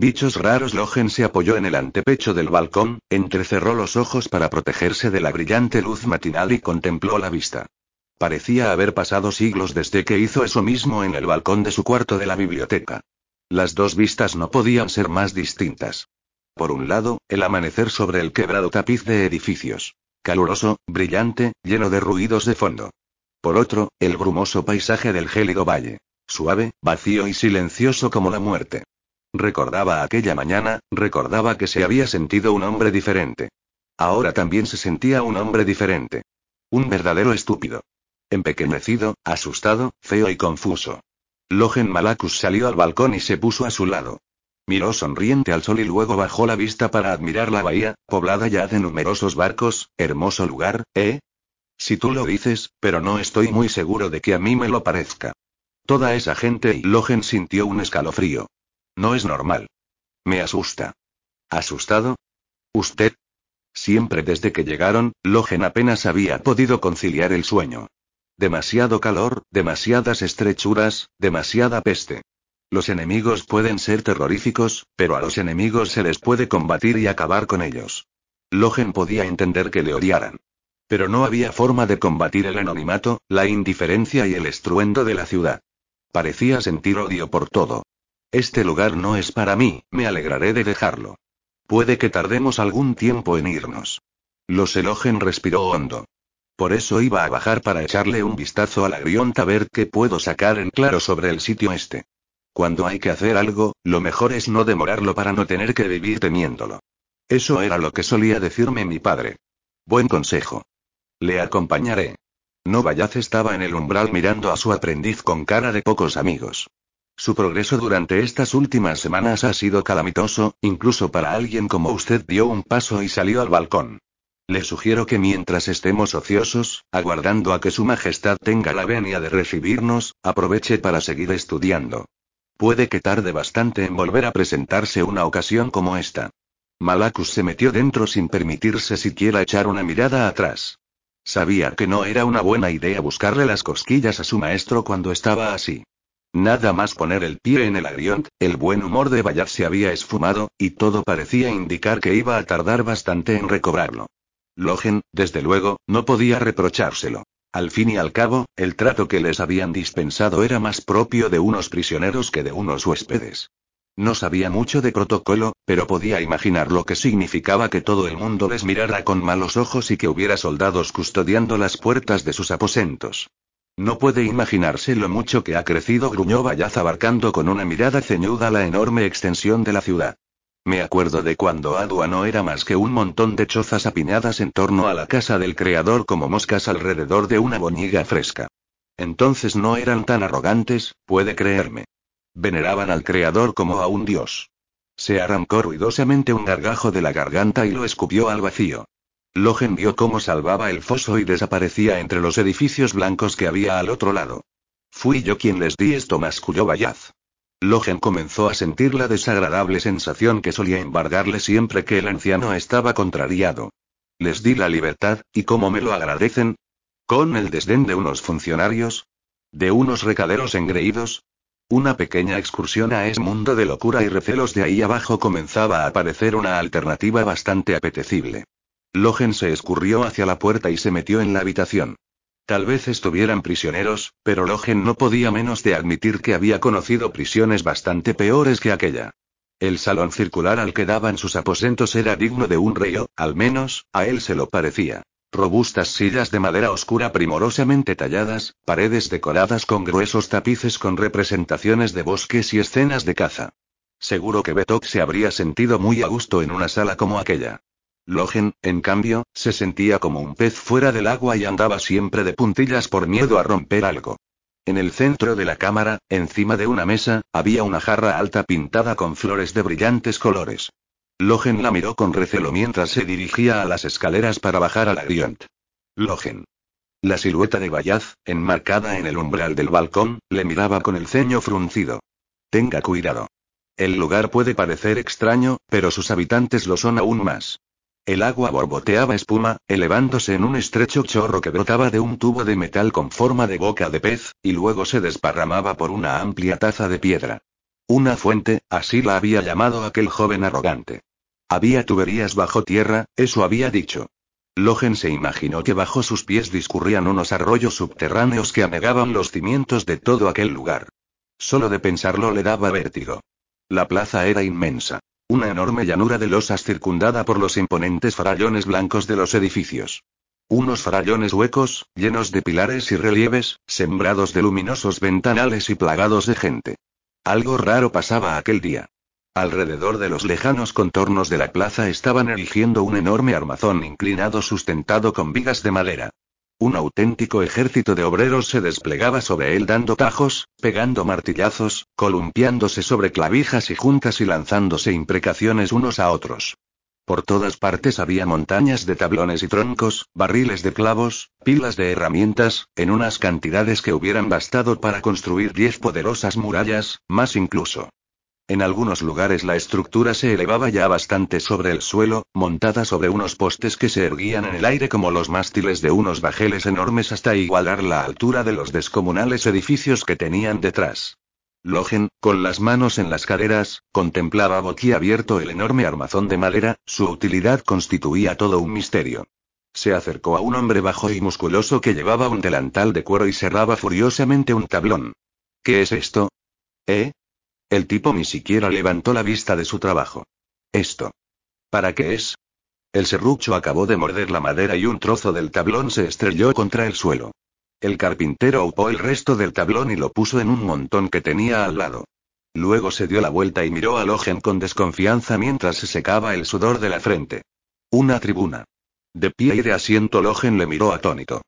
Bichos raros Logen se apoyó en el antepecho del balcón, entrecerró los ojos para protegerse de la brillante luz matinal y contempló la vista. Parecía haber pasado siglos desde que hizo eso mismo en el balcón de su cuarto de la biblioteca. Las dos vistas no podían ser más distintas. Por un lado, el amanecer sobre el quebrado tapiz de edificios. Caluroso, brillante, lleno de ruidos de fondo. Por otro, el brumoso paisaje del gélido valle. Suave, vacío y silencioso como la muerte. Recordaba aquella mañana, recordaba que se había sentido un hombre diferente. Ahora también se sentía un hombre diferente. Un verdadero estúpido. Empequeñecido, asustado, feo y confuso. Logen Malacus salió al balcón y se puso a su lado. Miró sonriente al sol y luego bajó la vista para admirar la bahía, poblada ya de numerosos barcos, hermoso lugar, ¿eh? Si tú lo dices, pero no estoy muy seguro de que a mí me lo parezca. Toda esa gente y Logen sintió un escalofrío. No es normal. Me asusta. ¿Asustado? ¿Usted? Siempre desde que llegaron, Logen apenas había podido conciliar el sueño. Demasiado calor, demasiadas estrechuras, demasiada peste. Los enemigos pueden ser terroríficos, pero a los enemigos se les puede combatir y acabar con ellos. Logen podía entender que le odiaran. Pero no había forma de combatir el anonimato, la indiferencia y el estruendo de la ciudad. Parecía sentir odio por todo. Este lugar no es para mí, me alegraré de dejarlo. Puede que tardemos algún tiempo en irnos. Los Elogen respiró hondo. Por eso iba a bajar para echarle un vistazo a la grionta a ver qué puedo sacar en claro sobre el sitio este. Cuando hay que hacer algo, lo mejor es no demorarlo para no tener que vivir temiéndolo. Eso era lo que solía decirme mi padre. Buen consejo. Le acompañaré. No Vallaz estaba en el umbral mirando a su aprendiz con cara de pocos amigos. Su progreso durante estas últimas semanas ha sido calamitoso, incluso para alguien como usted dio un paso y salió al balcón. Le sugiero que mientras estemos ociosos, aguardando a que Su Majestad tenga la venia de recibirnos, aproveche para seguir estudiando. Puede que tarde bastante en volver a presentarse una ocasión como esta. Malacus se metió dentro sin permitirse siquiera echar una mirada atrás. Sabía que no era una buena idea buscarle las cosquillas a su maestro cuando estaba así. Nada más poner el pie en el agriont, el buen humor de Bayard se había esfumado, y todo parecía indicar que iba a tardar bastante en recobrarlo. Logen, desde luego, no podía reprochárselo. Al fin y al cabo, el trato que les habían dispensado era más propio de unos prisioneros que de unos huéspedes. No sabía mucho de protocolo, pero podía imaginar lo que significaba que todo el mundo les mirara con malos ojos y que hubiera soldados custodiando las puertas de sus aposentos. No puede imaginarse lo mucho que ha crecido, gruñó Vallaz abarcando con una mirada ceñuda la enorme extensión de la ciudad. Me acuerdo de cuando Adua no era más que un montón de chozas apiñadas en torno a la casa del creador como moscas alrededor de una boñiga fresca. Entonces no eran tan arrogantes, puede creerme. Veneraban al creador como a un dios. Se arrancó ruidosamente un gargajo de la garganta y lo escupió al vacío. Logen vio cómo salvaba el foso y desaparecía entre los edificios blancos que había al otro lado. Fui yo quien les di esto, masculló Bayaz. Logen comenzó a sentir la desagradable sensación que solía embargarle siempre que el anciano estaba contrariado. Les di la libertad, ¿y cómo me lo agradecen? ¿Con el desdén de unos funcionarios? ¿De unos recaderos engreídos? Una pequeña excursión a ese mundo de locura y recelos de ahí abajo comenzaba a parecer una alternativa bastante apetecible. Logen se escurrió hacia la puerta y se metió en la habitación. Tal vez estuvieran prisioneros, pero Logen no podía menos de admitir que había conocido prisiones bastante peores que aquella. El salón circular al que daban sus aposentos era digno de un rey al menos, a él se lo parecía. Robustas sillas de madera oscura primorosamente talladas, paredes decoradas con gruesos tapices con representaciones de bosques y escenas de caza. Seguro que Betok se habría sentido muy a gusto en una sala como aquella. Logen, en cambio, se sentía como un pez fuera del agua y andaba siempre de puntillas por miedo a romper algo. En el centro de la cámara, encima de una mesa, había una jarra alta pintada con flores de brillantes colores. Logen la miró con recelo mientras se dirigía a las escaleras para bajar a la griont. Logen. La silueta de Bayaz, enmarcada en el umbral del balcón, le miraba con el ceño fruncido. Tenga cuidado. El lugar puede parecer extraño, pero sus habitantes lo son aún más. El agua borboteaba espuma, elevándose en un estrecho chorro que brotaba de un tubo de metal con forma de boca de pez, y luego se desparramaba por una amplia taza de piedra. Una fuente, así la había llamado aquel joven arrogante. Había tuberías bajo tierra, eso había dicho. Logen se imaginó que bajo sus pies discurrían unos arroyos subterráneos que anegaban los cimientos de todo aquel lugar. Solo de pensarlo le daba vértigo. La plaza era inmensa. Una enorme llanura de losas circundada por los imponentes farallones blancos de los edificios. Unos farallones huecos, llenos de pilares y relieves, sembrados de luminosos ventanales y plagados de gente. Algo raro pasaba aquel día. Alrededor de los lejanos contornos de la plaza estaban erigiendo un enorme armazón inclinado sustentado con vigas de madera. Un auténtico ejército de obreros se desplegaba sobre él dando tajos, pegando martillazos, columpiándose sobre clavijas y juntas y lanzándose imprecaciones unos a otros. Por todas partes había montañas de tablones y troncos, barriles de clavos, pilas de herramientas, en unas cantidades que hubieran bastado para construir diez poderosas murallas, más incluso. En algunos lugares la estructura se elevaba ya bastante sobre el suelo, montada sobre unos postes que se erguían en el aire como los mástiles de unos bajeles enormes hasta igualar la altura de los descomunales edificios que tenían detrás. Logen, con las manos en las caderas, contemplaba boquiabierto el enorme armazón de madera, su utilidad constituía todo un misterio. Se acercó a un hombre bajo y musculoso que llevaba un delantal de cuero y cerraba furiosamente un tablón. ¿Qué es esto? ¿Eh? El tipo ni siquiera levantó la vista de su trabajo. Esto. ¿Para qué es? El serrucho acabó de morder la madera y un trozo del tablón se estrelló contra el suelo. El carpintero upó el resto del tablón y lo puso en un montón que tenía al lado. Luego se dio la vuelta y miró a Logen con desconfianza mientras se secaba el sudor de la frente. Una tribuna. De pie y de asiento Logen le miró atónito.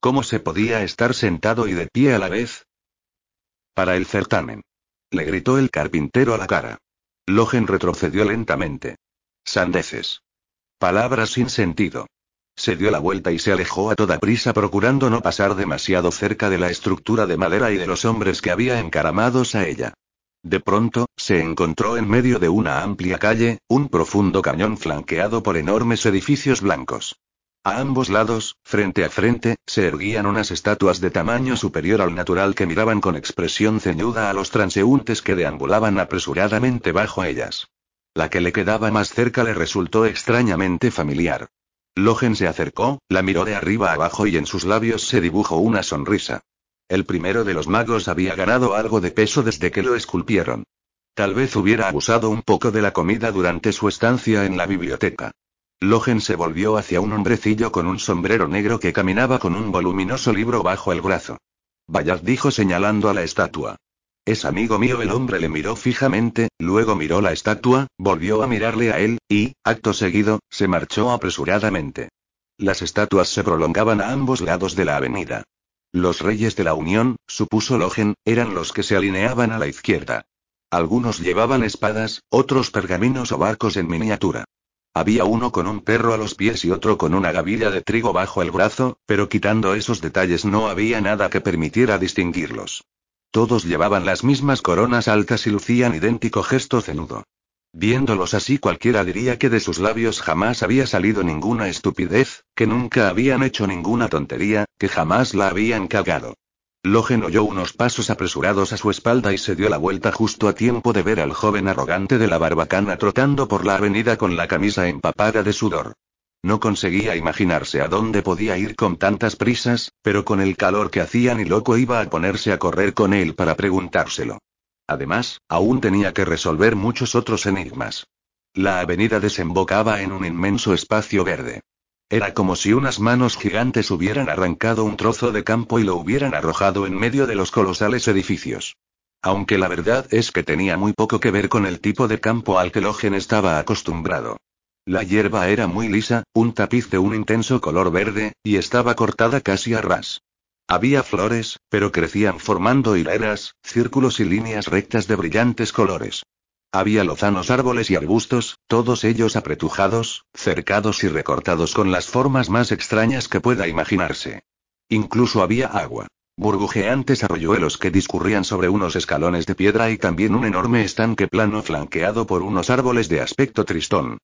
¿Cómo se podía estar sentado y de pie a la vez? Para el certamen. Le gritó el carpintero a la cara. Logen retrocedió lentamente. Sandeces. Palabras sin sentido. Se dio la vuelta y se alejó a toda prisa procurando no pasar demasiado cerca de la estructura de madera y de los hombres que había encaramados a ella. De pronto, se encontró en medio de una amplia calle, un profundo cañón flanqueado por enormes edificios blancos. A ambos lados, frente a frente, se erguían unas estatuas de tamaño superior al natural que miraban con expresión ceñuda a los transeúntes que deambulaban apresuradamente bajo ellas. La que le quedaba más cerca le resultó extrañamente familiar. Logen se acercó, la miró de arriba abajo y en sus labios se dibujó una sonrisa. El primero de los magos había ganado algo de peso desde que lo esculpieron. Tal vez hubiera abusado un poco de la comida durante su estancia en la biblioteca. Logen se volvió hacia un hombrecillo con un sombrero negro que caminaba con un voluminoso libro bajo el brazo. Vaya, dijo señalando a la estatua. Es amigo mío. El hombre le miró fijamente, luego miró la estatua, volvió a mirarle a él, y, acto seguido, se marchó apresuradamente. Las estatuas se prolongaban a ambos lados de la avenida. Los reyes de la Unión, supuso Logen, eran los que se alineaban a la izquierda. Algunos llevaban espadas, otros pergaminos o barcos en miniatura. Había uno con un perro a los pies y otro con una gavilla de trigo bajo el brazo, pero quitando esos detalles no había nada que permitiera distinguirlos. Todos llevaban las mismas coronas altas y lucían idéntico gesto cenudo. Viéndolos así cualquiera diría que de sus labios jamás había salido ninguna estupidez, que nunca habían hecho ninguna tontería, que jamás la habían cagado. Logen oyó unos pasos apresurados a su espalda y se dio la vuelta justo a tiempo de ver al joven arrogante de la barbacana trotando por la avenida con la camisa empapada de sudor. No conseguía imaginarse a dónde podía ir con tantas prisas, pero con el calor que hacía ni loco iba a ponerse a correr con él para preguntárselo. Además, aún tenía que resolver muchos otros enigmas. La avenida desembocaba en un inmenso espacio verde. Era como si unas manos gigantes hubieran arrancado un trozo de campo y lo hubieran arrojado en medio de los colosales edificios. Aunque la verdad es que tenía muy poco que ver con el tipo de campo al que Logen estaba acostumbrado. La hierba era muy lisa, un tapiz de un intenso color verde, y estaba cortada casi a ras. Había flores, pero crecían formando hileras, círculos y líneas rectas de brillantes colores. Había lozanos árboles y arbustos, todos ellos apretujados, cercados y recortados con las formas más extrañas que pueda imaginarse. Incluso había agua. Burbujeantes arroyuelos que discurrían sobre unos escalones de piedra y también un enorme estanque plano flanqueado por unos árboles de aspecto tristón.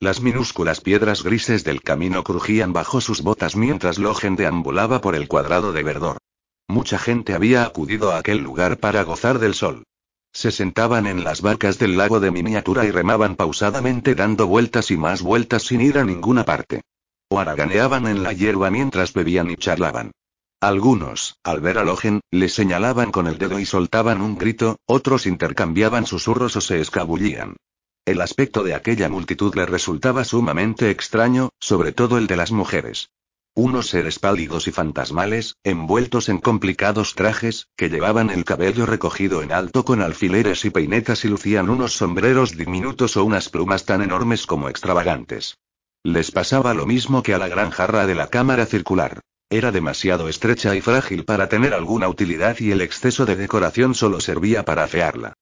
Las minúsculas piedras grises del camino crujían bajo sus botas mientras Logen deambulaba por el cuadrado de verdor. Mucha gente había acudido a aquel lugar para gozar del sol. Se sentaban en las barcas del lago de miniatura y remaban pausadamente dando vueltas y más vueltas sin ir a ninguna parte. O haraganeaban en la hierba mientras bebían y charlaban. Algunos, al ver a Logen, le señalaban con el dedo y soltaban un grito, otros intercambiaban susurros o se escabullían. El aspecto de aquella multitud le resultaba sumamente extraño, sobre todo el de las mujeres. Unos seres pálidos y fantasmales, envueltos en complicados trajes, que llevaban el cabello recogido en alto con alfileres y peinetas y lucían unos sombreros diminutos o unas plumas tan enormes como extravagantes. Les pasaba lo mismo que a la gran jarra de la cámara circular. Era demasiado estrecha y frágil para tener alguna utilidad y el exceso de decoración solo servía para afearla.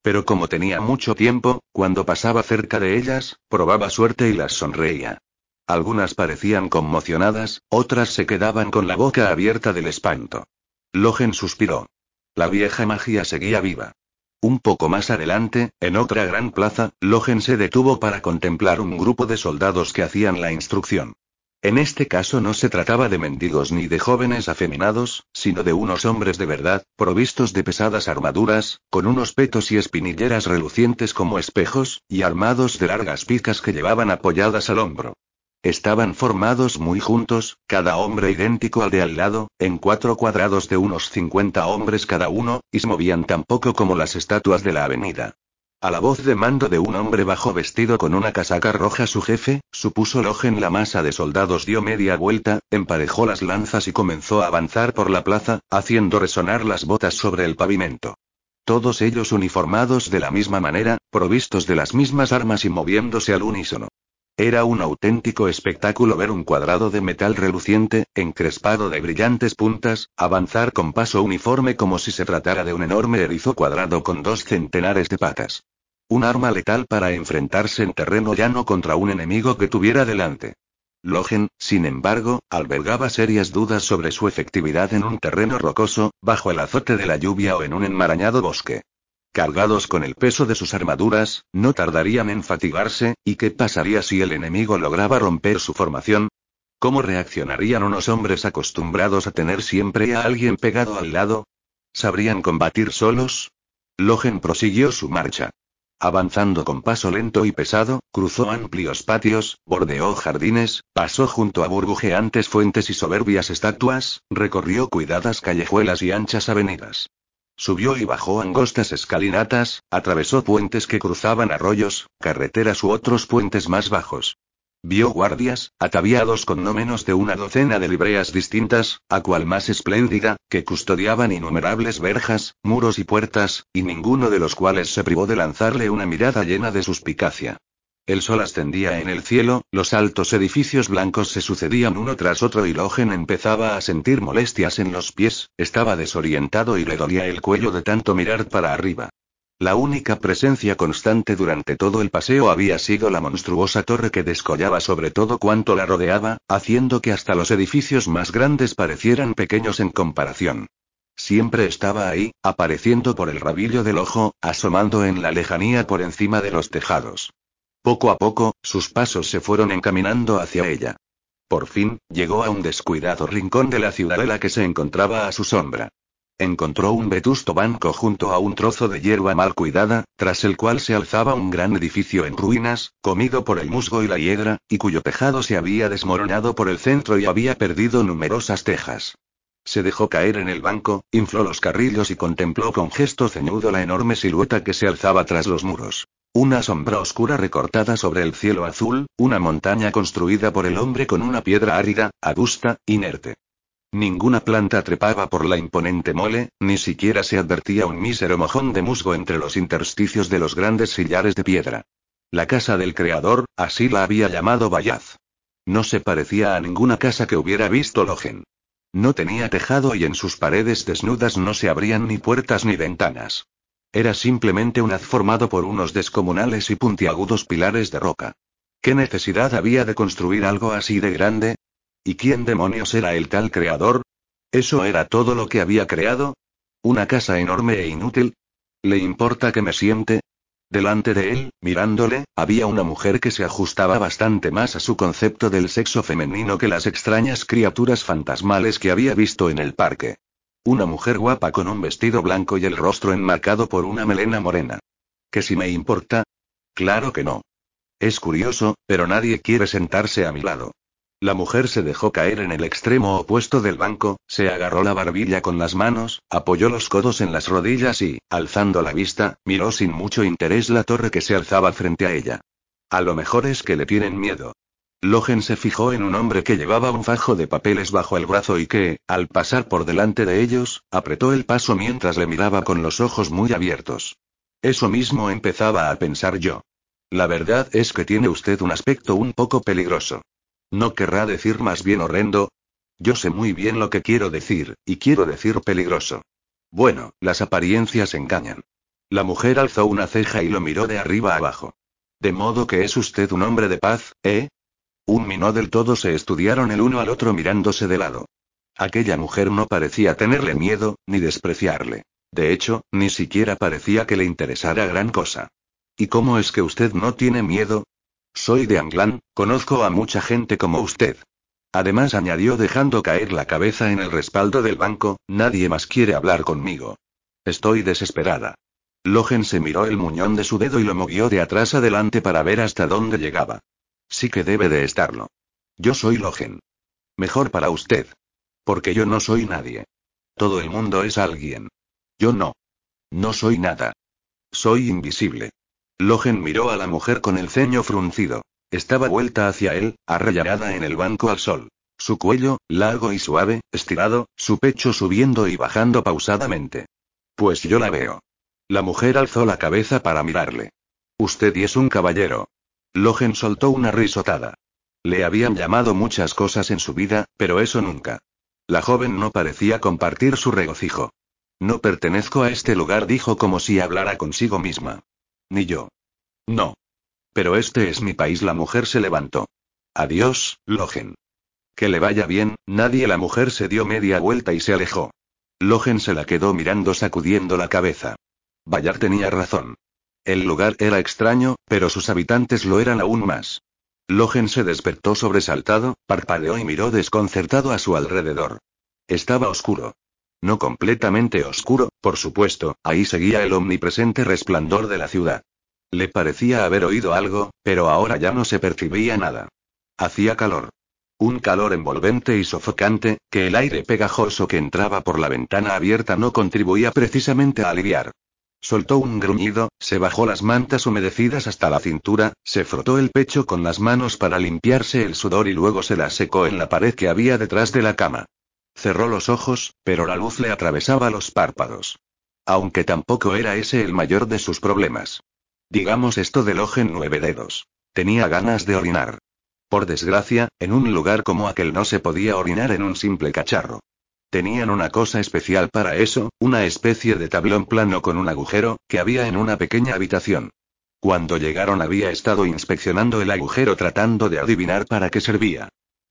Pero como tenía mucho tiempo, cuando pasaba cerca de ellas, probaba suerte y las sonreía. Algunas parecían conmocionadas, otras se quedaban con la boca abierta del espanto. Logen suspiró. La vieja magia seguía viva. Un poco más adelante, en otra gran plaza, Logen se detuvo para contemplar un grupo de soldados que hacían la instrucción. En este caso no se trataba de mendigos ni de jóvenes afeminados, sino de unos hombres de verdad, provistos de pesadas armaduras, con unos petos y espinilleras relucientes como espejos, y armados de largas picas que llevaban apoyadas al hombro. Estaban formados muy juntos, cada hombre idéntico al de al lado, en cuatro cuadrados de unos 50 hombres cada uno, y se movían tan poco como las estatuas de la avenida. A la voz de mando de un hombre bajo vestido con una casaca roja su jefe, supuso Logen la masa de soldados dio media vuelta, emparejó las lanzas y comenzó a avanzar por la plaza, haciendo resonar las botas sobre el pavimento. Todos ellos uniformados de la misma manera, provistos de las mismas armas y moviéndose al unísono. Era un auténtico espectáculo ver un cuadrado de metal reluciente, encrespado de brillantes puntas, avanzar con paso uniforme como si se tratara de un enorme erizo cuadrado con dos centenares de patas. Un arma letal para enfrentarse en terreno llano contra un enemigo que tuviera delante. Logen, sin embargo, albergaba serias dudas sobre su efectividad en un terreno rocoso, bajo el azote de la lluvia o en un enmarañado bosque. Cargados con el peso de sus armaduras, no tardarían en fatigarse, ¿y qué pasaría si el enemigo lograba romper su formación? ¿Cómo reaccionarían unos hombres acostumbrados a tener siempre a alguien pegado al lado? ¿Sabrían combatir solos? Logen prosiguió su marcha. Avanzando con paso lento y pesado, cruzó amplios patios, bordeó jardines, pasó junto a burbujeantes fuentes y soberbias estatuas, recorrió cuidadas callejuelas y anchas avenidas. Subió y bajó angostas escalinatas, atravesó puentes que cruzaban arroyos, carreteras u otros puentes más bajos. Vio guardias, ataviados con no menos de una docena de libreas distintas, a cual más espléndida, que custodiaban innumerables verjas, muros y puertas, y ninguno de los cuales se privó de lanzarle una mirada llena de suspicacia. El sol ascendía en el cielo, los altos edificios blancos se sucedían uno tras otro y Logen empezaba a sentir molestias en los pies, estaba desorientado y le dolía el cuello de tanto mirar para arriba. La única presencia constante durante todo el paseo había sido la monstruosa torre que descollaba sobre todo cuanto la rodeaba, haciendo que hasta los edificios más grandes parecieran pequeños en comparación. Siempre estaba ahí, apareciendo por el rabillo del ojo, asomando en la lejanía por encima de los tejados. Poco a poco, sus pasos se fueron encaminando hacia ella. Por fin, llegó a un descuidado rincón de la ciudadela que se encontraba a su sombra. Encontró un vetusto banco junto a un trozo de hierba mal cuidada, tras el cual se alzaba un gran edificio en ruinas, comido por el musgo y la hiedra, y cuyo tejado se había desmoronado por el centro y había perdido numerosas tejas. Se dejó caer en el banco, infló los carrillos y contempló con gesto ceñudo la enorme silueta que se alzaba tras los muros. Una sombra oscura recortada sobre el cielo azul, una montaña construida por el hombre con una piedra árida, adusta, inerte. Ninguna planta trepaba por la imponente mole, ni siquiera se advertía un mísero mojón de musgo entre los intersticios de los grandes sillares de piedra. La casa del creador, así la había llamado Bayaz. No se parecía a ninguna casa que hubiera visto Logen. No tenía tejado y en sus paredes desnudas no se abrían ni puertas ni ventanas. Era simplemente un haz formado por unos descomunales y puntiagudos pilares de roca. ¿Qué necesidad había de construir algo así de grande? ¿Y quién demonios era el tal creador? ¿Eso era todo lo que había creado? ¿Una casa enorme e inútil? ¿Le importa que me siente? Delante de él, mirándole, había una mujer que se ajustaba bastante más a su concepto del sexo femenino que las extrañas criaturas fantasmales que había visto en el parque. Una mujer guapa con un vestido blanco y el rostro enmarcado por una melena morena. ¿Que si me importa? Claro que no. Es curioso, pero nadie quiere sentarse a mi lado. La mujer se dejó caer en el extremo opuesto del banco, se agarró la barbilla con las manos, apoyó los codos en las rodillas y, alzando la vista, miró sin mucho interés la torre que se alzaba frente a ella. A lo mejor es que le tienen miedo. Logen se fijó en un hombre que llevaba un fajo de papeles bajo el brazo y que, al pasar por delante de ellos, apretó el paso mientras le miraba con los ojos muy abiertos. Eso mismo empezaba a pensar yo. La verdad es que tiene usted un aspecto un poco peligroso. ¿No querrá decir más bien horrendo? Yo sé muy bien lo que quiero decir, y quiero decir peligroso. Bueno, las apariencias engañan. La mujer alzó una ceja y lo miró de arriba abajo. De modo que es usted un hombre de paz, ¿eh? Un minó del todo se estudiaron el uno al otro mirándose de lado. Aquella mujer no parecía tenerle miedo, ni despreciarle. De hecho, ni siquiera parecía que le interesara gran cosa. ¿Y cómo es que usted no tiene miedo? Soy de Anglán, conozco a mucha gente como usted. Además añadió dejando caer la cabeza en el respaldo del banco, nadie más quiere hablar conmigo. Estoy desesperada. Logen se miró el muñón de su dedo y lo movió de atrás adelante para ver hasta dónde llegaba. Sí que debe de estarlo. Yo soy Logen. Mejor para usted. Porque yo no soy nadie. Todo el mundo es alguien. Yo no. No soy nada. Soy invisible. Logen miró a la mujer con el ceño fruncido. Estaba vuelta hacia él, arrellanada en el banco al sol. Su cuello, largo y suave, estirado, su pecho subiendo y bajando pausadamente. Pues yo la veo. La mujer alzó la cabeza para mirarle. Usted y es un caballero. Logen soltó una risotada. Le habían llamado muchas cosas en su vida, pero eso nunca. La joven no parecía compartir su regocijo. No pertenezco a este lugar, dijo como si hablara consigo misma. Ni yo. No. Pero este es mi país. La mujer se levantó. Adiós, Logen. Que le vaya bien, nadie. La mujer se dio media vuelta y se alejó. Logen se la quedó mirando sacudiendo la cabeza. Bayard tenía razón. El lugar era extraño, pero sus habitantes lo eran aún más. Logen se despertó sobresaltado, parpadeó y miró desconcertado a su alrededor. Estaba oscuro. No completamente oscuro, por supuesto, ahí seguía el omnipresente resplandor de la ciudad. Le parecía haber oído algo, pero ahora ya no se percibía nada. Hacía calor. Un calor envolvente y sofocante, que el aire pegajoso que entraba por la ventana abierta no contribuía precisamente a aliviar. Soltó un gruñido, se bajó las mantas humedecidas hasta la cintura, se frotó el pecho con las manos para limpiarse el sudor y luego se las secó en la pared que había detrás de la cama. Cerró los ojos, pero la luz le atravesaba los párpados. Aunque tampoco era ese el mayor de sus problemas. Digamos esto del ojo en nueve dedos. Tenía ganas de orinar. Por desgracia, en un lugar como aquel no se podía orinar en un simple cacharro. Tenían una cosa especial para eso, una especie de tablón plano con un agujero, que había en una pequeña habitación. Cuando llegaron había estado inspeccionando el agujero tratando de adivinar para qué servía.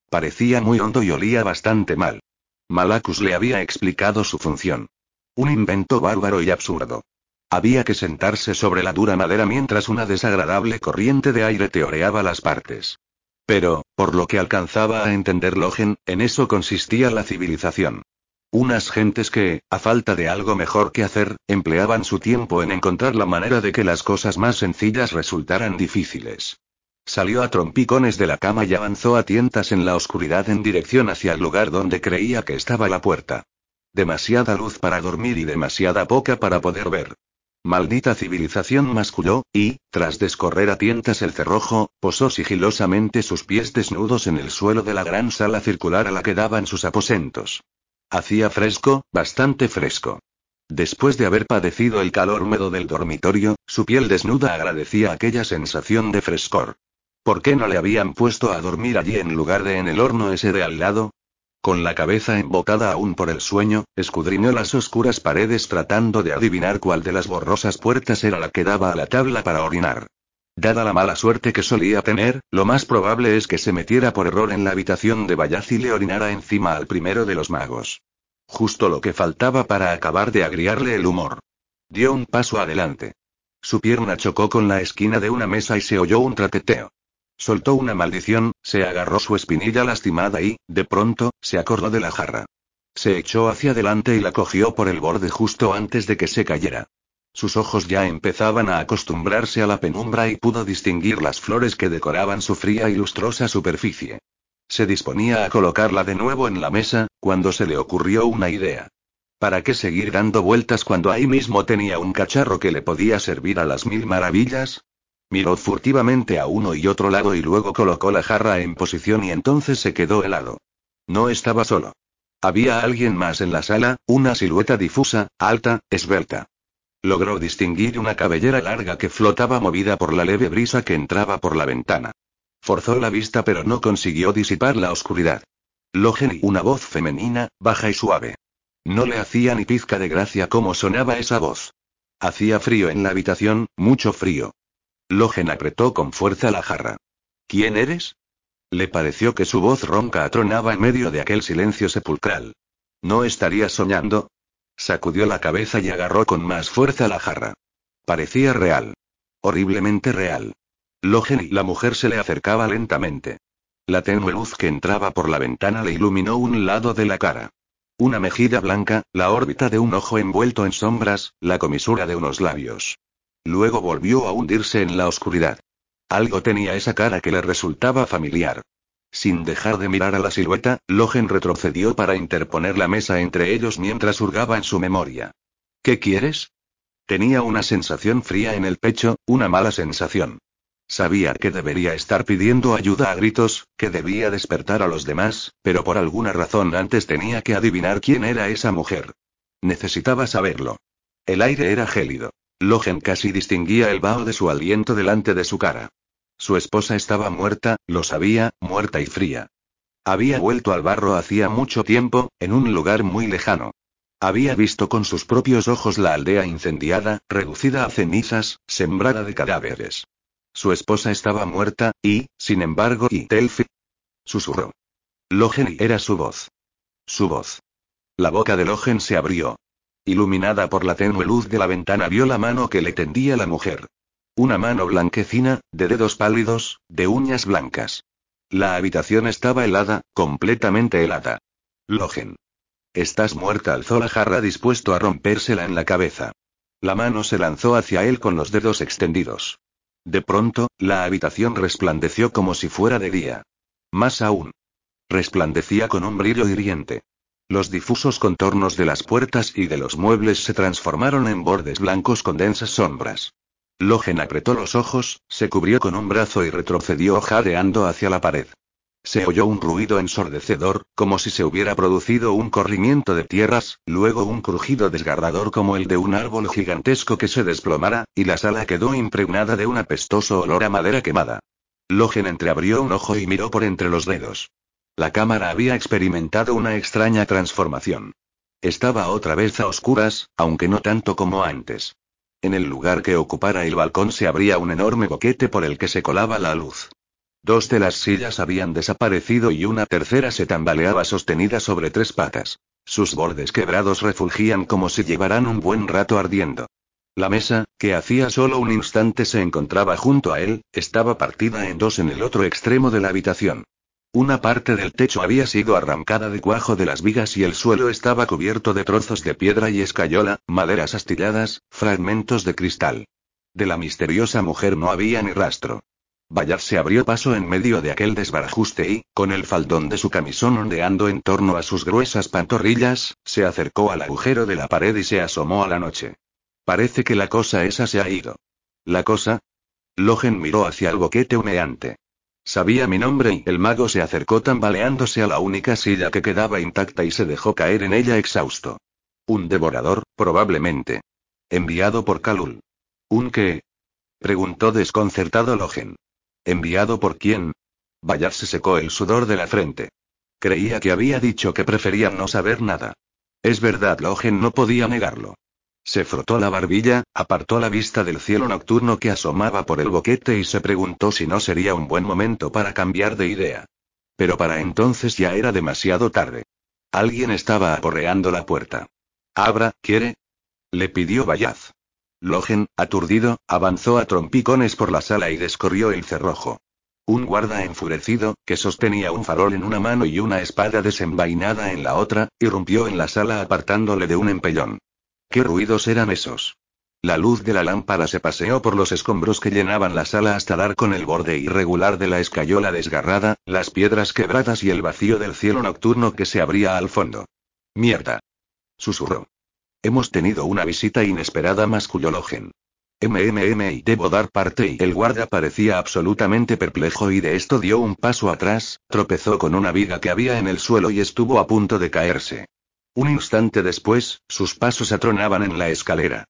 Parecía muy hondo y olía bastante mal. Malacus le había explicado su función. Un invento bárbaro y absurdo. Había que sentarse sobre la dura madera mientras una desagradable corriente de aire teoreaba las partes. Pero, por lo que alcanzaba a entender Logen, en eso consistía la civilización. Unas gentes que, a falta de algo mejor que hacer, empleaban su tiempo en encontrar la manera de que las cosas más sencillas resultaran difíciles. Salió a trompicones de la cama y avanzó a tientas en la oscuridad en dirección hacia el lugar donde creía que estaba la puerta. Demasiada luz para dormir y demasiada poca para poder ver. Maldita civilización masculló, y, tras descorrer a tientas el cerrojo, posó sigilosamente sus pies desnudos en el suelo de la gran sala circular a la que daban sus aposentos. Hacía fresco, bastante fresco. Después de haber padecido el calor húmedo del dormitorio, su piel desnuda agradecía aquella sensación de frescor. ¿Por qué no le habían puesto a dormir allí en lugar de en el horno ese de al lado? Con la cabeza embotada aún por el sueño, escudriñó las oscuras paredes tratando de adivinar cuál de las borrosas puertas era la que daba a la tabla para orinar. Dada la mala suerte que solía tener, lo más probable es que se metiera por error en la habitación de Bayaz y le orinara encima al primero de los magos. Justo lo que faltaba para acabar de agriarle el humor. Dio un paso adelante. Su pierna chocó con la esquina de una mesa y se oyó un trateteo. Soltó una maldición, se agarró su espinilla lastimada y, de pronto, se acordó de la jarra. Se echó hacia adelante y la cogió por el borde justo antes de que se cayera. Sus ojos ya empezaban a acostumbrarse a la penumbra y pudo distinguir las flores que decoraban su fría y lustrosa superficie. Se disponía a colocarla de nuevo en la mesa, cuando se le ocurrió una idea. ¿Para qué seguir dando vueltas cuando ahí mismo tenía un cacharro que le podía servir a las mil maravillas? Miró furtivamente a uno y otro lado y luego colocó la jarra en posición y entonces se quedó helado. No estaba solo. Había alguien más en la sala, una silueta difusa, alta, esbelta. Logró distinguir una cabellera larga que flotaba movida por la leve brisa que entraba por la ventana. Forzó la vista pero no consiguió disipar la oscuridad. Logen y una voz femenina, baja y suave. No le hacía ni pizca de gracia cómo sonaba esa voz. Hacía frío en la habitación, mucho frío. Logen apretó con fuerza la jarra. ¿Quién eres? Le pareció que su voz ronca atronaba en medio de aquel silencio sepulcral. ¿No estaría soñando? Sacudió la cabeza y agarró con más fuerza la jarra. Parecía real. Horriblemente real. Logen y la mujer se le acercaba lentamente. La tenue luz que entraba por la ventana le iluminó un lado de la cara. Una mejilla blanca, la órbita de un ojo envuelto en sombras, la comisura de unos labios. Luego volvió a hundirse en la oscuridad. Algo tenía esa cara que le resultaba familiar. Sin dejar de mirar a la silueta, Logen retrocedió para interponer la mesa entre ellos mientras hurgaba en su memoria. ¿Qué quieres? Tenía una sensación fría en el pecho, una mala sensación. Sabía que debería estar pidiendo ayuda a gritos, que debía despertar a los demás, pero por alguna razón antes tenía que adivinar quién era esa mujer. Necesitaba saberlo. El aire era gélido. Logen casi distinguía el vaho de su aliento delante de su cara. Su esposa estaba muerta, lo sabía, muerta y fría. Había vuelto al barro hacía mucho tiempo, en un lugar muy lejano. Había visto con sus propios ojos la aldea incendiada, reducida a cenizas, sembrada de cadáveres. Su esposa estaba muerta, y, sin embargo, y Telfi. Susurró. Logen era su voz. Su voz. La boca de Logen se abrió. Iluminada por la tenue luz de la ventana vio la mano que le tendía la mujer. Una mano blanquecina, de dedos pálidos, de uñas blancas. La habitación estaba helada, completamente helada. Logen. Estás muerta, alzó la jarra dispuesto a rompérsela en la cabeza. La mano se lanzó hacia él con los dedos extendidos. De pronto, la habitación resplandeció como si fuera de día. Más aún. Resplandecía con un brillo hiriente. Los difusos contornos de las puertas y de los muebles se transformaron en bordes blancos con densas sombras. Logen apretó los ojos, se cubrió con un brazo y retrocedió jadeando hacia la pared. Se oyó un ruido ensordecedor, como si se hubiera producido un corrimiento de tierras, luego un crujido desgarrador como el de un árbol gigantesco que se desplomara, y la sala quedó impregnada de un apestoso olor a madera quemada. Logen entreabrió un ojo y miró por entre los dedos. La cámara había experimentado una extraña transformación. Estaba otra vez a oscuras, aunque no tanto como antes. En el lugar que ocupara el balcón se abría un enorme boquete por el que se colaba la luz. Dos de las sillas habían desaparecido y una tercera se tambaleaba sostenida sobre tres patas. Sus bordes quebrados refulgían como si llevaran un buen rato ardiendo. La mesa, que hacía solo un instante se encontraba junto a él, estaba partida en dos en el otro extremo de la habitación. Una parte del techo había sido arrancada de cuajo de las vigas y el suelo estaba cubierto de trozos de piedra y escayola, maderas astilladas, fragmentos de cristal. De la misteriosa mujer no había ni rastro. Bayard se abrió paso en medio de aquel desbarajuste y, con el faldón de su camisón ondeando en torno a sus gruesas pantorrillas, se acercó al agujero de la pared y se asomó a la noche. Parece que la cosa esa se ha ido. ¿La cosa? Logen miró hacia el boquete humeante. Sabía mi nombre y el mago se acercó tambaleándose a la única silla que quedaba intacta y se dejó caer en ella exhausto. Un devorador, probablemente. Enviado por Kalul. ¿Un qué? preguntó desconcertado Logen. ¿Enviado por quién? Bayard se secó el sudor de la frente. Creía que había dicho que prefería no saber nada. Es verdad, Logen no podía negarlo. Se frotó la barbilla, apartó la vista del cielo nocturno que asomaba por el boquete y se preguntó si no sería un buen momento para cambiar de idea. Pero para entonces ya era demasiado tarde. Alguien estaba aporreando la puerta. Abra, ¿quiere? Le pidió Bayaz. Logen, aturdido, avanzó a trompicones por la sala y descorrió el cerrojo. Un guarda enfurecido, que sostenía un farol en una mano y una espada desenvainada en la otra, irrumpió en la sala apartándole de un empellón. ¿Qué ruidos eran esos? La luz de la lámpara se paseó por los escombros que llenaban la sala hasta dar con el borde irregular de la escayola desgarrada, las piedras quebradas y el vacío del cielo nocturno que se abría al fondo. Mierda. Susurró. Hemos tenido una visita inesperada, masculló Logen. MMM y debo dar parte y el guardia parecía absolutamente perplejo y de esto dio un paso atrás, tropezó con una viga que había en el suelo y estuvo a punto de caerse. Un instante después, sus pasos atronaban en la escalera.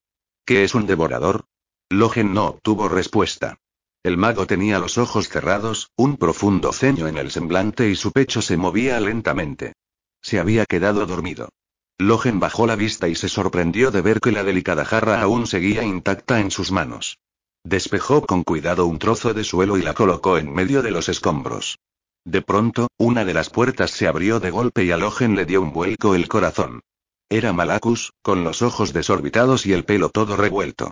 ¿Qué es un devorador? Logen no obtuvo respuesta. El mago tenía los ojos cerrados, un profundo ceño en el semblante y su pecho se movía lentamente. Se había quedado dormido. Logen bajó la vista y se sorprendió de ver que la delicada jarra aún seguía intacta en sus manos. Despejó con cuidado un trozo de suelo y la colocó en medio de los escombros. De pronto, una de las puertas se abrió de golpe y a Logen le dio un vuelco el corazón. Era Malacus, con los ojos desorbitados y el pelo todo revuelto.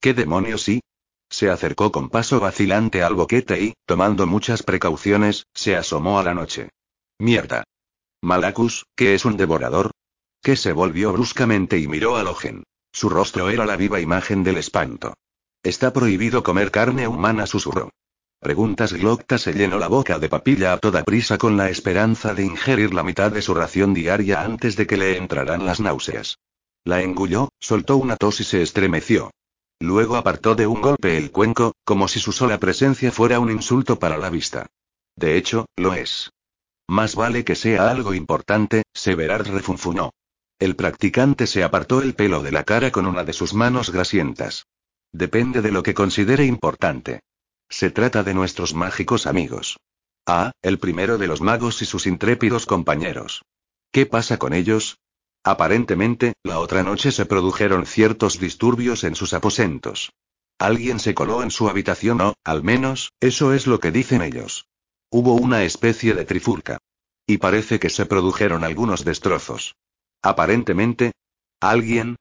¿Qué demonios sí? Se acercó con paso vacilante al boquete y, tomando muchas precauciones, se asomó a la noche. Mierda. Malacus, ¿qué es un devorador? que se volvió bruscamente y miró a Logen. Su rostro era la viva imagen del espanto. Está prohibido comer carne humana, susurró. Preguntas Glocta se llenó la boca de papilla a toda prisa con la esperanza de ingerir la mitad de su ración diaria antes de que le entraran las náuseas. La engulló, soltó una tos y se estremeció. Luego apartó de un golpe el cuenco, como si su sola presencia fuera un insulto para la vista. De hecho, lo es. Más vale que sea algo importante, Severard refunfuñó. El practicante se apartó el pelo de la cara con una de sus manos grasientas. Depende de lo que considere importante. Se trata de nuestros mágicos amigos. Ah, el primero de los magos y sus intrépidos compañeros. ¿Qué pasa con ellos? Aparentemente, la otra noche se produjeron ciertos disturbios en sus aposentos. Alguien se coló en su habitación o, al menos, eso es lo que dicen ellos. Hubo una especie de trifulca. Y parece que se produjeron algunos destrozos. Aparentemente. ¿Alguien?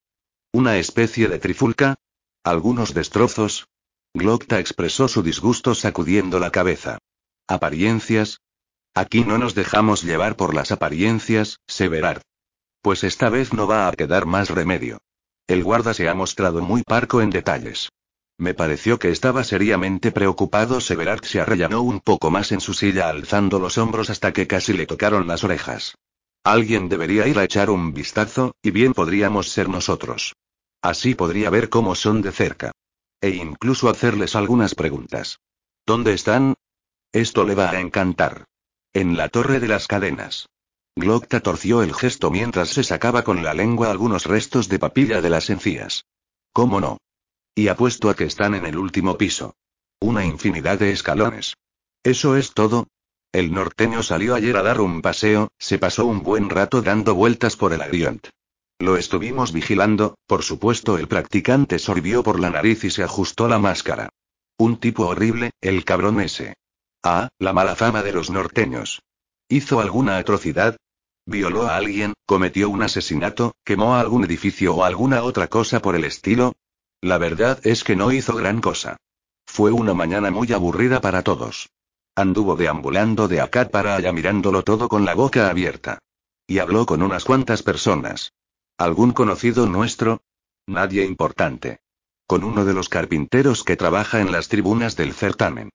¿Una especie de trifulca? ¿Algunos destrozos? Glocta expresó su disgusto sacudiendo la cabeza. ¿Apariencias? Aquí no nos dejamos llevar por las apariencias, Severard. Pues esta vez no va a quedar más remedio. El guarda se ha mostrado muy parco en detalles. Me pareció que estaba seriamente preocupado. Severard se arrellanó un poco más en su silla alzando los hombros hasta que casi le tocaron las orejas. Alguien debería ir a echar un vistazo, y bien podríamos ser nosotros. Así podría ver cómo son de cerca. E incluso hacerles algunas preguntas. ¿Dónde están? Esto le va a encantar. En la torre de las cadenas. Glocta torció el gesto mientras se sacaba con la lengua algunos restos de papilla de las encías. ¿Cómo no? Y apuesto a que están en el último piso. Una infinidad de escalones. ¿Eso es todo? El norteño salió ayer a dar un paseo, se pasó un buen rato dando vueltas por el Agrient. Lo estuvimos vigilando, por supuesto el practicante sorbió por la nariz y se ajustó la máscara. Un tipo horrible, el cabrón ese. Ah, la mala fama de los norteños. ¿Hizo alguna atrocidad? ¿Violó a alguien? ¿Cometió un asesinato? ¿Quemó algún edificio o alguna otra cosa por el estilo? La verdad es que no hizo gran cosa. Fue una mañana muy aburrida para todos. Anduvo deambulando de acá para allá mirándolo todo con la boca abierta. Y habló con unas cuantas personas. ¿Algún conocido nuestro? Nadie importante. Con uno de los carpinteros que trabaja en las tribunas del certamen.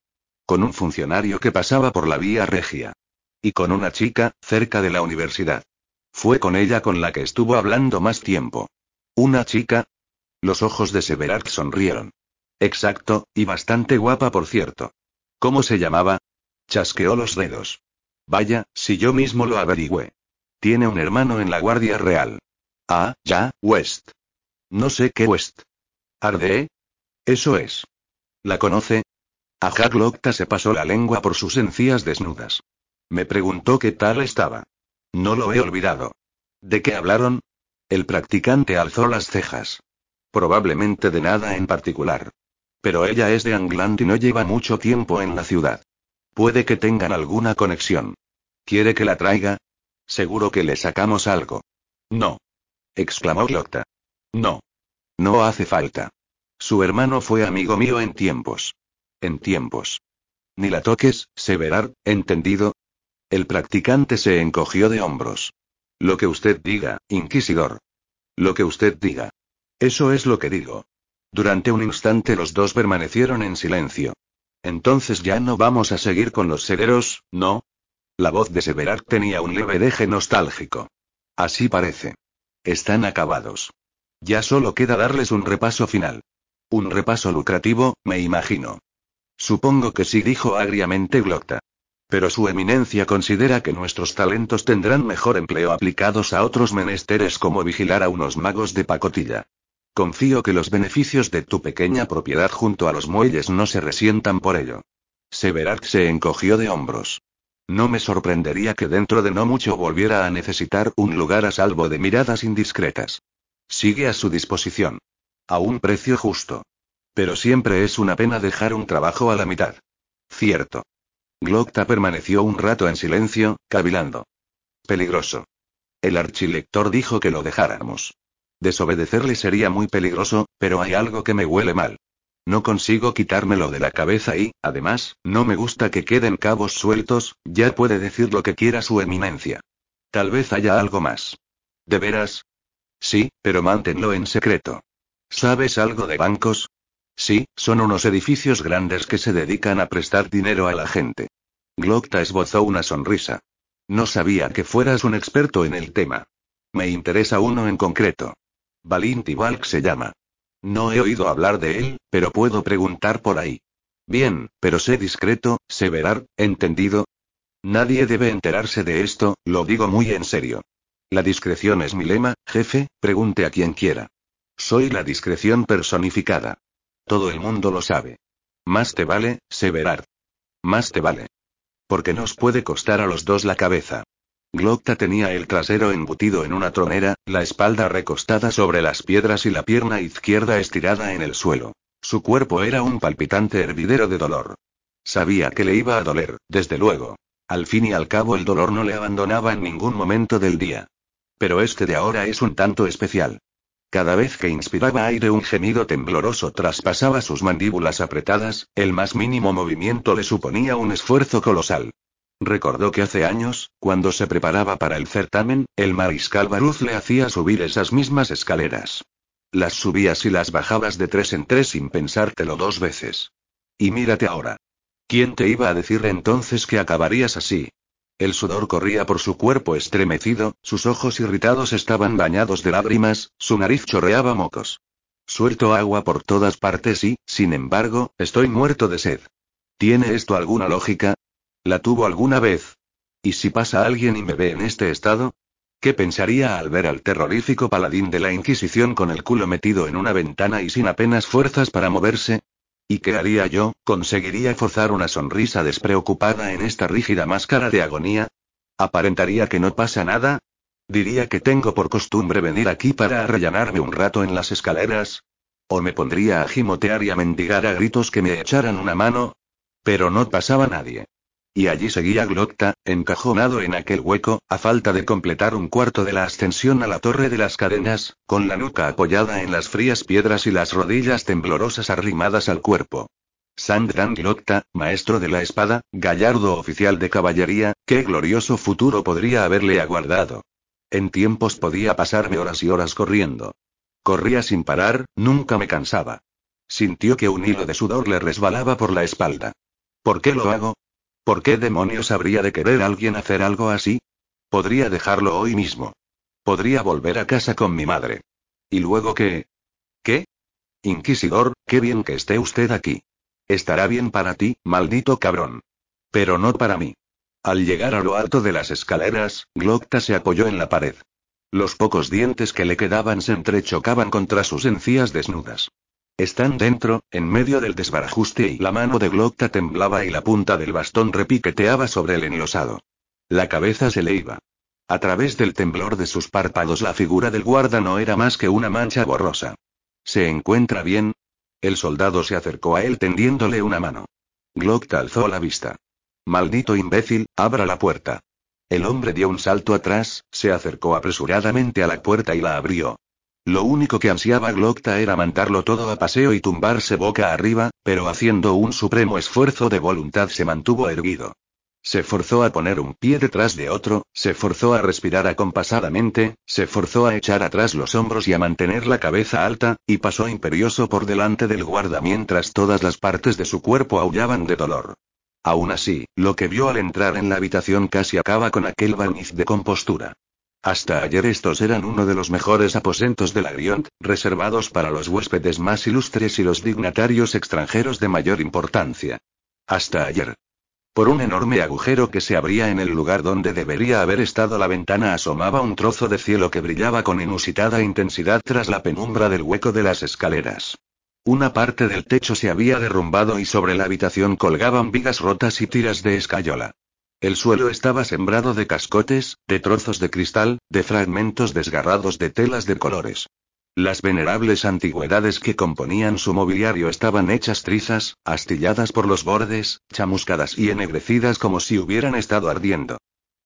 Con un funcionario que pasaba por la vía regia. Y con una chica, cerca de la universidad. Fue con ella con la que estuvo hablando más tiempo. ¿Una chica? Los ojos de Severard sonrieron. Exacto, y bastante guapa por cierto. ¿Cómo se llamaba? Chasqueó los dedos. Vaya, si yo mismo lo averigüé. Tiene un hermano en la Guardia Real. Ah, ya, West. No sé qué West. ¿Arde? Eso es. ¿La conoce? A Jack se pasó la lengua por sus encías desnudas. Me preguntó qué tal estaba. No lo he olvidado. ¿De qué hablaron? El practicante alzó las cejas. Probablemente de nada en particular. Pero ella es de Angland y no lleva mucho tiempo en la ciudad. Puede que tengan alguna conexión. ¿Quiere que la traiga? Seguro que le sacamos algo. No. Exclamó Glocta. No. No hace falta. Su hermano fue amigo mío en tiempos. En tiempos. Ni la toques, Severar, ¿entendido? El practicante se encogió de hombros. Lo que usted diga, inquisidor. Lo que usted diga. Eso es lo que digo. Durante un instante los dos permanecieron en silencio. Entonces ya no vamos a seguir con los severos, ¿no? La voz de Severar tenía un leve deje nostálgico. Así parece. Están acabados. Ya solo queda darles un repaso final. Un repaso lucrativo, me imagino. Supongo que sí, dijo agriamente Glocta. Pero su eminencia considera que nuestros talentos tendrán mejor empleo aplicados a otros menesteres como vigilar a unos magos de pacotilla. Confío que los beneficios de tu pequeña propiedad junto a los muelles no se resientan por ello. Severard se encogió de hombros. No me sorprendería que dentro de no mucho volviera a necesitar un lugar a salvo de miradas indiscretas. Sigue a su disposición. A un precio justo. Pero siempre es una pena dejar un trabajo a la mitad. Cierto. Glocta permaneció un rato en silencio, cavilando. Peligroso. El archilector dijo que lo dejáramos. Desobedecerle sería muy peligroso, pero hay algo que me huele mal. No consigo quitármelo de la cabeza y, además, no me gusta que queden cabos sueltos, ya puede decir lo que quiera su eminencia. Tal vez haya algo más. ¿De veras? Sí, pero manténlo en secreto. ¿Sabes algo de bancos? Sí, son unos edificios grandes que se dedican a prestar dinero a la gente. Glocta esbozó una sonrisa. No sabía que fueras un experto en el tema. Me interesa uno en concreto. Valinti Valk se llama. No he oído hablar de él, pero puedo preguntar por ahí. Bien, pero sé discreto, severar, ¿entendido? Nadie debe enterarse de esto, lo digo muy en serio. La discreción es mi lema, jefe, pregunte a quien quiera. Soy la discreción personificada. Todo el mundo lo sabe. Más te vale, Severar. Más te vale. Porque nos puede costar a los dos la cabeza. Glocta tenía el trasero embutido en una tronera, la espalda recostada sobre las piedras y la pierna izquierda estirada en el suelo. Su cuerpo era un palpitante hervidero de dolor. Sabía que le iba a doler, desde luego. Al fin y al cabo el dolor no le abandonaba en ningún momento del día. Pero este de ahora es un tanto especial. Cada vez que inspiraba aire un gemido tembloroso traspasaba sus mandíbulas apretadas, el más mínimo movimiento le suponía un esfuerzo colosal. Recordó que hace años, cuando se preparaba para el certamen, el mariscal Baruz le hacía subir esas mismas escaleras. Las subías y las bajabas de tres en tres sin pensártelo dos veces. Y mírate ahora. ¿Quién te iba a decir entonces que acabarías así? El sudor corría por su cuerpo estremecido, sus ojos irritados estaban bañados de lágrimas, su nariz chorreaba mocos. Suelto agua por todas partes y, sin embargo, estoy muerto de sed. ¿Tiene esto alguna lógica? ¿La tuvo alguna vez? ¿Y si pasa alguien y me ve en este estado? ¿Qué pensaría al ver al terrorífico paladín de la Inquisición con el culo metido en una ventana y sin apenas fuerzas para moverse? ¿Y qué haría yo? ¿Conseguiría forzar una sonrisa despreocupada en esta rígida máscara de agonía? ¿Aparentaría que no pasa nada? ¿Diría que tengo por costumbre venir aquí para arrellanarme un rato en las escaleras? ¿O me pondría a gimotear y a mendigar a gritos que me echaran una mano? Pero no pasaba nadie. Y allí seguía Glocta, encajonado en aquel hueco, a falta de completar un cuarto de la ascensión a la torre de las cadenas, con la nuca apoyada en las frías piedras y las rodillas temblorosas arrimadas al cuerpo. Sandran Glocta, maestro de la espada, gallardo oficial de caballería, qué glorioso futuro podría haberle aguardado. En tiempos podía pasarme horas y horas corriendo. Corría sin parar, nunca me cansaba. Sintió que un hilo de sudor le resbalaba por la espalda. ¿Por qué lo hago? ¿Por qué demonios habría de querer alguien hacer algo así? Podría dejarlo hoy mismo. Podría volver a casa con mi madre. ¿Y luego qué? ¿Qué? Inquisidor, qué bien que esté usted aquí. Estará bien para ti, maldito cabrón. Pero no para mí. Al llegar a lo alto de las escaleras, Glocta se apoyó en la pared. Los pocos dientes que le quedaban se entrechocaban contra sus encías desnudas. Están dentro, en medio del desbarajuste y la mano de Glocta temblaba y la punta del bastón repiqueteaba sobre el enlosado. La cabeza se le iba. A través del temblor de sus párpados la figura del guarda no era más que una mancha borrosa. ¿Se encuentra bien? El soldado se acercó a él tendiéndole una mano. Glocta alzó la vista. Maldito imbécil, abra la puerta. El hombre dio un salto atrás, se acercó apresuradamente a la puerta y la abrió. Lo único que ansiaba Glocta era mandarlo todo a paseo y tumbarse boca arriba, pero haciendo un supremo esfuerzo de voluntad se mantuvo erguido. Se forzó a poner un pie detrás de otro, se forzó a respirar acompasadamente, se forzó a echar atrás los hombros y a mantener la cabeza alta, y pasó imperioso por delante del guarda mientras todas las partes de su cuerpo aullaban de dolor. Aún así, lo que vio al entrar en la habitación casi acaba con aquel barniz de compostura. Hasta ayer estos eran uno de los mejores aposentos de la Griont, reservados para los huéspedes más ilustres y los dignatarios extranjeros de mayor importancia. Hasta ayer. Por un enorme agujero que se abría en el lugar donde debería haber estado la ventana asomaba un trozo de cielo que brillaba con inusitada intensidad tras la penumbra del hueco de las escaleras. Una parte del techo se había derrumbado y sobre la habitación colgaban vigas rotas y tiras de escayola. El suelo estaba sembrado de cascotes, de trozos de cristal, de fragmentos desgarrados de telas de colores. Las venerables antigüedades que componían su mobiliario estaban hechas trizas, astilladas por los bordes, chamuscadas y ennegrecidas como si hubieran estado ardiendo.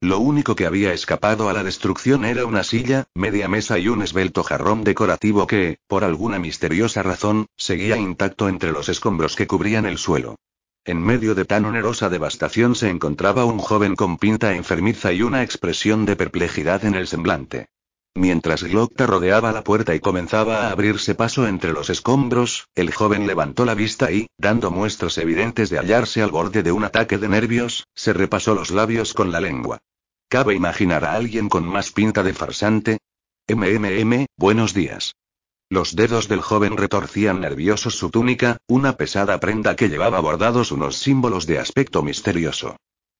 Lo único que había escapado a la destrucción era una silla, media mesa y un esbelto jarrón decorativo que, por alguna misteriosa razón, seguía intacto entre los escombros que cubrían el suelo. En medio de tan onerosa devastación se encontraba un joven con pinta enfermiza y una expresión de perplejidad en el semblante. Mientras Glocta rodeaba la puerta y comenzaba a abrirse paso entre los escombros, el joven levantó la vista y, dando muestras evidentes de hallarse al borde de un ataque de nervios, se repasó los labios con la lengua. ¿Cabe imaginar a alguien con más pinta de farsante? MMM, buenos días. Los dedos del joven retorcían nerviosos su túnica, una pesada prenda que llevaba bordados unos símbolos de aspecto misterioso.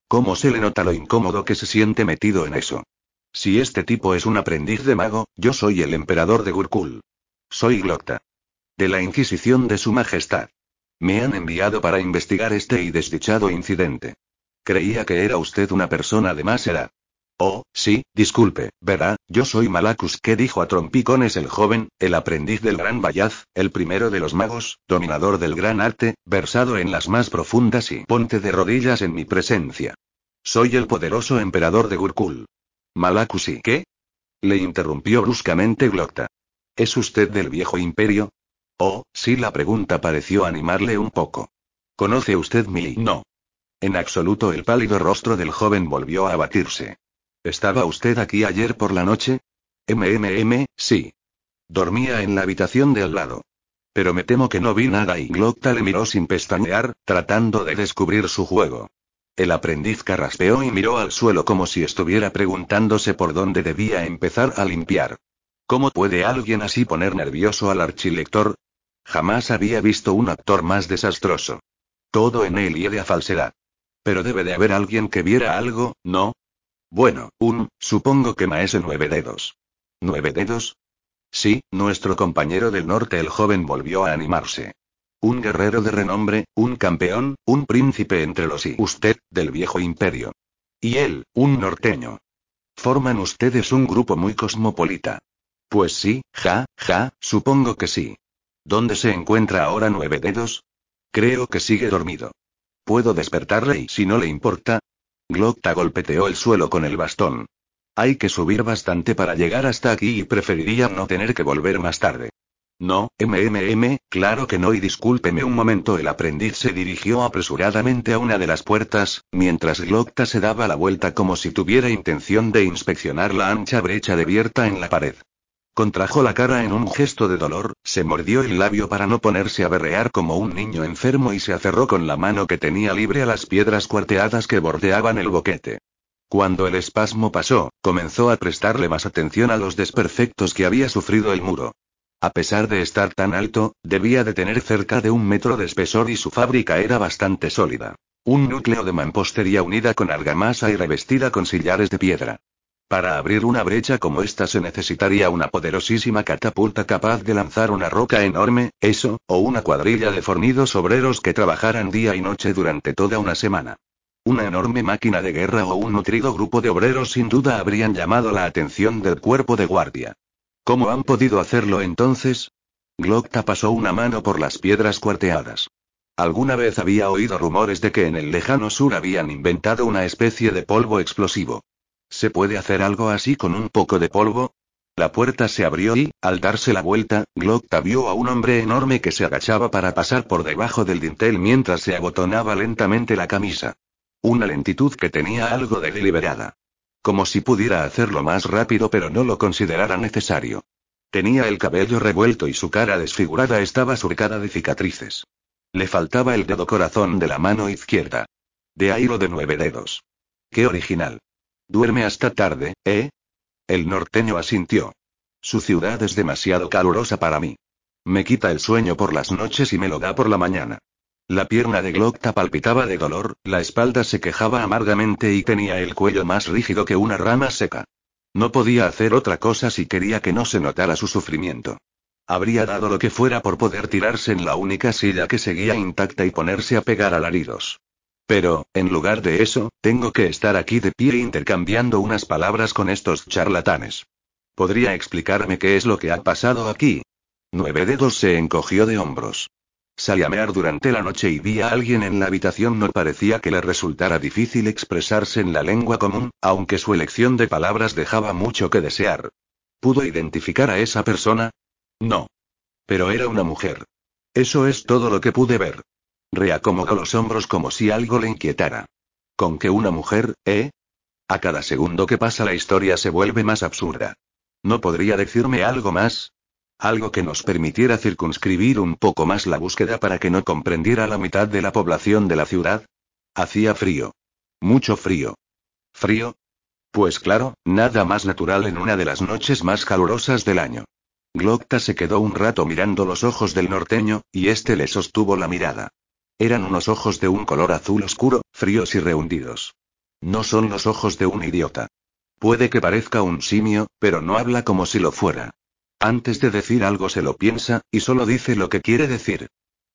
¿Cómo se le nota lo incómodo que se siente metido en eso? Si este tipo es un aprendiz de mago, yo soy el emperador de Gurkul. Soy Glocta. De la Inquisición de Su Majestad. Me han enviado para investigar este y desdichado incidente. Creía que era usted una persona de más edad. Oh, sí, disculpe, verá, yo soy Malacus, que dijo a trompicones el joven, el aprendiz del gran Bayaz, el primero de los magos, dominador del gran arte, versado en las más profundas y ponte de rodillas en mi presencia. Soy el poderoso emperador de Gurkul. Malacus y qué? Le interrumpió bruscamente Glocta. ¿Es usted del viejo imperio? Oh, sí, la pregunta pareció animarle un poco. ¿Conoce usted mi no? En absoluto el pálido rostro del joven volvió a abatirse. ¿Estaba usted aquí ayer por la noche? MMM, sí. Dormía en la habitación de al lado. Pero me temo que no vi nada y Glocta le miró sin pestañear, tratando de descubrir su juego. El aprendiz carraspeó y miró al suelo como si estuviera preguntándose por dónde debía empezar a limpiar. ¿Cómo puede alguien así poner nervioso al archilector? Jamás había visto un actor más desastroso. Todo en él hiede a falsedad. Pero debe de haber alguien que viera algo, ¿no? Bueno, un, supongo que Maese Nueve Dedos. ¿Nueve Dedos? Sí, nuestro compañero del norte, el joven volvió a animarse. Un guerrero de renombre, un campeón, un príncipe entre los y usted, del viejo imperio. Y él, un norteño. Forman ustedes un grupo muy cosmopolita. Pues sí, ja, ja, supongo que sí. ¿Dónde se encuentra ahora Nueve Dedos? Creo que sigue dormido. ¿Puedo despertarle y si no le importa? Glocta golpeteó el suelo con el bastón. Hay que subir bastante para llegar hasta aquí y preferiría no tener que volver más tarde. No, MMM, claro que no y discúlpeme un momento. El aprendiz se dirigió apresuradamente a una de las puertas, mientras Glocta se daba la vuelta como si tuviera intención de inspeccionar la ancha brecha debierta en la pared. Contrajo la cara en un gesto de dolor, se mordió el labio para no ponerse a berrear como un niño enfermo y se aferró con la mano que tenía libre a las piedras cuarteadas que bordeaban el boquete. Cuando el espasmo pasó, comenzó a prestarle más atención a los desperfectos que había sufrido el muro. A pesar de estar tan alto, debía de tener cerca de un metro de espesor y su fábrica era bastante sólida. Un núcleo de mampostería unida con argamasa y revestida con sillares de piedra. Para abrir una brecha como esta se necesitaría una poderosísima catapulta capaz de lanzar una roca enorme, eso, o una cuadrilla de fornidos obreros que trabajaran día y noche durante toda una semana. Una enorme máquina de guerra o un nutrido grupo de obreros sin duda habrían llamado la atención del cuerpo de guardia. ¿Cómo han podido hacerlo entonces? Glocta pasó una mano por las piedras cuarteadas. Alguna vez había oído rumores de que en el lejano sur habían inventado una especie de polvo explosivo. ¿Se puede hacer algo así con un poco de polvo? La puerta se abrió y, al darse la vuelta, Glocta vio a un hombre enorme que se agachaba para pasar por debajo del dintel mientras se abotonaba lentamente la camisa. Una lentitud que tenía algo de deliberada. Como si pudiera hacerlo más rápido pero no lo considerara necesario. Tenía el cabello revuelto y su cara desfigurada estaba surcada de cicatrices. Le faltaba el dedo corazón de la mano izquierda. De ahí lo de nueve dedos. Qué original. Duerme hasta tarde, ¿eh? El norteño asintió. Su ciudad es demasiado calurosa para mí. Me quita el sueño por las noches y me lo da por la mañana. La pierna de Glocta palpitaba de dolor, la espalda se quejaba amargamente y tenía el cuello más rígido que una rama seca. No podía hacer otra cosa si quería que no se notara su sufrimiento. Habría dado lo que fuera por poder tirarse en la única silla que seguía intacta y ponerse a pegar alaridos. Pero, en lugar de eso, tengo que estar aquí de pie intercambiando unas palabras con estos charlatanes. ¿Podría explicarme qué es lo que ha pasado aquí? Nueve dedos se encogió de hombros. Salí a mear durante la noche y vi a alguien en la habitación. No parecía que le resultara difícil expresarse en la lengua común, aunque su elección de palabras dejaba mucho que desear. ¿Pudo identificar a esa persona? No. Pero era una mujer. Eso es todo lo que pude ver. Reacomodó los hombros como si algo le inquietara. ¿Con que una mujer, eh? A cada segundo que pasa la historia se vuelve más absurda. ¿No podría decirme algo más? Algo que nos permitiera circunscribir un poco más la búsqueda para que no comprendiera la mitad de la población de la ciudad. Hacía frío. Mucho frío. ¿Frío? Pues claro, nada más natural en una de las noches más calurosas del año. Glocta se quedó un rato mirando los ojos del norteño, y este le sostuvo la mirada. Eran unos ojos de un color azul oscuro, fríos y rehundidos. No son los ojos de un idiota. Puede que parezca un simio, pero no habla como si lo fuera. Antes de decir algo se lo piensa, y solo dice lo que quiere decir.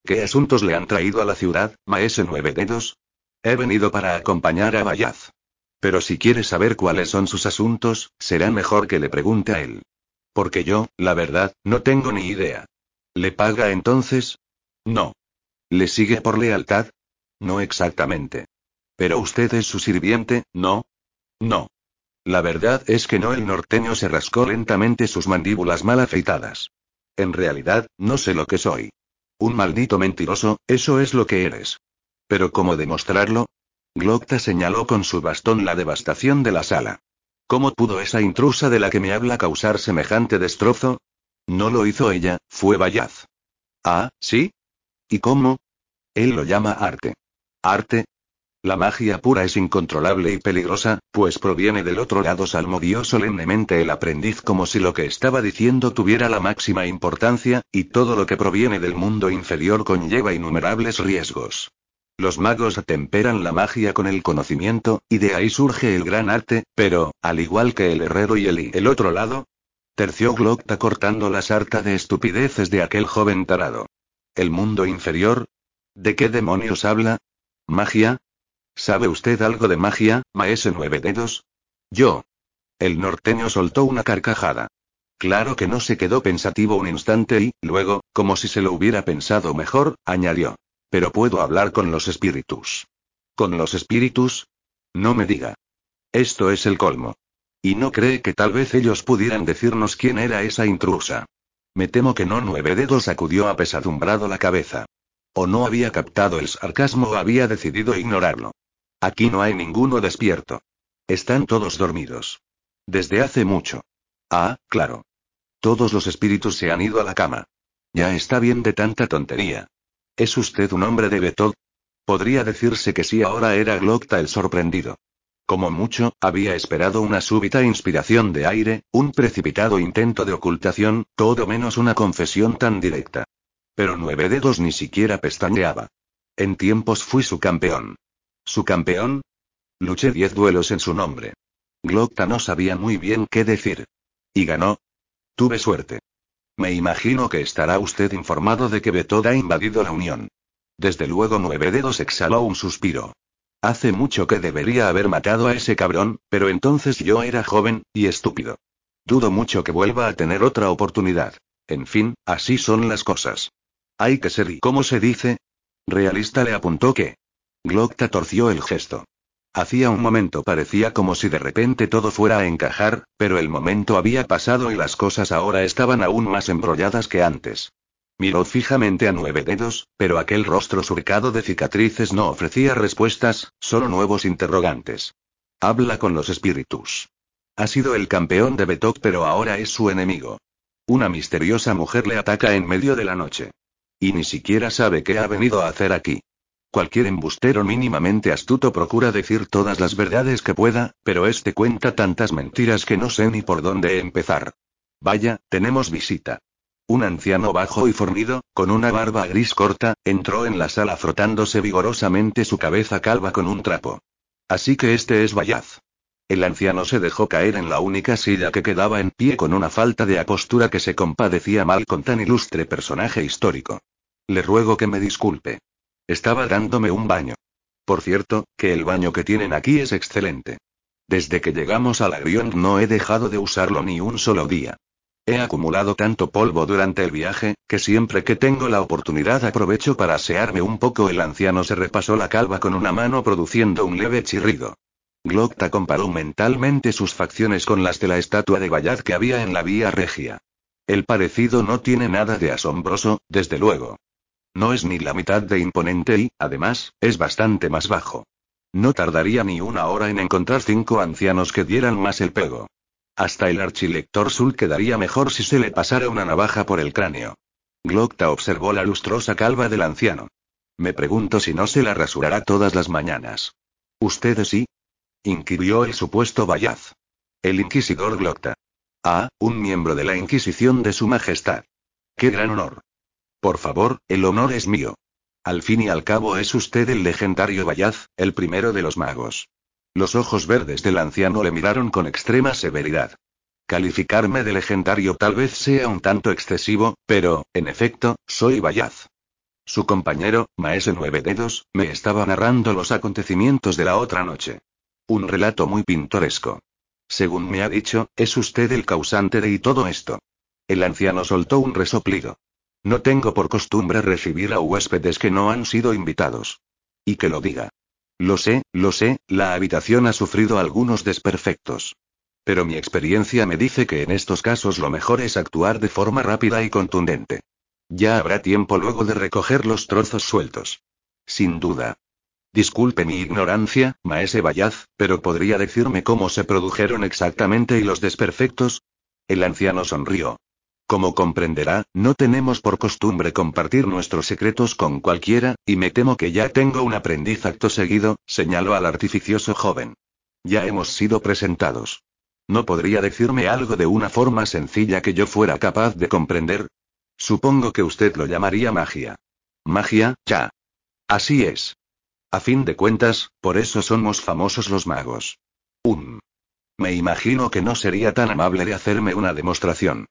¿Qué asuntos le han traído a la ciudad, maese nueve dedos? He venido para acompañar a Bayaz. Pero si quiere saber cuáles son sus asuntos, será mejor que le pregunte a él. Porque yo, la verdad, no tengo ni idea. ¿Le paga entonces? No. ¿Le sigue por lealtad? No exactamente. Pero usted es su sirviente, ¿no? No. La verdad es que no el norteño se rascó lentamente sus mandíbulas mal afeitadas. En realidad, no sé lo que soy. Un maldito mentiroso, eso es lo que eres. Pero ¿cómo demostrarlo? Glocta señaló con su bastón la devastación de la sala. ¿Cómo pudo esa intrusa de la que me habla causar semejante destrozo? No lo hizo ella, fue Bayaz. Ah, ¿sí? ¿Y cómo? Él lo llama arte. ¿Arte? La magia pura es incontrolable y peligrosa, pues proviene del otro lado, salmodió solemnemente el aprendiz como si lo que estaba diciendo tuviera la máxima importancia, y todo lo que proviene del mundo inferior conlleva innumerables riesgos. Los magos atemperan la magia con el conocimiento, y de ahí surge el gran arte, pero, al igual que el herrero y el, y el otro lado, terció Glocta cortando la sarta de estupideces de aquel joven tarado. ¿El mundo inferior? ¿De qué demonios habla? ¿Magia? ¿Sabe usted algo de magia, maese nueve dedos? Yo. El norteño soltó una carcajada. Claro que no se quedó pensativo un instante y, luego, como si se lo hubiera pensado mejor, añadió. Pero puedo hablar con los espíritus. ¿Con los espíritus? No me diga. Esto es el colmo. ¿Y no cree que tal vez ellos pudieran decirnos quién era esa intrusa? Me temo que no. Nueve dedos sacudió apesadumbrado la cabeza. O no había captado el sarcasmo o había decidido ignorarlo. Aquí no hay ninguno despierto. Están todos dormidos. Desde hace mucho. Ah, claro. Todos los espíritus se han ido a la cama. Ya está bien de tanta tontería. ¿Es usted un hombre de Betod? Podría decirse que sí ahora era Glocta el sorprendido. Como mucho, había esperado una súbita inspiración de aire, un precipitado intento de ocultación, todo menos una confesión tan directa. Pero nueve dedos ni siquiera pestañeaba. En tiempos fui su campeón. ¿Su campeón? Luché diez duelos en su nombre. Glocta no sabía muy bien qué decir. ¿Y ganó? Tuve suerte. Me imagino que estará usted informado de que Betod ha invadido la Unión. Desde luego Nueve Dedos exhaló un suspiro. Hace mucho que debería haber matado a ese cabrón, pero entonces yo era joven, y estúpido. Dudo mucho que vuelva a tener otra oportunidad. En fin, así son las cosas. Hay que ser y cómo se dice. Realista le apuntó que, Glocta torció el gesto. Hacía un momento parecía como si de repente todo fuera a encajar, pero el momento había pasado y las cosas ahora estaban aún más embrolladas que antes. Miró fijamente a nueve dedos, pero aquel rostro surcado de cicatrices no ofrecía respuestas, solo nuevos interrogantes. Habla con los espíritus. Ha sido el campeón de Betok, pero ahora es su enemigo. Una misteriosa mujer le ataca en medio de la noche. Y ni siquiera sabe qué ha venido a hacer aquí. Cualquier embustero mínimamente astuto procura decir todas las verdades que pueda, pero este cuenta tantas mentiras que no sé ni por dónde empezar. Vaya, tenemos visita. Un anciano bajo y fornido, con una barba gris corta, entró en la sala frotándose vigorosamente su cabeza calva con un trapo. Así que este es Bayaz. El anciano se dejó caer en la única silla que quedaba en pie con una falta de apostura que se compadecía mal con tan ilustre personaje histórico. Le ruego que me disculpe. Estaba dándome un baño. Por cierto, que el baño que tienen aquí es excelente. Desde que llegamos a la Grion no he dejado de usarlo ni un solo día. He acumulado tanto polvo durante el viaje, que siempre que tengo la oportunidad aprovecho para asearme un poco. El anciano se repasó la calva con una mano produciendo un leve chirrido. Glocta comparó mentalmente sus facciones con las de la estatua de Bayad que había en la vía regia. El parecido no tiene nada de asombroso, desde luego. No es ni la mitad de imponente y, además, es bastante más bajo. No tardaría ni una hora en encontrar cinco ancianos que dieran más el pego. Hasta el archilector Sul quedaría mejor si se le pasara una navaja por el cráneo. Glocta observó la lustrosa calva del anciano. Me pregunto si no se la rasurará todas las mañanas. ¿Ustedes sí? inquirió el supuesto Bayaz. El inquisidor Glocta. Ah, un miembro de la Inquisición de Su Majestad. ¡Qué gran honor! Por favor, el honor es mío. Al fin y al cabo es usted el legendario Bayaz, el primero de los magos. Los ojos verdes del anciano le miraron con extrema severidad. Calificarme de legendario tal vez sea un tanto excesivo, pero, en efecto, soy Bayaz. Su compañero, Maese Nueve Dedos, me estaba narrando los acontecimientos de la otra noche. Un relato muy pintoresco. Según me ha dicho, es usted el causante de y todo esto. El anciano soltó un resoplido. No tengo por costumbre recibir a huéspedes que no han sido invitados. Y que lo diga. Lo sé, lo sé, la habitación ha sufrido algunos desperfectos. Pero mi experiencia me dice que en estos casos lo mejor es actuar de forma rápida y contundente. Ya habrá tiempo luego de recoger los trozos sueltos. Sin duda. Disculpe mi ignorancia, maese Bayaz, pero ¿podría decirme cómo se produjeron exactamente y los desperfectos? El anciano sonrió. Como comprenderá, no tenemos por costumbre compartir nuestros secretos con cualquiera, y me temo que ya tengo un aprendiz acto seguido, señaló al artificioso joven. Ya hemos sido presentados. ¿No podría decirme algo de una forma sencilla que yo fuera capaz de comprender? Supongo que usted lo llamaría magia. Magia, ya. Así es. A fin de cuentas, por eso somos famosos los magos. Um. Me imagino que no sería tan amable de hacerme una demostración.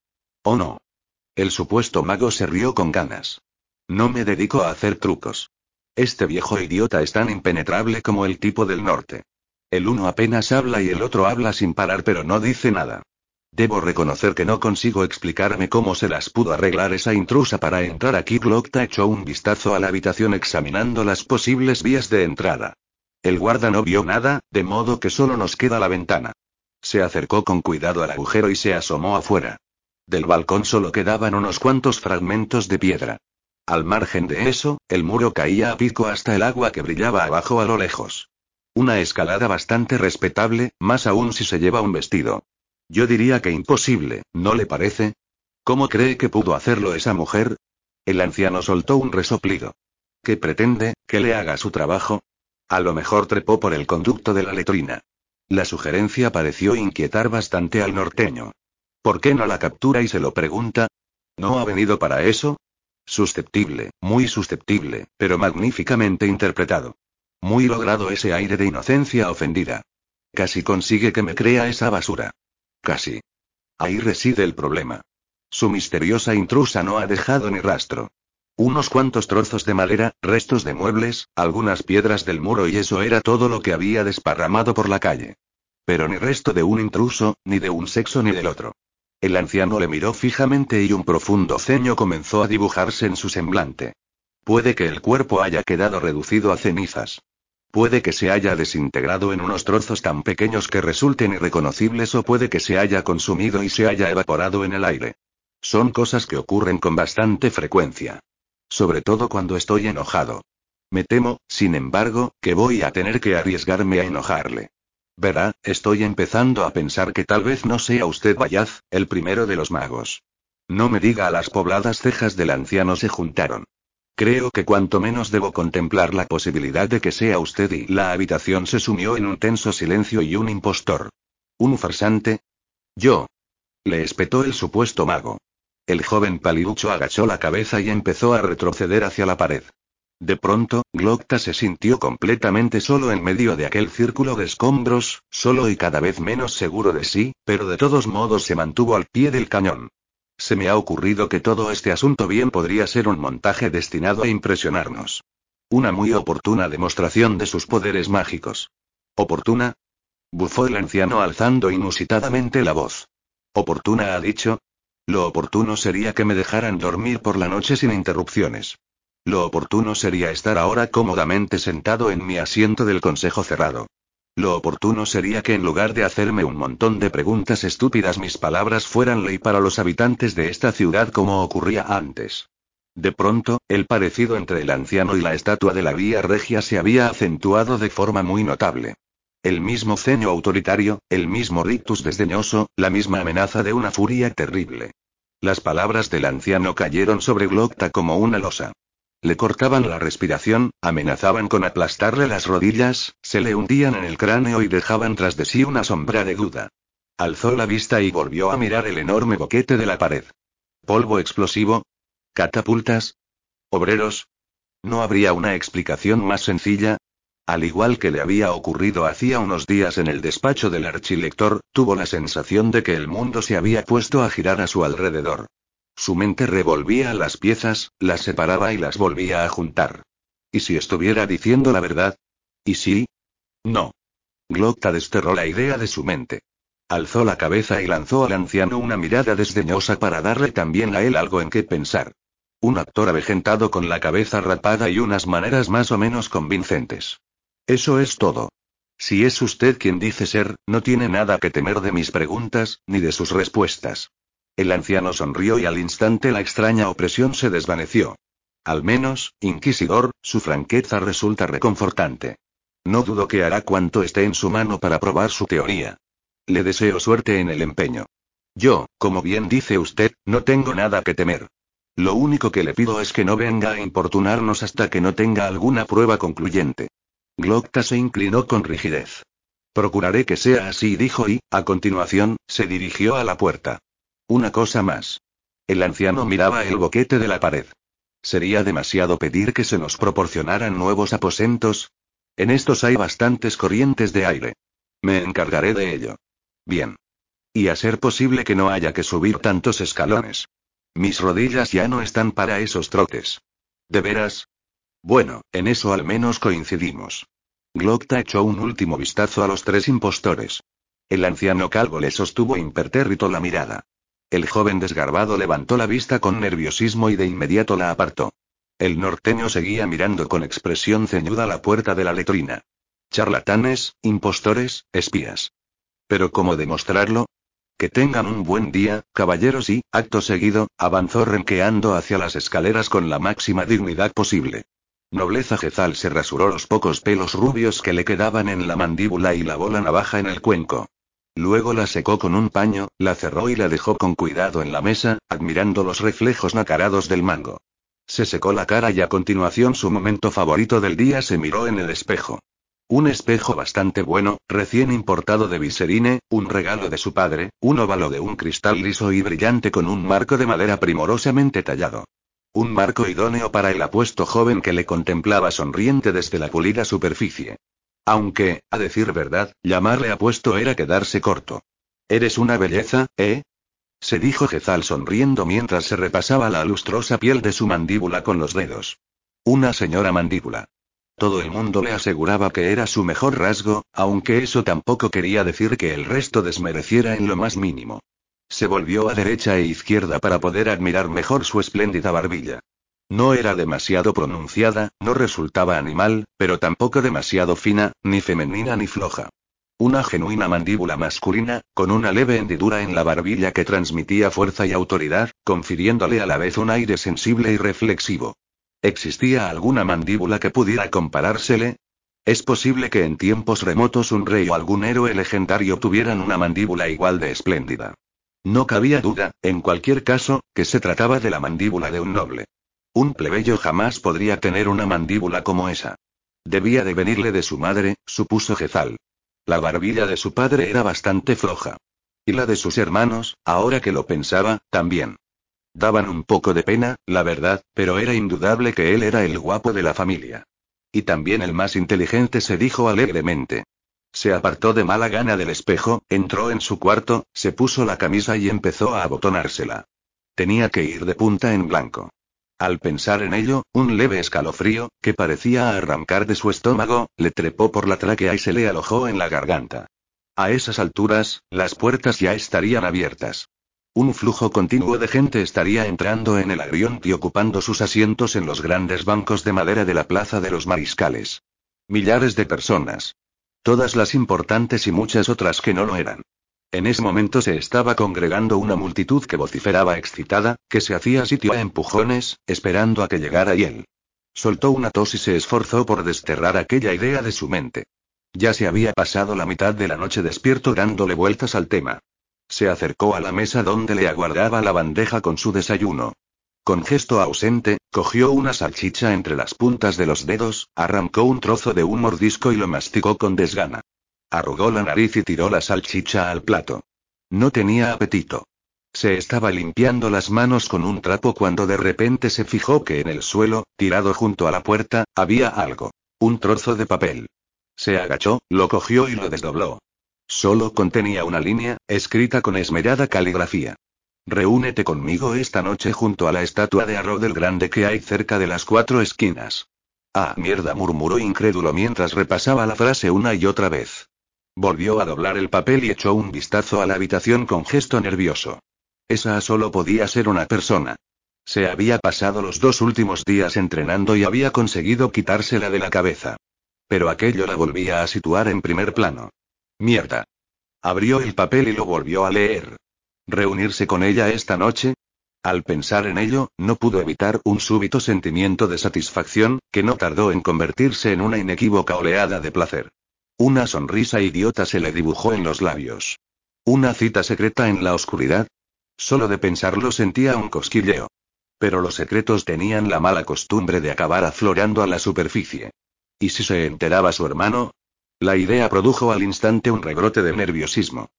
¿O no? El supuesto mago se rió con ganas. No me dedico a hacer trucos. Este viejo idiota es tan impenetrable como el tipo del norte. El uno apenas habla y el otro habla sin parar pero no dice nada. Debo reconocer que no consigo explicarme cómo se las pudo arreglar esa intrusa para entrar aquí. Glocta echó un vistazo a la habitación examinando las posibles vías de entrada. El guarda no vio nada, de modo que solo nos queda la ventana. Se acercó con cuidado al agujero y se asomó afuera. Del balcón solo quedaban unos cuantos fragmentos de piedra. Al margen de eso, el muro caía a pico hasta el agua que brillaba abajo a lo lejos. Una escalada bastante respetable, más aún si se lleva un vestido. Yo diría que imposible, ¿no le parece? ¿Cómo cree que pudo hacerlo esa mujer? El anciano soltó un resoplido. ¿Qué pretende, que le haga su trabajo? A lo mejor trepó por el conducto de la letrina. La sugerencia pareció inquietar bastante al norteño. ¿Por qué no la captura y se lo pregunta? ¿No ha venido para eso? Susceptible, muy susceptible, pero magníficamente interpretado. Muy logrado ese aire de inocencia ofendida. Casi consigue que me crea esa basura. Casi. Ahí reside el problema. Su misteriosa intrusa no ha dejado ni rastro. Unos cuantos trozos de madera, restos de muebles, algunas piedras del muro y eso era todo lo que había desparramado por la calle. Pero ni resto de un intruso, ni de un sexo ni del otro. El anciano le miró fijamente y un profundo ceño comenzó a dibujarse en su semblante. Puede que el cuerpo haya quedado reducido a cenizas. Puede que se haya desintegrado en unos trozos tan pequeños que resulten irreconocibles o puede que se haya consumido y se haya evaporado en el aire. Son cosas que ocurren con bastante frecuencia. Sobre todo cuando estoy enojado. Me temo, sin embargo, que voy a tener que arriesgarme a enojarle. Verá, estoy empezando a pensar que tal vez no sea usted Bayaz, el primero de los magos. No me diga, las pobladas cejas del anciano se juntaron. Creo que cuanto menos debo contemplar la posibilidad de que sea usted y la habitación se sumió en un tenso silencio y un impostor. ¿Un farsante? Yo. Le espetó el supuesto mago. El joven paliducho agachó la cabeza y empezó a retroceder hacia la pared. De pronto, Glocta se sintió completamente solo en medio de aquel círculo de escombros, solo y cada vez menos seguro de sí, pero de todos modos se mantuvo al pie del cañón. Se me ha ocurrido que todo este asunto bien podría ser un montaje destinado a impresionarnos. Una muy oportuna demostración de sus poderes mágicos. ¿Oportuna? Bufó el anciano alzando inusitadamente la voz. ¿Oportuna ha dicho? Lo oportuno sería que me dejaran dormir por la noche sin interrupciones. Lo oportuno sería estar ahora cómodamente sentado en mi asiento del consejo cerrado. Lo oportuno sería que en lugar de hacerme un montón de preguntas estúpidas mis palabras fueran ley para los habitantes de esta ciudad como ocurría antes. De pronto, el parecido entre el anciano y la estatua de la Vía Regia se había acentuado de forma muy notable. El mismo ceño autoritario, el mismo rictus desdeñoso, la misma amenaza de una furia terrible. Las palabras del anciano cayeron sobre Glocta como una losa. Le cortaban la respiración, amenazaban con aplastarle las rodillas, se le hundían en el cráneo y dejaban tras de sí una sombra de duda. Alzó la vista y volvió a mirar el enorme boquete de la pared. ¿Polvo explosivo? ¿Catapultas? ¿Obreros? ¿No habría una explicación más sencilla? Al igual que le había ocurrido hacía unos días en el despacho del archilector, tuvo la sensación de que el mundo se había puesto a girar a su alrededor. Su mente revolvía las piezas, las separaba y las volvía a juntar. ¿Y si estuviera diciendo la verdad? ¿Y si? No. Glocta desterró la idea de su mente. Alzó la cabeza y lanzó al anciano una mirada desdeñosa para darle también a él algo en qué pensar. Un actor avejentado con la cabeza rapada y unas maneras más o menos convincentes. Eso es todo. Si es usted quien dice ser, no tiene nada que temer de mis preguntas, ni de sus respuestas. El anciano sonrió y al instante la extraña opresión se desvaneció. Al menos, Inquisidor, su franqueza resulta reconfortante. No dudo que hará cuanto esté en su mano para probar su teoría. Le deseo suerte en el empeño. Yo, como bien dice usted, no tengo nada que temer. Lo único que le pido es que no venga a importunarnos hasta que no tenga alguna prueba concluyente. Glocta se inclinó con rigidez. Procuraré que sea así, dijo y, a continuación, se dirigió a la puerta. Una cosa más. El anciano miraba el boquete de la pared. ¿Sería demasiado pedir que se nos proporcionaran nuevos aposentos? En estos hay bastantes corrientes de aire. Me encargaré de ello. Bien. Y a ser posible que no haya que subir tantos escalones. Mis rodillas ya no están para esos trotes. ¿De veras? Bueno, en eso al menos coincidimos. Glocta echó un último vistazo a los tres impostores. El anciano calvo le sostuvo impertérrito la mirada. El joven desgarbado levantó la vista con nerviosismo y de inmediato la apartó. El norteño seguía mirando con expresión ceñuda la puerta de la letrina. Charlatanes, impostores, espías. Pero ¿cómo demostrarlo? Que tengan un buen día, caballeros y, acto seguido, avanzó renqueando hacia las escaleras con la máxima dignidad posible. Nobleza Jezal se rasuró los pocos pelos rubios que le quedaban en la mandíbula y lavó la navaja en el cuenco. Luego la secó con un paño, la cerró y la dejó con cuidado en la mesa, admirando los reflejos nacarados del mango. Se secó la cara y a continuación su momento favorito del día se miró en el espejo. Un espejo bastante bueno, recién importado de Viserine, un regalo de su padre, un óvalo de un cristal liso y brillante con un marco de madera primorosamente tallado. Un marco idóneo para el apuesto joven que le contemplaba sonriente desde la pulida superficie. Aunque, a decir verdad, llamarle apuesto era quedarse corto. Eres una belleza, ¿eh? Se dijo Jezal sonriendo mientras se repasaba la lustrosa piel de su mandíbula con los dedos. Una señora mandíbula. Todo el mundo le aseguraba que era su mejor rasgo, aunque eso tampoco quería decir que el resto desmereciera en lo más mínimo. Se volvió a derecha e izquierda para poder admirar mejor su espléndida barbilla. No era demasiado pronunciada, no resultaba animal, pero tampoco demasiado fina, ni femenina ni floja. Una genuina mandíbula masculina, con una leve hendidura en la barbilla que transmitía fuerza y autoridad, confiriéndole a la vez un aire sensible y reflexivo. ¿Existía alguna mandíbula que pudiera comparársele? Es posible que en tiempos remotos un rey o algún héroe legendario tuvieran una mandíbula igual de espléndida. No cabía duda, en cualquier caso, que se trataba de la mandíbula de un noble. Un plebeyo jamás podría tener una mandíbula como esa. Debía de venirle de su madre, supuso Jezal. La barbilla de su padre era bastante floja. Y la de sus hermanos, ahora que lo pensaba, también. Daban un poco de pena, la verdad, pero era indudable que él era el guapo de la familia. Y también el más inteligente se dijo alegremente. Se apartó de mala gana del espejo, entró en su cuarto, se puso la camisa y empezó a abotonársela. Tenía que ir de punta en blanco. Al pensar en ello, un leve escalofrío, que parecía arrancar de su estómago, le trepó por la tráquea y se le alojó en la garganta. A esas alturas, las puertas ya estarían abiertas. Un flujo continuo de gente estaría entrando en el agrión y ocupando sus asientos en los grandes bancos de madera de la Plaza de los Mariscales. Millares de personas. Todas las importantes y muchas otras que no lo eran. En ese momento se estaba congregando una multitud que vociferaba excitada, que se hacía sitio a empujones, esperando a que llegara y él. Soltó una tos y se esforzó por desterrar aquella idea de su mente. Ya se había pasado la mitad de la noche despierto dándole vueltas al tema. Se acercó a la mesa donde le aguardaba la bandeja con su desayuno. Con gesto ausente, cogió una salchicha entre las puntas de los dedos, arrancó un trozo de un mordisco y lo masticó con desgana. Arrugó la nariz y tiró la salchicha al plato. No tenía apetito. Se estaba limpiando las manos con un trapo cuando de repente se fijó que en el suelo, tirado junto a la puerta, había algo. Un trozo de papel. Se agachó, lo cogió y lo desdobló. Solo contenía una línea, escrita con esmerada caligrafía. Reúnete conmigo esta noche junto a la estatua de Arro del Grande que hay cerca de las cuatro esquinas. Ah, mierda, murmuró incrédulo mientras repasaba la frase una y otra vez. Volvió a doblar el papel y echó un vistazo a la habitación con gesto nervioso. Esa solo podía ser una persona. Se había pasado los dos últimos días entrenando y había conseguido quitársela de la cabeza. Pero aquello la volvía a situar en primer plano. Mierda. Abrió el papel y lo volvió a leer. ¿Reunirse con ella esta noche? Al pensar en ello, no pudo evitar un súbito sentimiento de satisfacción, que no tardó en convertirse en una inequívoca oleada de placer. Una sonrisa idiota se le dibujó en los labios. ¿Una cita secreta en la oscuridad? Solo de pensarlo sentía un cosquilleo. Pero los secretos tenían la mala costumbre de acabar aflorando a la superficie. ¿Y si se enteraba su hermano? La idea produjo al instante un rebrote de nerviosismo.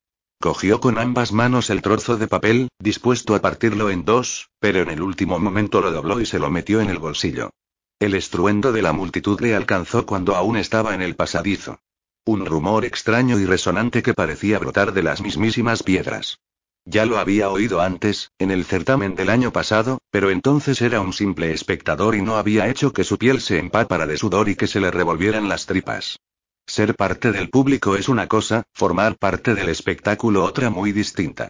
Cogió con ambas manos el trozo de papel, dispuesto a partirlo en dos, pero en el último momento lo dobló y se lo metió en el bolsillo. El estruendo de la multitud le alcanzó cuando aún estaba en el pasadizo. Un rumor extraño y resonante que parecía brotar de las mismísimas piedras. Ya lo había oído antes, en el certamen del año pasado, pero entonces era un simple espectador y no había hecho que su piel se empapara de sudor y que se le revolvieran las tripas. Ser parte del público es una cosa, formar parte del espectáculo otra muy distinta.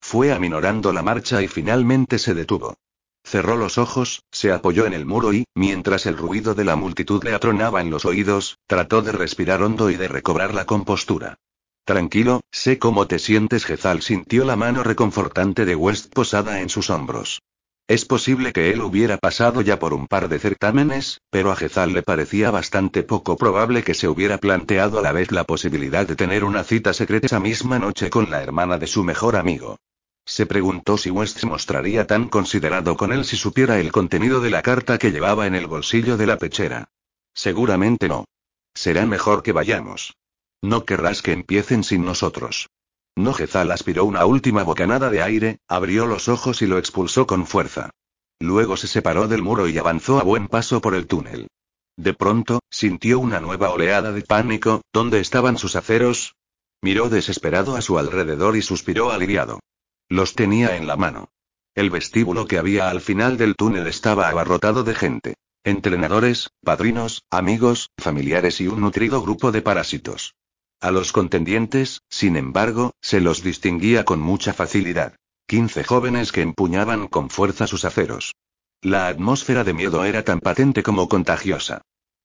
Fue aminorando la marcha y finalmente se detuvo. Cerró los ojos, se apoyó en el muro y, mientras el ruido de la multitud le atronaba en los oídos, trató de respirar hondo y de recobrar la compostura. Tranquilo, sé cómo te sientes. Jezal sintió la mano reconfortante de West posada en sus hombros. Es posible que él hubiera pasado ya por un par de certámenes, pero a Jezal le parecía bastante poco probable que se hubiera planteado a la vez la posibilidad de tener una cita secreta esa misma noche con la hermana de su mejor amigo. Se preguntó si West se mostraría tan considerado con él si supiera el contenido de la carta que llevaba en el bolsillo de la pechera. Seguramente no. Será mejor que vayamos. No querrás que empiecen sin nosotros. No Jezal aspiró una última bocanada de aire, abrió los ojos y lo expulsó con fuerza. Luego se separó del muro y avanzó a buen paso por el túnel. De pronto, sintió una nueva oleada de pánico, ¿dónde estaban sus aceros? Miró desesperado a su alrededor y suspiró aliviado. Los tenía en la mano. El vestíbulo que había al final del túnel estaba abarrotado de gente. Entrenadores, padrinos, amigos, familiares y un nutrido grupo de parásitos. A los contendientes, sin embargo, se los distinguía con mucha facilidad. Quince jóvenes que empuñaban con fuerza sus aceros. La atmósfera de miedo era tan patente como contagiosa.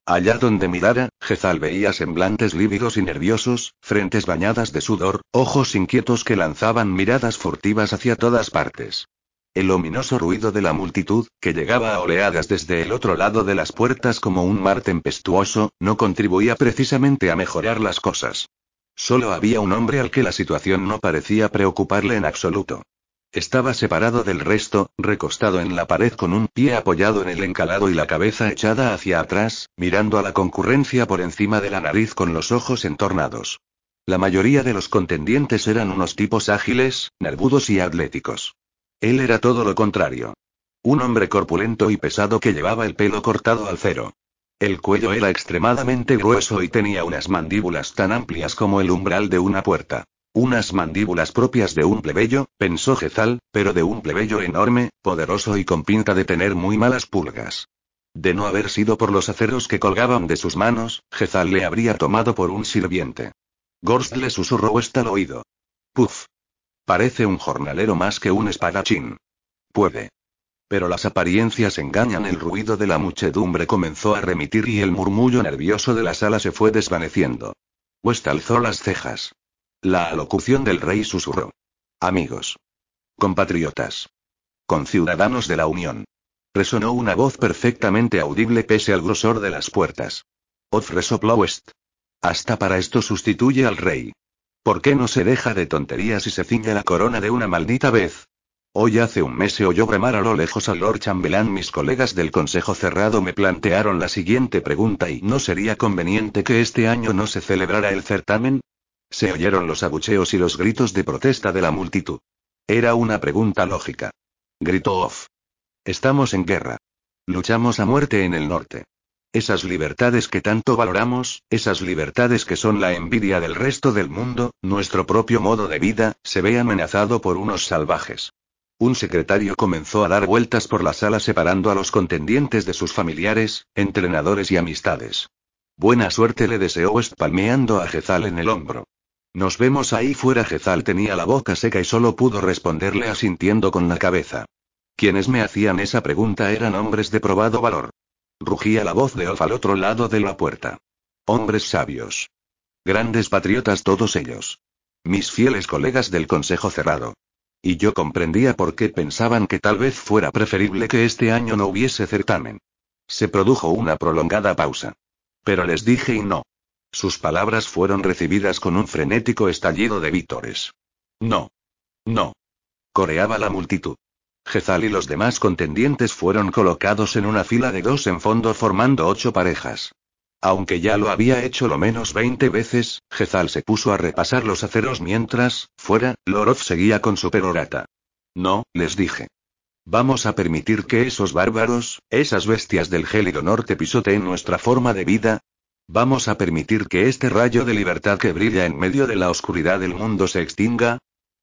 Allá donde mirara, Jezal veía semblantes lívidos y nerviosos, frentes bañadas de sudor, ojos inquietos que lanzaban miradas furtivas hacia todas partes. El ominoso ruido de la multitud, que llegaba a oleadas desde el otro lado de las puertas como un mar tempestuoso, no contribuía precisamente a mejorar las cosas. Solo había un hombre al que la situación no parecía preocuparle en absoluto. Estaba separado del resto, recostado en la pared con un pie apoyado en el encalado y la cabeza echada hacia atrás, mirando a la concurrencia por encima de la nariz con los ojos entornados. La mayoría de los contendientes eran unos tipos ágiles, nervudos y atléticos. Él era todo lo contrario. Un hombre corpulento y pesado que llevaba el pelo cortado al cero. El cuello era extremadamente grueso y tenía unas mandíbulas tan amplias como el umbral de una puerta. Unas mandíbulas propias de un plebeyo, pensó Jezal, pero de un plebeyo enorme, poderoso y con pinta de tener muy malas pulgas. De no haber sido por los aceros que colgaban de sus manos, Jezal le habría tomado por un sirviente. Gorst le susurró hasta el oído. Puf. Parece un jornalero más que un espadachín. Puede. Pero las apariencias engañan. El ruido de la muchedumbre comenzó a remitir y el murmullo nervioso de la sala se fue desvaneciendo. West alzó las cejas. La alocución del rey susurró. Amigos. Compatriotas. Conciudadanos de la Unión. Resonó una voz perfectamente audible pese al grosor de las puertas. Oz West. Hasta para esto sustituye al rey. ¿Por qué no se deja de tonterías y se ciñe la corona de una maldita vez? Hoy hace un mes se oyó bramar a lo lejos al Lord Chambelán. Mis colegas del Consejo Cerrado me plantearon la siguiente pregunta y ¿no sería conveniente que este año no se celebrara el certamen? Se oyeron los abucheos y los gritos de protesta de la multitud. Era una pregunta lógica. Gritó Off. Estamos en guerra. Luchamos a muerte en el norte. Esas libertades que tanto valoramos, esas libertades que son la envidia del resto del mundo, nuestro propio modo de vida, se ve amenazado por unos salvajes. Un secretario comenzó a dar vueltas por la sala separando a los contendientes de sus familiares, entrenadores y amistades. Buena suerte le deseó West palmeando a Jezal en el hombro. Nos vemos ahí fuera. Jezal tenía la boca seca y solo pudo responderle asintiendo con la cabeza. Quienes me hacían esa pregunta eran hombres de probado valor. Rugía la voz de Off al otro lado de la puerta. Hombres sabios. Grandes patriotas todos ellos. Mis fieles colegas del Consejo Cerrado. Y yo comprendía por qué pensaban que tal vez fuera preferible que este año no hubiese certamen. Se produjo una prolongada pausa. Pero les dije y no. Sus palabras fueron recibidas con un frenético estallido de vítores. No. No. Coreaba la multitud. Jezal y los demás contendientes fueron colocados en una fila de dos en fondo formando ocho parejas. Aunque ya lo había hecho lo menos veinte veces, Jezal se puso a repasar los aceros mientras, fuera, Lorov seguía con su perorata. No, les dije. Vamos a permitir que esos bárbaros, esas bestias del gélido norte pisoteen nuestra forma de vida, ¿Vamos a permitir que este rayo de libertad que brilla en medio de la oscuridad del mundo se extinga?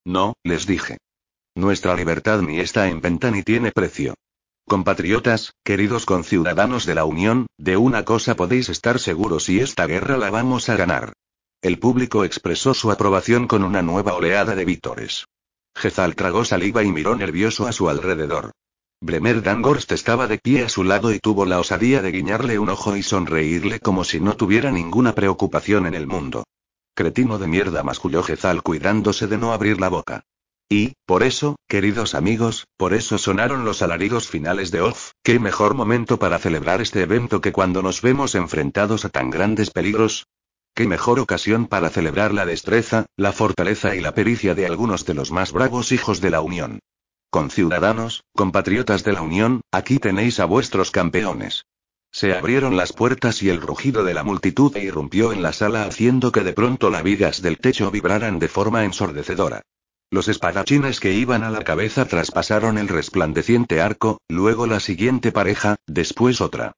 No, les dije. Nuestra libertad ni está en venta ni tiene precio. Compatriotas, queridos conciudadanos de la Unión, de una cosa podéis estar seguros y esta guerra la vamos a ganar. El público expresó su aprobación con una nueva oleada de vítores. Jezal tragó saliva y miró nervioso a su alrededor. Bremer Dangorst estaba de pie a su lado y tuvo la osadía de guiñarle un ojo y sonreírle como si no tuviera ninguna preocupación en el mundo. Cretino de mierda masculló Jezal cuidándose de no abrir la boca. Y, por eso, queridos amigos, por eso sonaron los alaridos finales de Off, qué mejor momento para celebrar este evento que cuando nos vemos enfrentados a tan grandes peligros. Qué mejor ocasión para celebrar la destreza, la fortaleza y la pericia de algunos de los más bravos hijos de la Unión. Conciudadanos, compatriotas de la Unión, aquí tenéis a vuestros campeones. Se abrieron las puertas y el rugido de la multitud irrumpió en la sala haciendo que de pronto las vigas del techo vibraran de forma ensordecedora. Los espadachines que iban a la cabeza traspasaron el resplandeciente arco, luego la siguiente pareja, después otra.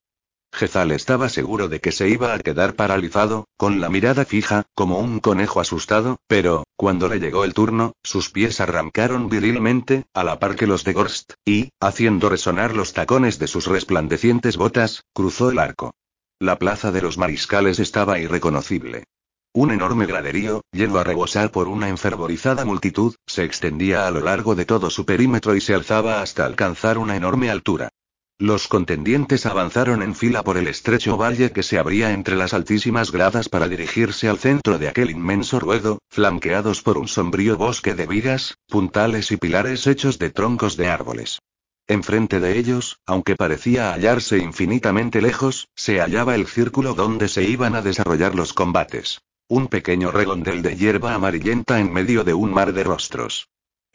Jezal estaba seguro de que se iba a quedar paralizado, con la mirada fija, como un conejo asustado, pero, cuando le llegó el turno, sus pies arrancaron virilmente, a la par que los de Gorst, y, haciendo resonar los tacones de sus resplandecientes botas, cruzó el arco. La plaza de los mariscales estaba irreconocible. Un enorme graderío, lleno a rebosar por una enfervorizada multitud, se extendía a lo largo de todo su perímetro y se alzaba hasta alcanzar una enorme altura. Los contendientes avanzaron en fila por el estrecho valle que se abría entre las altísimas gradas para dirigirse al centro de aquel inmenso ruedo, flanqueados por un sombrío bosque de vigas, puntales y pilares hechos de troncos de árboles. Enfrente de ellos, aunque parecía hallarse infinitamente lejos, se hallaba el círculo donde se iban a desarrollar los combates. Un pequeño redondel de hierba amarillenta en medio de un mar de rostros.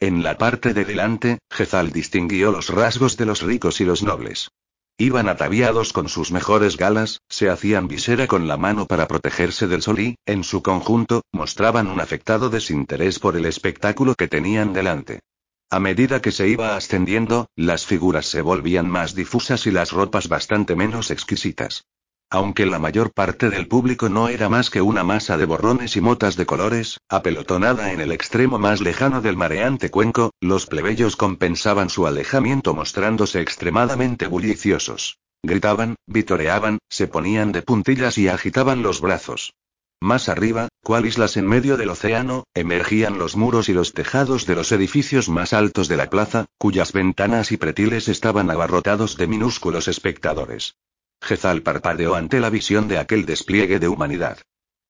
En la parte de delante, Jezal distinguió los rasgos de los ricos y los nobles. Iban ataviados con sus mejores galas, se hacían visera con la mano para protegerse del sol y, en su conjunto, mostraban un afectado desinterés por el espectáculo que tenían delante. A medida que se iba ascendiendo, las figuras se volvían más difusas y las ropas bastante menos exquisitas. Aunque la mayor parte del público no era más que una masa de borrones y motas de colores, apelotonada en el extremo más lejano del mareante cuenco, los plebeyos compensaban su alejamiento mostrándose extremadamente bulliciosos. Gritaban, vitoreaban, se ponían de puntillas y agitaban los brazos. Más arriba, cual islas en medio del océano, emergían los muros y los tejados de los edificios más altos de la plaza, cuyas ventanas y pretiles estaban abarrotados de minúsculos espectadores. Jezal parpadeó ante la visión de aquel despliegue de humanidad.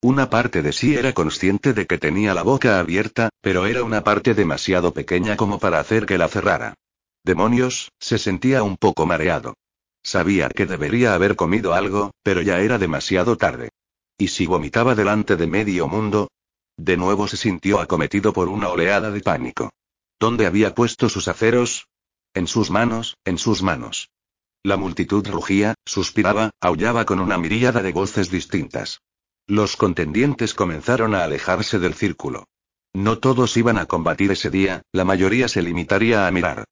Una parte de sí era consciente de que tenía la boca abierta, pero era una parte demasiado pequeña como para hacer que la cerrara. Demonios, se sentía un poco mareado. Sabía que debería haber comido algo, pero ya era demasiado tarde. ¿Y si vomitaba delante de medio mundo? De nuevo se sintió acometido por una oleada de pánico. ¿Dónde había puesto sus aceros? En sus manos, en sus manos. La multitud rugía, suspiraba, aullaba con una miríada de voces distintas. Los contendientes comenzaron a alejarse del círculo. No todos iban a combatir ese día, la mayoría se limitaría a mirar.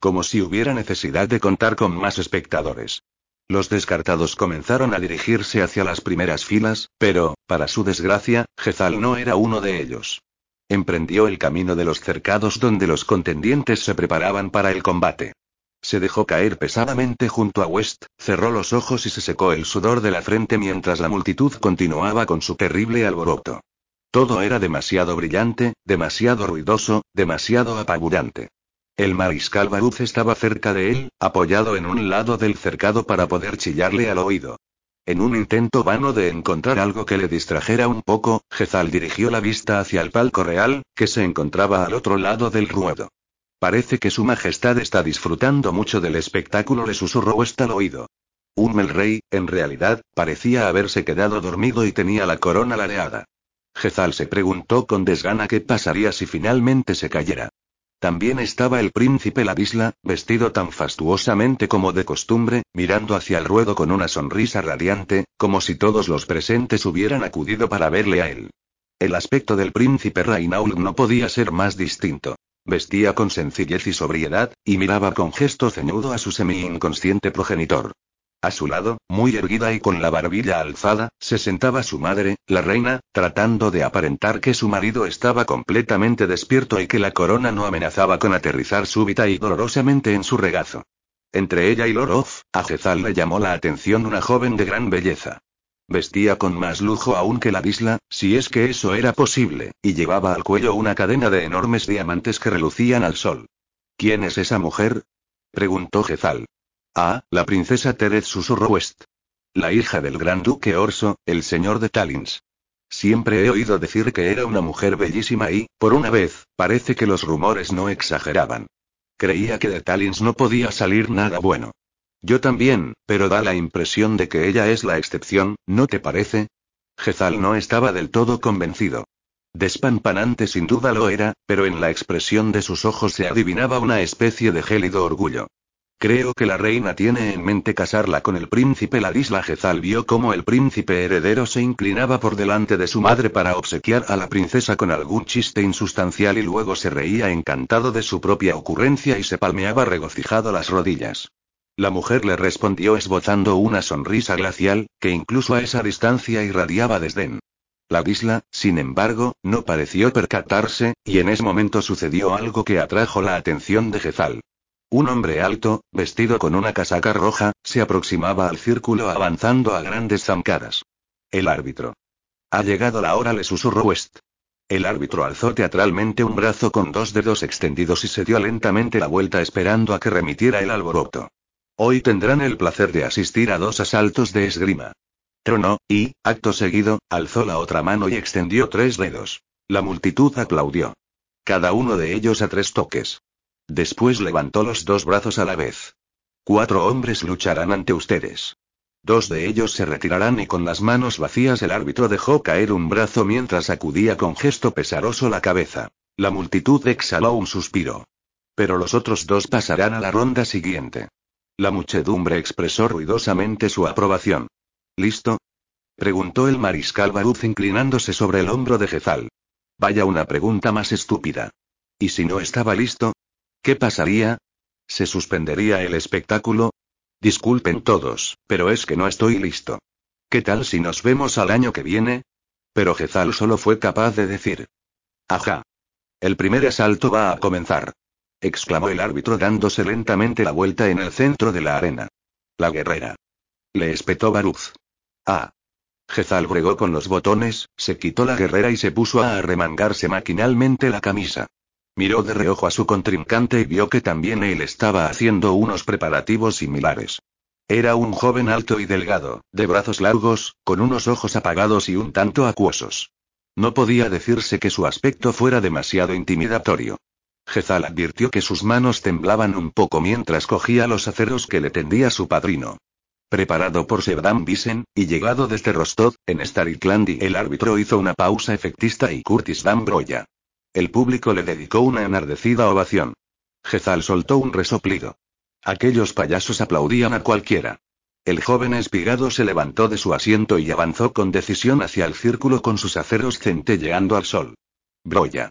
Como si hubiera necesidad de contar con más espectadores. Los descartados comenzaron a dirigirse hacia las primeras filas, pero, para su desgracia, Jezal no era uno de ellos. Emprendió el camino de los cercados donde los contendientes se preparaban para el combate. Se dejó caer pesadamente junto a West, cerró los ojos y se secó el sudor de la frente mientras la multitud continuaba con su terrible alboroto. Todo era demasiado brillante, demasiado ruidoso, demasiado apabullante. El mariscal Baruz estaba cerca de él, apoyado en un lado del cercado para poder chillarle al oído. En un intento vano de encontrar algo que le distrajera un poco, Jezal dirigió la vista hacia el palco real, que se encontraba al otro lado del ruedo. Parece que su majestad está disfrutando mucho del espectáculo, le susurró hasta al oído. Un rey, en realidad, parecía haberse quedado dormido y tenía la corona ladeada. Jezal se preguntó con desgana qué pasaría si finalmente se cayera. También estaba el príncipe Ladisla, vestido tan fastuosamente como de costumbre, mirando hacia el ruedo con una sonrisa radiante, como si todos los presentes hubieran acudido para verle a él. El aspecto del príncipe Rainaul no podía ser más distinto. Vestía con sencillez y sobriedad, y miraba con gesto ceñudo a su semi-inconsciente progenitor. A su lado, muy erguida y con la barbilla alzada, se sentaba su madre, la reina, tratando de aparentar que su marido estaba completamente despierto y que la corona no amenazaba con aterrizar súbita y dolorosamente en su regazo. Entre ella y Lorov, a Jezal le llamó la atención una joven de gran belleza. Vestía con más lujo aún que la isla, si es que eso era posible, y llevaba al cuello una cadena de enormes diamantes que relucían al sol. ¿Quién es esa mujer? preguntó Jezal. Ah, la princesa Terez susurró West. La hija del gran duque Orso, el señor de Talins. Siempre he oído decir que era una mujer bellísima y, por una vez, parece que los rumores no exageraban. Creía que de Talins no podía salir nada bueno. Yo también, pero da la impresión de que ella es la excepción, ¿no te parece? Jezal no estaba del todo convencido. Despampanante sin duda lo era, pero en la expresión de sus ojos se adivinaba una especie de gélido orgullo. Creo que la reina tiene en mente casarla con el príncipe Ladisla Jezal vio cómo el príncipe heredero se inclinaba por delante de su madre para obsequiar a la princesa con algún chiste insustancial y luego se reía encantado de su propia ocurrencia y se palmeaba regocijado las rodillas. La mujer le respondió esbozando una sonrisa glacial, que incluso a esa distancia irradiaba desdén. La isla, sin embargo, no pareció percatarse, y en ese momento sucedió algo que atrajo la atención de Jezal. Un hombre alto, vestido con una casaca roja, se aproximaba al círculo avanzando a grandes zancadas. El árbitro. Ha llegado la hora, le susurró West. El árbitro alzó teatralmente un brazo con dos dedos extendidos y se dio lentamente la vuelta esperando a que remitiera el alboroto. Hoy tendrán el placer de asistir a dos asaltos de esgrima. Tronó, y, acto seguido, alzó la otra mano y extendió tres dedos. La multitud aplaudió. Cada uno de ellos a tres toques. Después levantó los dos brazos a la vez. Cuatro hombres lucharán ante ustedes. Dos de ellos se retirarán y con las manos vacías el árbitro dejó caer un brazo mientras sacudía con gesto pesaroso la cabeza. La multitud exhaló un suspiro. Pero los otros dos pasarán a la ronda siguiente. La muchedumbre expresó ruidosamente su aprobación. ¿Listo? preguntó el mariscal Baruz inclinándose sobre el hombro de Jezal. Vaya una pregunta más estúpida. ¿Y si no estaba listo? ¿Qué pasaría? ¿Se suspendería el espectáculo? Disculpen todos, pero es que no estoy listo. ¿Qué tal si nos vemos al año que viene? Pero Jezal solo fue capaz de decir. Ajá. El primer asalto va a comenzar. Exclamó el árbitro dándose lentamente la vuelta en el centro de la arena. La guerrera. Le espetó Baruz. Ah. Jezal bregó con los botones, se quitó la guerrera y se puso a arremangarse maquinalmente la camisa. Miró de reojo a su contrincante y vio que también él estaba haciendo unos preparativos similares. Era un joven alto y delgado, de brazos largos, con unos ojos apagados y un tanto acuosos. No podía decirse que su aspecto fuera demasiado intimidatorio. Jezal advirtió que sus manos temblaban un poco mientras cogía los aceros que le tendía su padrino. Preparado por Sevdan Bisen, y llegado desde Rostov, en Stariklandi, el árbitro hizo una pausa efectista y Curtis Van Broya. El público le dedicó una enardecida ovación. Jezal soltó un resoplido. Aquellos payasos aplaudían a cualquiera. El joven espigado se levantó de su asiento y avanzó con decisión hacia el círculo con sus aceros centelleando al sol. Broya.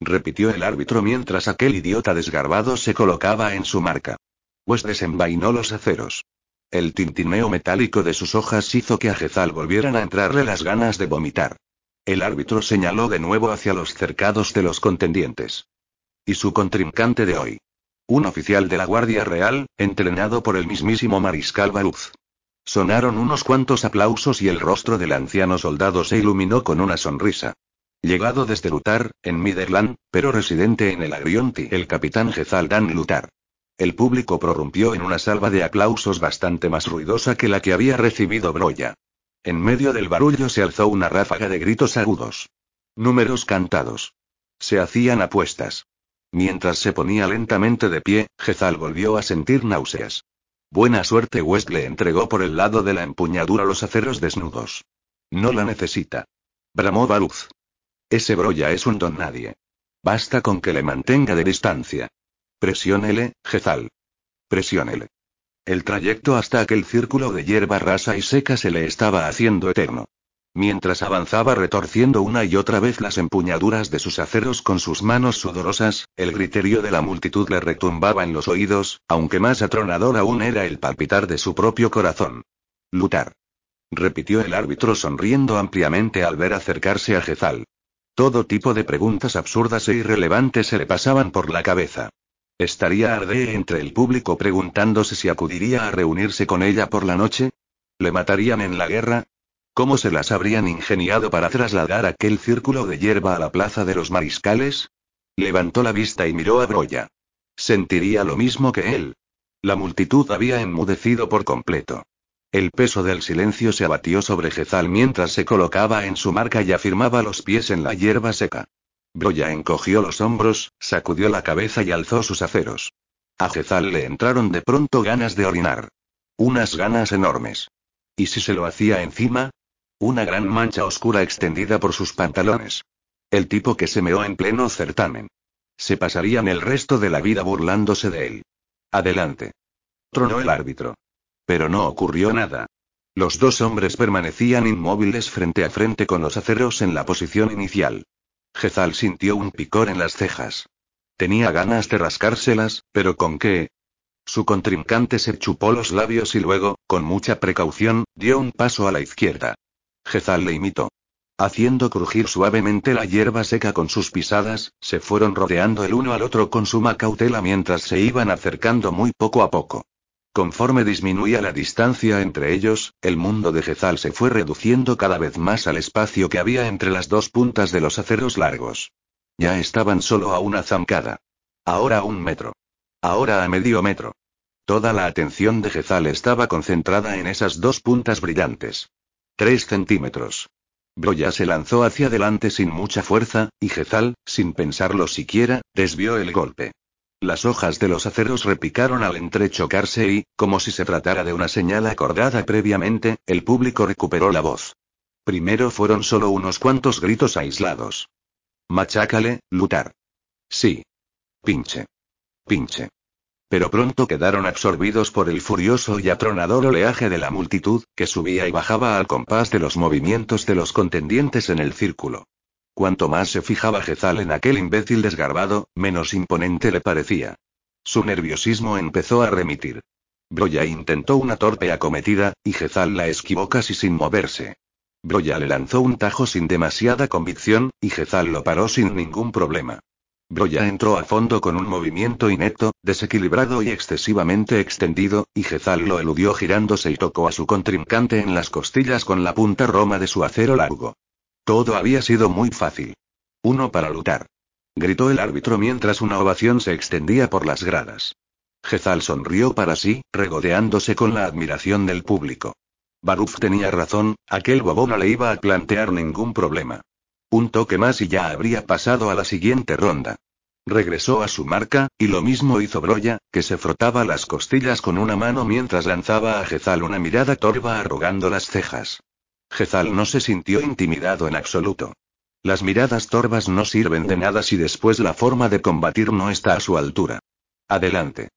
Repitió el árbitro mientras aquel idiota desgarbado se colocaba en su marca. Pues desenvainó los aceros. El tintineo metálico de sus hojas hizo que a Jezal volvieran a entrarle las ganas de vomitar. El árbitro señaló de nuevo hacia los cercados de los contendientes. Y su contrincante de hoy. Un oficial de la Guardia Real, entrenado por el mismísimo mariscal Baruz. Sonaron unos cuantos aplausos y el rostro del anciano soldado se iluminó con una sonrisa. Llegado desde Lutar, en Miderland, pero residente en el Agrionti, el capitán Gezaldan Lutar. El público prorrumpió en una salva de aplausos bastante más ruidosa que la que había recibido Broya. En medio del barullo se alzó una ráfaga de gritos agudos. Números cantados. Se hacían apuestas. Mientras se ponía lentamente de pie, Jezal volvió a sentir náuseas. Buena suerte West le entregó por el lado de la empuñadura los aceros desnudos. No la necesita. Bramó Baruz. Ese broya es un don nadie. Basta con que le mantenga de distancia. Presiónele, Jezal. Presiónele. El trayecto hasta aquel círculo de hierba rasa y seca se le estaba haciendo eterno. Mientras avanzaba retorciendo una y otra vez las empuñaduras de sus aceros con sus manos sudorosas, el griterío de la multitud le retumbaba en los oídos, aunque más atronador aún era el palpitar de su propio corazón. Lutar. Repitió el árbitro sonriendo ampliamente al ver acercarse a Jezal. Todo tipo de preguntas absurdas e irrelevantes se le pasaban por la cabeza. ¿Estaría Arde entre el público preguntándose si acudiría a reunirse con ella por la noche? ¿Le matarían en la guerra? ¿Cómo se las habrían ingeniado para trasladar aquel círculo de hierba a la plaza de los mariscales? Levantó la vista y miró a Broya. Sentiría lo mismo que él. La multitud había enmudecido por completo. El peso del silencio se abatió sobre Jezal mientras se colocaba en su marca y afirmaba los pies en la hierba seca. Broya encogió los hombros, sacudió la cabeza y alzó sus aceros. A Jezal le entraron de pronto ganas de orinar. Unas ganas enormes. ¿Y si se lo hacía encima? Una gran mancha oscura extendida por sus pantalones. El tipo que se meó en pleno certamen. Se pasarían el resto de la vida burlándose de él. Adelante. Tronó el árbitro. Pero no ocurrió nada. Los dos hombres permanecían inmóviles frente a frente con los aceros en la posición inicial. Jezal sintió un picor en las cejas. Tenía ganas de rascárselas, pero ¿con qué? Su contrincante se chupó los labios y luego, con mucha precaución, dio un paso a la izquierda. Jezal le imitó. Haciendo crujir suavemente la hierba seca con sus pisadas, se fueron rodeando el uno al otro con suma cautela mientras se iban acercando muy poco a poco. Conforme disminuía la distancia entre ellos, el mundo de Jezal se fue reduciendo cada vez más al espacio que había entre las dos puntas de los aceros largos. Ya estaban solo a una zancada. Ahora a un metro. Ahora a medio metro. Toda la atención de Gezal estaba concentrada en esas dos puntas brillantes. Tres centímetros. Broya se lanzó hacia adelante sin mucha fuerza, y Gezal, sin pensarlo siquiera, desvió el golpe. Las hojas de los aceros repicaron al entrechocarse y, como si se tratara de una señal acordada previamente, el público recuperó la voz. Primero fueron solo unos cuantos gritos aislados. Machácale, lutar. Sí. Pinche. Pinche. Pero pronto quedaron absorbidos por el furioso y atronador oleaje de la multitud, que subía y bajaba al compás de los movimientos de los contendientes en el círculo. Cuanto más se fijaba Gezal en aquel imbécil desgarbado, menos imponente le parecía. Su nerviosismo empezó a remitir. Broya intentó una torpe acometida, y Gezal la esquivó casi sin moverse. Broya le lanzó un tajo sin demasiada convicción, y Gezal lo paró sin ningún problema. Broya entró a fondo con un movimiento inepto, desequilibrado y excesivamente extendido, y Gezal lo eludió girándose y tocó a su contrincante en las costillas con la punta roma de su acero largo. Todo había sido muy fácil. Uno para lutar. Gritó el árbitro mientras una ovación se extendía por las gradas. Gezal sonrió para sí, regodeándose con la admiración del público. Baruf tenía razón, aquel bobo no le iba a plantear ningún problema. Un toque más y ya habría pasado a la siguiente ronda. Regresó a su marca, y lo mismo hizo Broya, que se frotaba las costillas con una mano mientras lanzaba a Gezal una mirada torva arrugando las cejas. Gezal no se sintió intimidado en absoluto. Las miradas torvas no sirven de nada si después la forma de combatir no está a su altura. Adelante.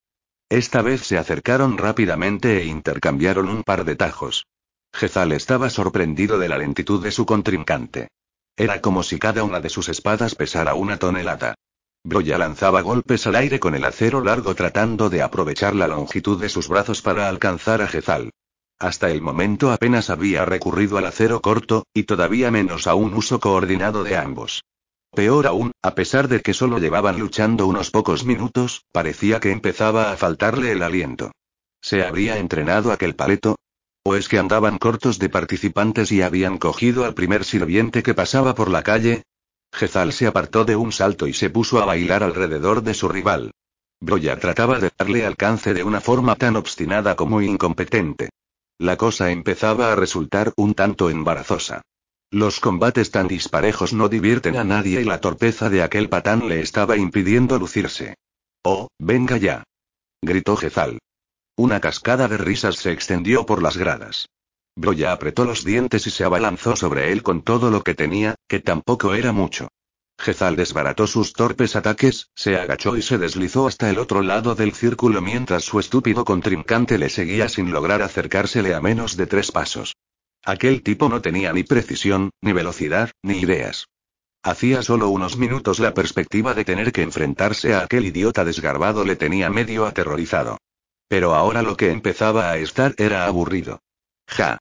Esta vez se acercaron rápidamente e intercambiaron un par de tajos. Gezal estaba sorprendido de la lentitud de su contrincante. Era como si cada una de sus espadas pesara una tonelada. Broya lanzaba golpes al aire con el acero largo tratando de aprovechar la longitud de sus brazos para alcanzar a Gezal. Hasta el momento apenas había recurrido al acero corto, y todavía menos a un uso coordinado de ambos. Peor aún, a pesar de que solo llevaban luchando unos pocos minutos, parecía que empezaba a faltarle el aliento. ¿Se habría entrenado aquel paleto? ¿O es que andaban cortos de participantes y habían cogido al primer sirviente que pasaba por la calle? Gezal se apartó de un salto y se puso a bailar alrededor de su rival. Broya trataba de darle alcance de una forma tan obstinada como incompetente. La cosa empezaba a resultar un tanto embarazosa. Los combates tan disparejos no divierten a nadie y la torpeza de aquel patán le estaba impidiendo lucirse. Oh, venga ya. Gritó Gezal. Una cascada de risas se extendió por las gradas. Broya apretó los dientes y se abalanzó sobre él con todo lo que tenía, que tampoco era mucho. Gezal desbarató sus torpes ataques, se agachó y se deslizó hasta el otro lado del círculo mientras su estúpido contrincante le seguía sin lograr acercársele a menos de tres pasos. Aquel tipo no tenía ni precisión, ni velocidad, ni ideas. Hacía solo unos minutos la perspectiva de tener que enfrentarse a aquel idiota desgarbado le tenía medio aterrorizado. Pero ahora lo que empezaba a estar era aburrido. Ja.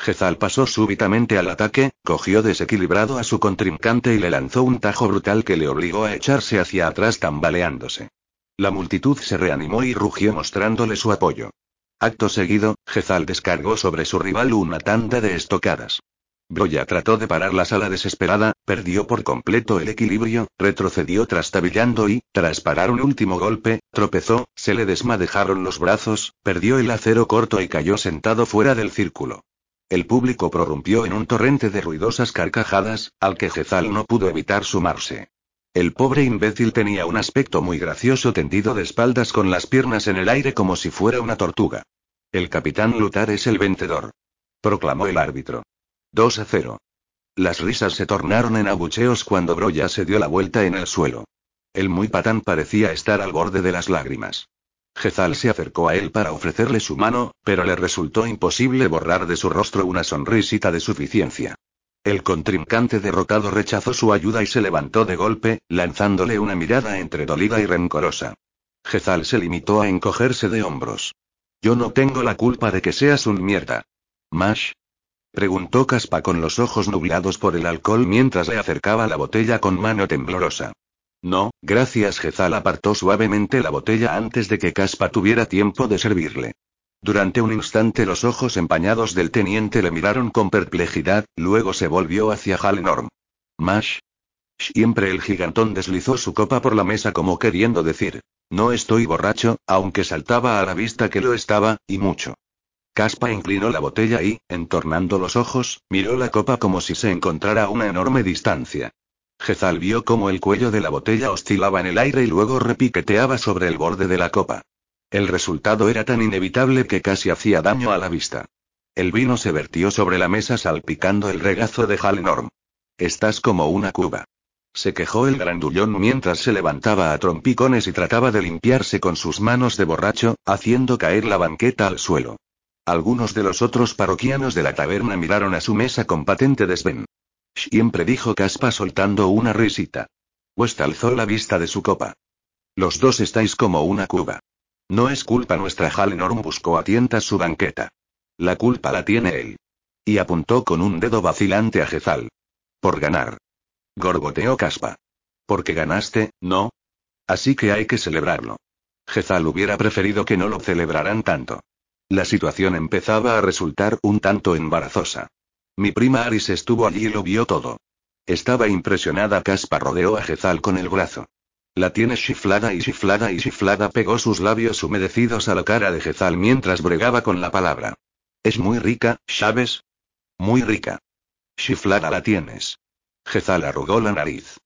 Gezal pasó súbitamente al ataque, cogió desequilibrado a su contrincante y le lanzó un tajo brutal que le obligó a echarse hacia atrás tambaleándose. La multitud se reanimó y rugió mostrándole su apoyo. Acto seguido, Gezal descargó sobre su rival una tanda de estocadas. Broya trató de pararla a la desesperada, perdió por completo el equilibrio, retrocedió trastabillando y, tras parar un último golpe, tropezó, se le desmadejaron los brazos, perdió el acero corto y cayó sentado fuera del círculo. El público prorrumpió en un torrente de ruidosas carcajadas, al que Gezal no pudo evitar sumarse. El pobre imbécil tenía un aspecto muy gracioso tendido de espaldas con las piernas en el aire como si fuera una tortuga. El capitán Lutar es el vencedor. Proclamó el árbitro. 2 a 0. Las risas se tornaron en abucheos cuando Broya se dio la vuelta en el suelo. El muy patán parecía estar al borde de las lágrimas. Gezal se acercó a él para ofrecerle su mano, pero le resultó imposible borrar de su rostro una sonrisita de suficiencia. El contrincante derrotado rechazó su ayuda y se levantó de golpe, lanzándole una mirada entre dolida y rencorosa. Gezal se limitó a encogerse de hombros. Yo no tengo la culpa de que seas un mierda. Mash, Preguntó Caspa con los ojos nublados por el alcohol mientras le acercaba la botella con mano temblorosa. No, gracias. Gezal apartó suavemente la botella antes de que Caspa tuviera tiempo de servirle. Durante un instante los ojos empañados del teniente le miraron con perplejidad, luego se volvió hacia Halnorm. Mash. Siempre el gigantón deslizó su copa por la mesa como queriendo decir. No estoy borracho, aunque saltaba a la vista que lo estaba, y mucho. Caspa inclinó la botella y, entornando los ojos, miró la copa como si se encontrara a una enorme distancia. Gezal vio cómo el cuello de la botella oscilaba en el aire y luego repiqueteaba sobre el borde de la copa. El resultado era tan inevitable que casi hacía daño a la vista. El vino se vertió sobre la mesa salpicando el regazo de Halenorm. Estás como una cuba. Se quejó el grandullón mientras se levantaba a trompicones y trataba de limpiarse con sus manos de borracho, haciendo caer la banqueta al suelo. Algunos de los otros parroquianos de la taberna miraron a su mesa con patente desdén. Siempre dijo Caspa soltando una risita. West alzó la vista de su copa. Los dos estáis como una cuba. No es culpa nuestra. Halenorm buscó a tientas su banqueta. La culpa la tiene él. Y apuntó con un dedo vacilante a Jezal. Por ganar. Gorgoteó Caspa. Porque ganaste, ¿no? Así que hay que celebrarlo. Jezal hubiera preferido que no lo celebraran tanto. La situación empezaba a resultar un tanto embarazosa. Mi prima Aris estuvo allí y lo vio todo. Estaba impresionada. Caspa rodeó a Jezal con el brazo. La tiene chiflada y chiflada y chiflada pegó sus labios humedecidos a la cara de Jezal mientras bregaba con la palabra. Es muy rica, ¿sabes? Muy rica. Chiflada la tienes. Jezal arrugó la nariz.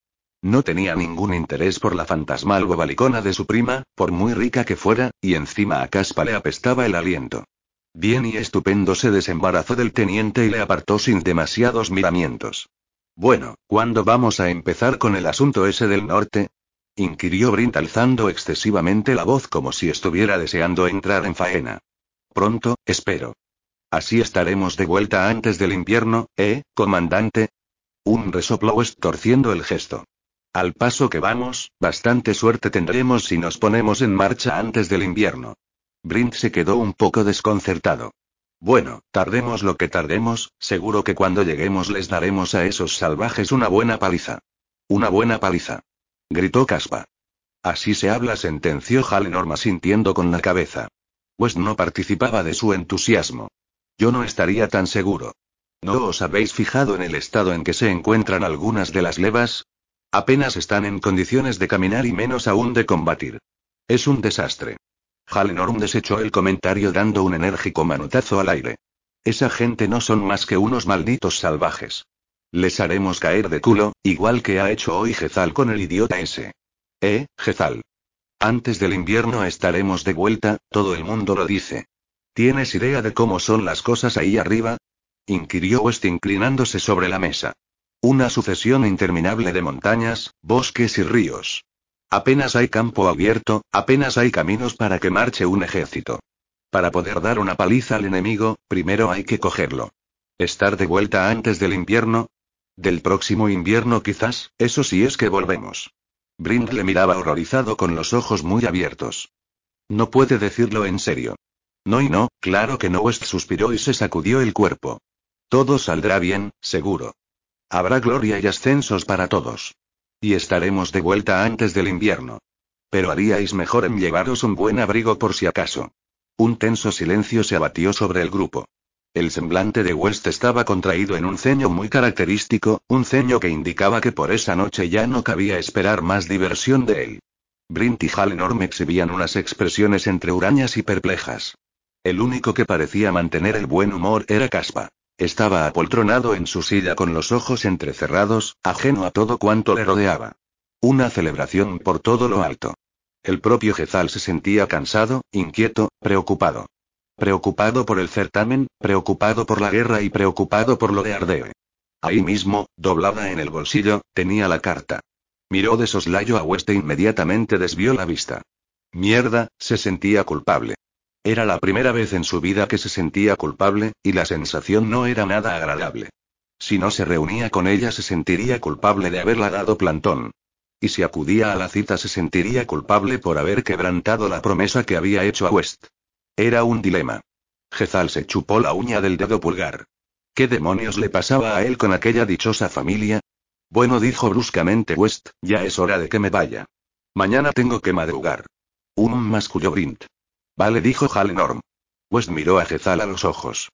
No tenía ningún interés por la fantasmal bobalicona de su prima, por muy rica que fuera, y encima a Caspa le apestaba el aliento. Bien y estupendo se desembarazó del teniente y le apartó sin demasiados miramientos. Bueno, ¿cuándo vamos a empezar con el asunto ese del norte? inquirió Brint alzando excesivamente la voz como si estuviera deseando entrar en faena. Pronto, espero. Así estaremos de vuelta antes del invierno, ¿eh, comandante? Un resopló West torciendo el gesto. Al paso que vamos, bastante suerte tendremos si nos ponemos en marcha antes del invierno. Brint se quedó un poco desconcertado. Bueno, tardemos lo que tardemos, seguro que cuando lleguemos les daremos a esos salvajes una buena paliza. Una buena paliza gritó Caspa. Así se habla, sentenció Halenorma sintiendo con la cabeza. Pues no participaba de su entusiasmo. Yo no estaría tan seguro. ¿No os habéis fijado en el estado en que se encuentran algunas de las levas? Apenas están en condiciones de caminar y menos aún de combatir. Es un desastre. Halenorm desechó el comentario dando un enérgico manotazo al aire. Esa gente no son más que unos malditos salvajes. Les haremos caer de culo, igual que ha hecho hoy Jezal con el idiota ese. ¿Eh, Jezal? Antes del invierno estaremos de vuelta, todo el mundo lo dice. ¿Tienes idea de cómo son las cosas ahí arriba? inquirió West inclinándose sobre la mesa. Una sucesión interminable de montañas, bosques y ríos. Apenas hay campo abierto, apenas hay caminos para que marche un ejército. Para poder dar una paliza al enemigo, primero hay que cogerlo. Estar de vuelta antes del invierno, del próximo invierno quizás, eso sí es que volvemos. Brind le miraba horrorizado con los ojos muy abiertos. No puede decirlo en serio. No y no, claro que no. West suspiró y se sacudió el cuerpo. Todo saldrá bien, seguro. Habrá gloria y ascensos para todos. Y estaremos de vuelta antes del invierno. Pero haríais mejor en llevaros un buen abrigo por si acaso. Un tenso silencio se abatió sobre el grupo. El semblante de West estaba contraído en un ceño muy característico, un ceño que indicaba que por esa noche ya no cabía esperar más diversión de él. Brint y Halenorm exhibían unas expresiones entre hurañas y perplejas. El único que parecía mantener el buen humor era Caspa. Estaba apoltronado en su silla con los ojos entrecerrados, ajeno a todo cuanto le rodeaba. Una celebración por todo lo alto. El propio Jezal se sentía cansado, inquieto, preocupado. Preocupado por el certamen, preocupado por la guerra y preocupado por lo de Ardeo. Ahí mismo, doblada en el bolsillo, tenía la carta. Miró de soslayo a West e inmediatamente desvió la vista. Mierda, se sentía culpable. Era la primera vez en su vida que se sentía culpable, y la sensación no era nada agradable. Si no se reunía con ella se sentiría culpable de haberla dado plantón. Y si acudía a la cita se sentiría culpable por haber quebrantado la promesa que había hecho a West. Era un dilema. Jezal se chupó la uña del dedo pulgar. ¿Qué demonios le pasaba a él con aquella dichosa familia? Bueno, dijo bruscamente West, ya es hora de que me vaya. Mañana tengo que madrugar. Un masculló Brint. Vale, dijo Halenorm. West miró a Jezal a los ojos.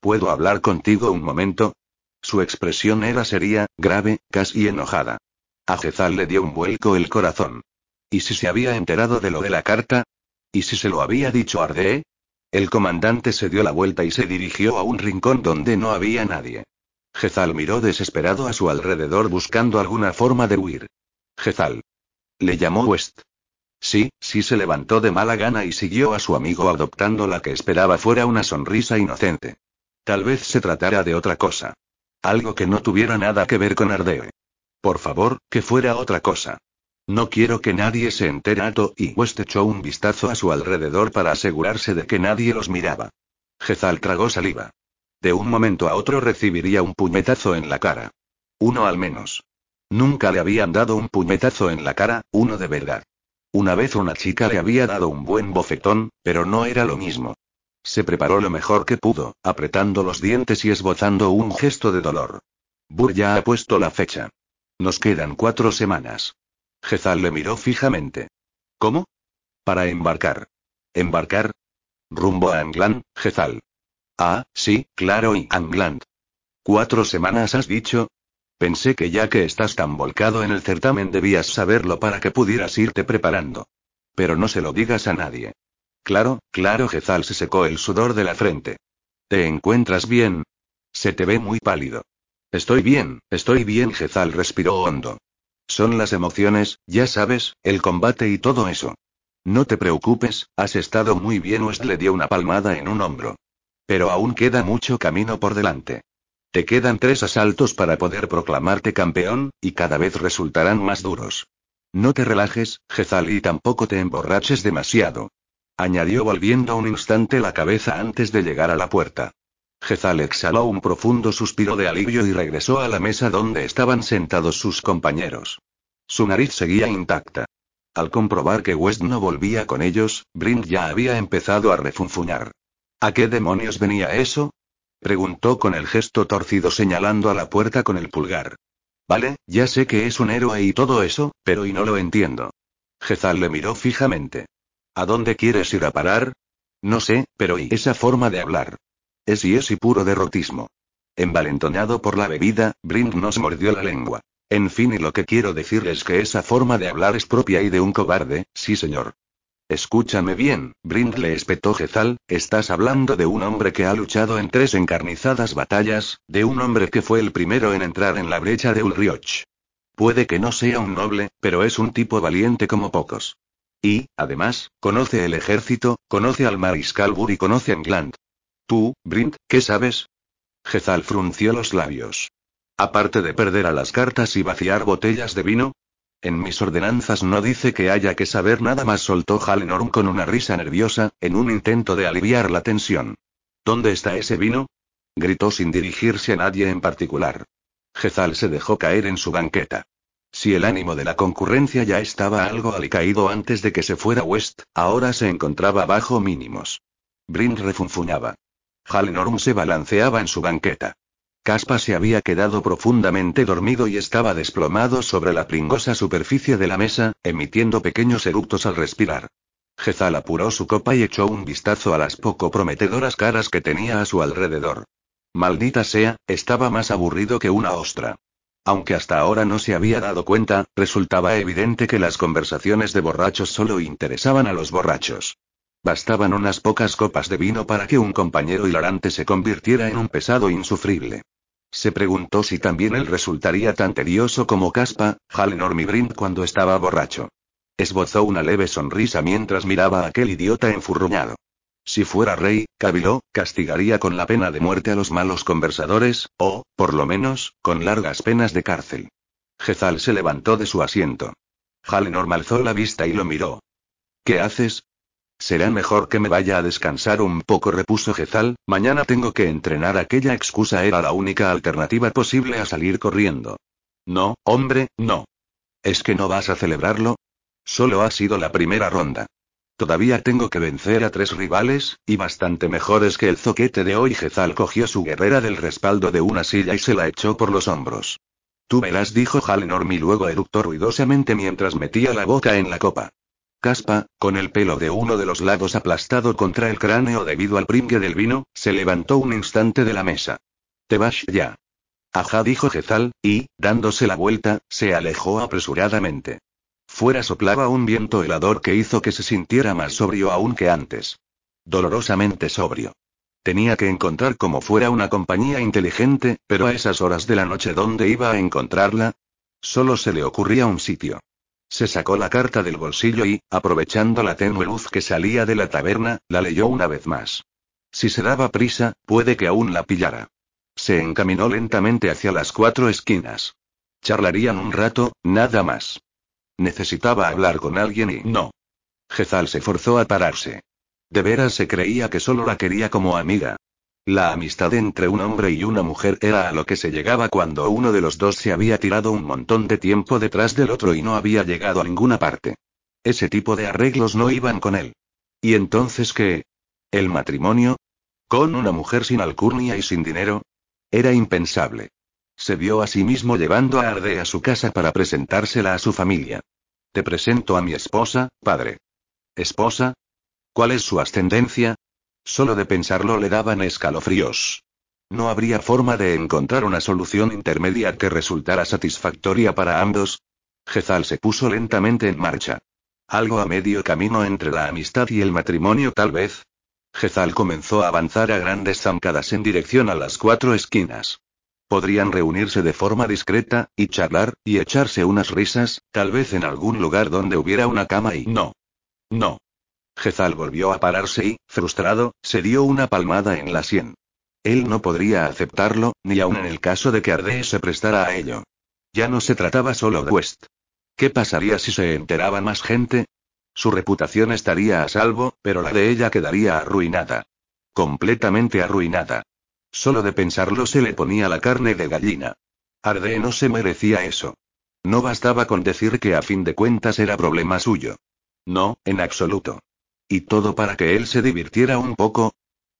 ¿Puedo hablar contigo un momento? Su expresión era seria, grave, casi enojada. A Jezal le dio un vuelco el corazón. ¿Y si se había enterado de lo de la carta? ¿Y si se lo había dicho Ardee? El comandante se dio la vuelta y se dirigió a un rincón donde no había nadie. Gezal miró desesperado a su alrededor buscando alguna forma de huir. Gezal. Le llamó West. Sí, sí se levantó de mala gana y siguió a su amigo adoptando la que esperaba fuera una sonrisa inocente. Tal vez se tratara de otra cosa. Algo que no tuviera nada que ver con Ardee. Por favor, que fuera otra cosa. No quiero que nadie se entere. Ato y West echó un vistazo a su alrededor para asegurarse de que nadie los miraba. Gezal tragó saliva. De un momento a otro recibiría un puñetazo en la cara. Uno al menos. Nunca le habían dado un puñetazo en la cara, uno de verdad. Una vez una chica le había dado un buen bofetón, pero no era lo mismo. Se preparó lo mejor que pudo, apretando los dientes y esbozando un gesto de dolor. Burr ya ha puesto la fecha. Nos quedan cuatro semanas. Gezal le miró fijamente. ¿Cómo? Para embarcar. ¿Embarcar? Rumbo a Angland, Gezal. Ah, sí, claro, y Angland. ¿Cuatro semanas has dicho? Pensé que ya que estás tan volcado en el certamen debías saberlo para que pudieras irte preparando. Pero no se lo digas a nadie. Claro, claro, Gezal se secó el sudor de la frente. ¿Te encuentras bien? Se te ve muy pálido. Estoy bien, estoy bien, Gezal respiró hondo. Son las emociones, ya sabes, el combate y todo eso. No te preocupes, has estado muy bien. West le dio una palmada en un hombro. Pero aún queda mucho camino por delante. Te quedan tres asaltos para poder proclamarte campeón, y cada vez resultarán más duros. No te relajes, Gezal, y tampoco te emborraches demasiado. Añadió volviendo un instante la cabeza antes de llegar a la puerta. Gezal exhaló un profundo suspiro de alivio y regresó a la mesa donde estaban sentados sus compañeros. Su nariz seguía intacta. Al comprobar que West no volvía con ellos, Brink ya había empezado a refunfuñar. ¿A qué demonios venía eso? Preguntó con el gesto torcido señalando a la puerta con el pulgar. Vale, ya sé que es un héroe y todo eso, pero y no lo entiendo. Gezal le miró fijamente. ¿A dónde quieres ir a parar? No sé, pero y esa forma de hablar. Es y es y puro derrotismo. Envalentonado por la bebida, Brind nos mordió la lengua. En fin, y lo que quiero decir es que esa forma de hablar es propia y de un cobarde, sí señor. Escúchame bien, Brind le espetó Gezal, estás hablando de un hombre que ha luchado en tres encarnizadas batallas, de un hombre que fue el primero en entrar en la brecha de Ulrioch. Puede que no sea un noble, pero es un tipo valiente como pocos. Y, además, conoce el ejército, conoce al mariscal Burr y conoce a England. Tú, Brind, ¿qué sabes? Gezal frunció los labios. Aparte de perder a las cartas y vaciar botellas de vino, en mis ordenanzas no dice que haya que saber nada más, soltó Halenorm con una risa nerviosa, en un intento de aliviar la tensión. ¿Dónde está ese vino? gritó sin dirigirse a nadie en particular. Gezal se dejó caer en su banqueta. Si el ánimo de la concurrencia ya estaba algo alicaído antes de que se fuera West, ahora se encontraba bajo mínimos. Brin refunfuñaba. Halenorm se balanceaba en su banqueta. Caspa se había quedado profundamente dormido y estaba desplomado sobre la pringosa superficie de la mesa, emitiendo pequeños eructos al respirar. Gezal apuró su copa y echó un vistazo a las poco prometedoras caras que tenía a su alrededor. Maldita sea, estaba más aburrido que una ostra. Aunque hasta ahora no se había dado cuenta, resultaba evidente que las conversaciones de borrachos solo interesaban a los borrachos. Bastaban unas pocas copas de vino para que un compañero hilarante se convirtiera en un pesado insufrible. Se preguntó si también él resultaría tan tedioso como Caspa, Halenor Brind cuando estaba borracho. Esbozó una leve sonrisa mientras miraba a aquel idiota enfurruñado. Si fuera rey, cabiló, castigaría con la pena de muerte a los malos conversadores, o, por lo menos, con largas penas de cárcel. Gezal se levantó de su asiento. Halenor alzó la vista y lo miró. ¿Qué haces? Será mejor que me vaya a descansar un poco, repuso Gezal, mañana tengo que entrenar. Aquella excusa era la única alternativa posible a salir corriendo. No, hombre, no. ¿Es que no vas a celebrarlo? Solo ha sido la primera ronda. Todavía tengo que vencer a tres rivales, y bastante mejores que el zoquete de hoy. Gezal cogió su guerrera del respaldo de una silla y se la echó por los hombros. Tú verás, dijo Halenorm y luego eructó ruidosamente mientras metía la boca en la copa. Caspa, con el pelo de uno de los lados aplastado contra el cráneo debido al pringue del vino, se levantó un instante de la mesa. Te vas ya. Ajá, dijo Gezal, y, dándose la vuelta, se alejó apresuradamente. Fuera soplaba un viento helador que hizo que se sintiera más sobrio aún que antes. Dolorosamente sobrio. Tenía que encontrar como fuera una compañía inteligente, pero a esas horas de la noche ¿dónde iba a encontrarla? Solo se le ocurría un sitio. Se sacó la carta del bolsillo y, aprovechando la tenue luz que salía de la taberna, la leyó una vez más. Si se daba prisa, puede que aún la pillara. Se encaminó lentamente hacia las cuatro esquinas. Charlarían un rato, nada más. Necesitaba hablar con alguien y no. Gezal se forzó a pararse. De veras se creía que solo la quería como amiga. La amistad entre un hombre y una mujer era a lo que se llegaba cuando uno de los dos se había tirado un montón de tiempo detrás del otro y no había llegado a ninguna parte. Ese tipo de arreglos no iban con él. ¿Y entonces qué? ¿El matrimonio? ¿Con una mujer sin alcurnia y sin dinero? Era impensable. Se vio a sí mismo llevando a Arde a su casa para presentársela a su familia. Te presento a mi esposa, padre. ¿Esposa? ¿Cuál es su ascendencia? Solo de pensarlo le daban escalofríos. ¿No habría forma de encontrar una solución intermedia que resultara satisfactoria para ambos? Gezal se puso lentamente en marcha. Algo a medio camino entre la amistad y el matrimonio tal vez. Gezal comenzó a avanzar a grandes zancadas en dirección a las cuatro esquinas. Podrían reunirse de forma discreta, y charlar, y echarse unas risas, tal vez en algún lugar donde hubiera una cama y no. No. Gezal volvió a pararse y, frustrado, se dio una palmada en la sien. Él no podría aceptarlo, ni aun en el caso de que Ardee se prestara a ello. Ya no se trataba solo de West. ¿Qué pasaría si se enteraba más gente? Su reputación estaría a salvo, pero la de ella quedaría arruinada. Completamente arruinada. Solo de pensarlo se le ponía la carne de gallina. Ardee no se merecía eso. No bastaba con decir que a fin de cuentas era problema suyo. No, en absoluto. Y todo para que él se divirtiera un poco.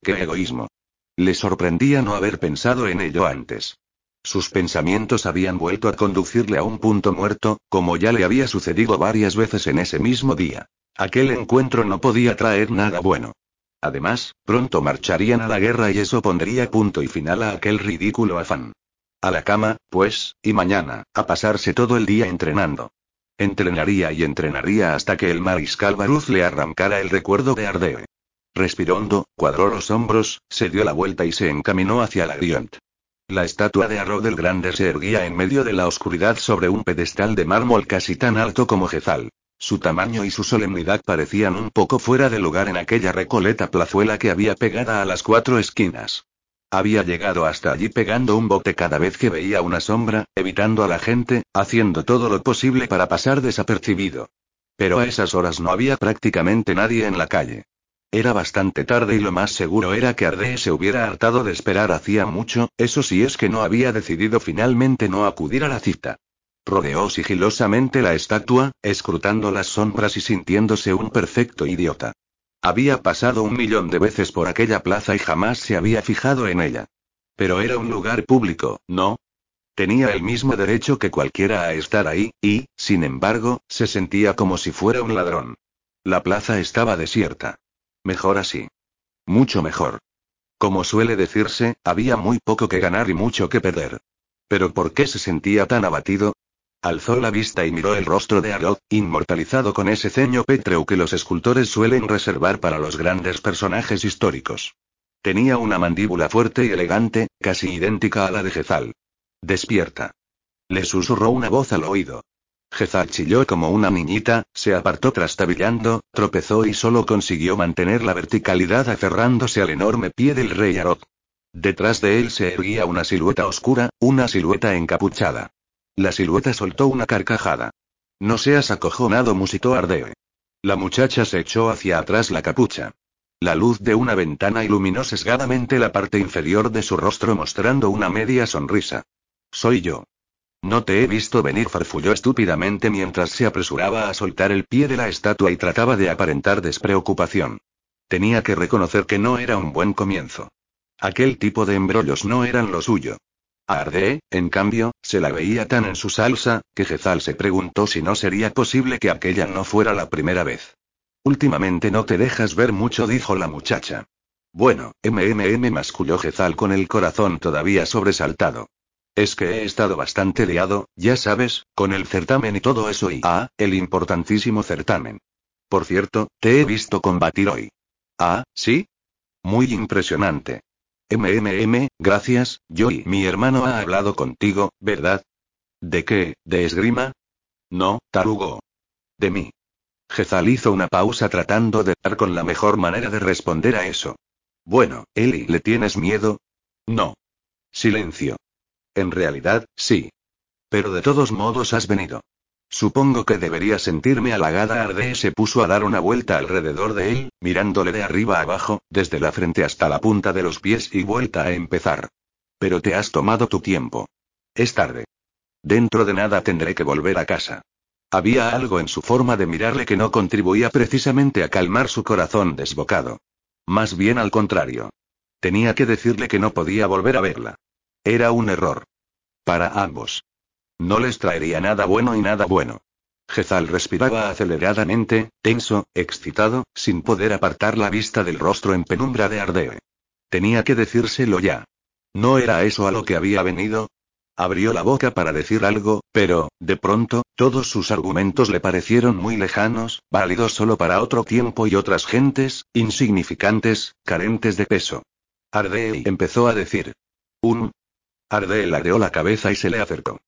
¡Qué egoísmo! Le sorprendía no haber pensado en ello antes. Sus pensamientos habían vuelto a conducirle a un punto muerto, como ya le había sucedido varias veces en ese mismo día. Aquel encuentro no podía traer nada bueno. Además, pronto marcharían a la guerra y eso pondría punto y final a aquel ridículo afán. A la cama, pues, y mañana, a pasarse todo el día entrenando. Entrenaría y entrenaría hasta que el mariscal Baruz le arrancara el recuerdo de Ardee. Respiró hondo, cuadró los hombros, se dio la vuelta y se encaminó hacia la Griont. La estatua de Arro del Grande se erguía en medio de la oscuridad sobre un pedestal de mármol casi tan alto como Jezal. Su tamaño y su solemnidad parecían un poco fuera de lugar en aquella recoleta plazuela que había pegada a las cuatro esquinas. Había llegado hasta allí pegando un bote cada vez que veía una sombra, evitando a la gente, haciendo todo lo posible para pasar desapercibido. Pero a esas horas no había prácticamente nadie en la calle. Era bastante tarde y lo más seguro era que Ardee se hubiera hartado de esperar hacía mucho, eso sí es que no había decidido finalmente no acudir a la cita. Rodeó sigilosamente la estatua, escrutando las sombras y sintiéndose un perfecto idiota. Había pasado un millón de veces por aquella plaza y jamás se había fijado en ella. Pero era un lugar público, ¿no? Tenía el mismo derecho que cualquiera a estar ahí, y, sin embargo, se sentía como si fuera un ladrón. La plaza estaba desierta. Mejor así. Mucho mejor. Como suele decirse, había muy poco que ganar y mucho que perder. Pero ¿por qué se sentía tan abatido? Alzó la vista y miró el rostro de Arod, inmortalizado con ese ceño pétreo que los escultores suelen reservar para los grandes personajes históricos. Tenía una mandíbula fuerte y elegante, casi idéntica a la de Jezal. Despierta. Le susurró una voz al oído. Jezal chilló como una niñita, se apartó trastabillando, tropezó y solo consiguió mantener la verticalidad aferrándose al enorme pie del rey Arod. Detrás de él se erguía una silueta oscura, una silueta encapuchada. La silueta soltó una carcajada. No seas acojonado, musitó Ardee. La muchacha se echó hacia atrás la capucha. La luz de una ventana iluminó sesgadamente la parte inferior de su rostro mostrando una media sonrisa. Soy yo. No te he visto venir, farfulló estúpidamente mientras se apresuraba a soltar el pie de la estatua y trataba de aparentar despreocupación. Tenía que reconocer que no era un buen comienzo. Aquel tipo de embrollos no eran lo suyo. A Ardee, en cambio, se la veía tan en su salsa, que Jezal se preguntó si no sería posible que aquella no fuera la primera vez. Últimamente no te dejas ver mucho, dijo la muchacha. Bueno, MMM masculló Jezal con el corazón todavía sobresaltado. Es que he estado bastante liado, ya sabes, con el certamen y todo eso y... Ah, el importantísimo certamen. Por cierto, te he visto combatir hoy. Ah, ¿sí? Muy impresionante. MMM, gracias, yo mi hermano ha hablado contigo, ¿verdad? ¿De qué? ¿De esgrima? No, tarugo. De mí. Jezal hizo una pausa tratando de dar con la mejor manera de responder a eso. Bueno, Eli, ¿le tienes miedo? No. Silencio. En realidad, sí. Pero de todos modos has venido. Supongo que debería sentirme halagada. Arde se puso a dar una vuelta alrededor de él, mirándole de arriba abajo, desde la frente hasta la punta de los pies y vuelta a empezar. Pero te has tomado tu tiempo. Es tarde. Dentro de nada tendré que volver a casa. Había algo en su forma de mirarle que no contribuía precisamente a calmar su corazón desbocado. Más bien al contrario. Tenía que decirle que no podía volver a verla. Era un error. Para ambos. No les traería nada bueno y nada bueno. Jezal respiraba aceleradamente, tenso, excitado, sin poder apartar la vista del rostro en penumbra de Ardee. Tenía que decírselo ya. ¿No era eso a lo que había venido? Abrió la boca para decir algo, pero, de pronto, todos sus argumentos le parecieron muy lejanos, válidos solo para otro tiempo y otras gentes, insignificantes, carentes de peso. Ardei empezó a decir. Un. Ardei ladeó la cabeza y se le acercó.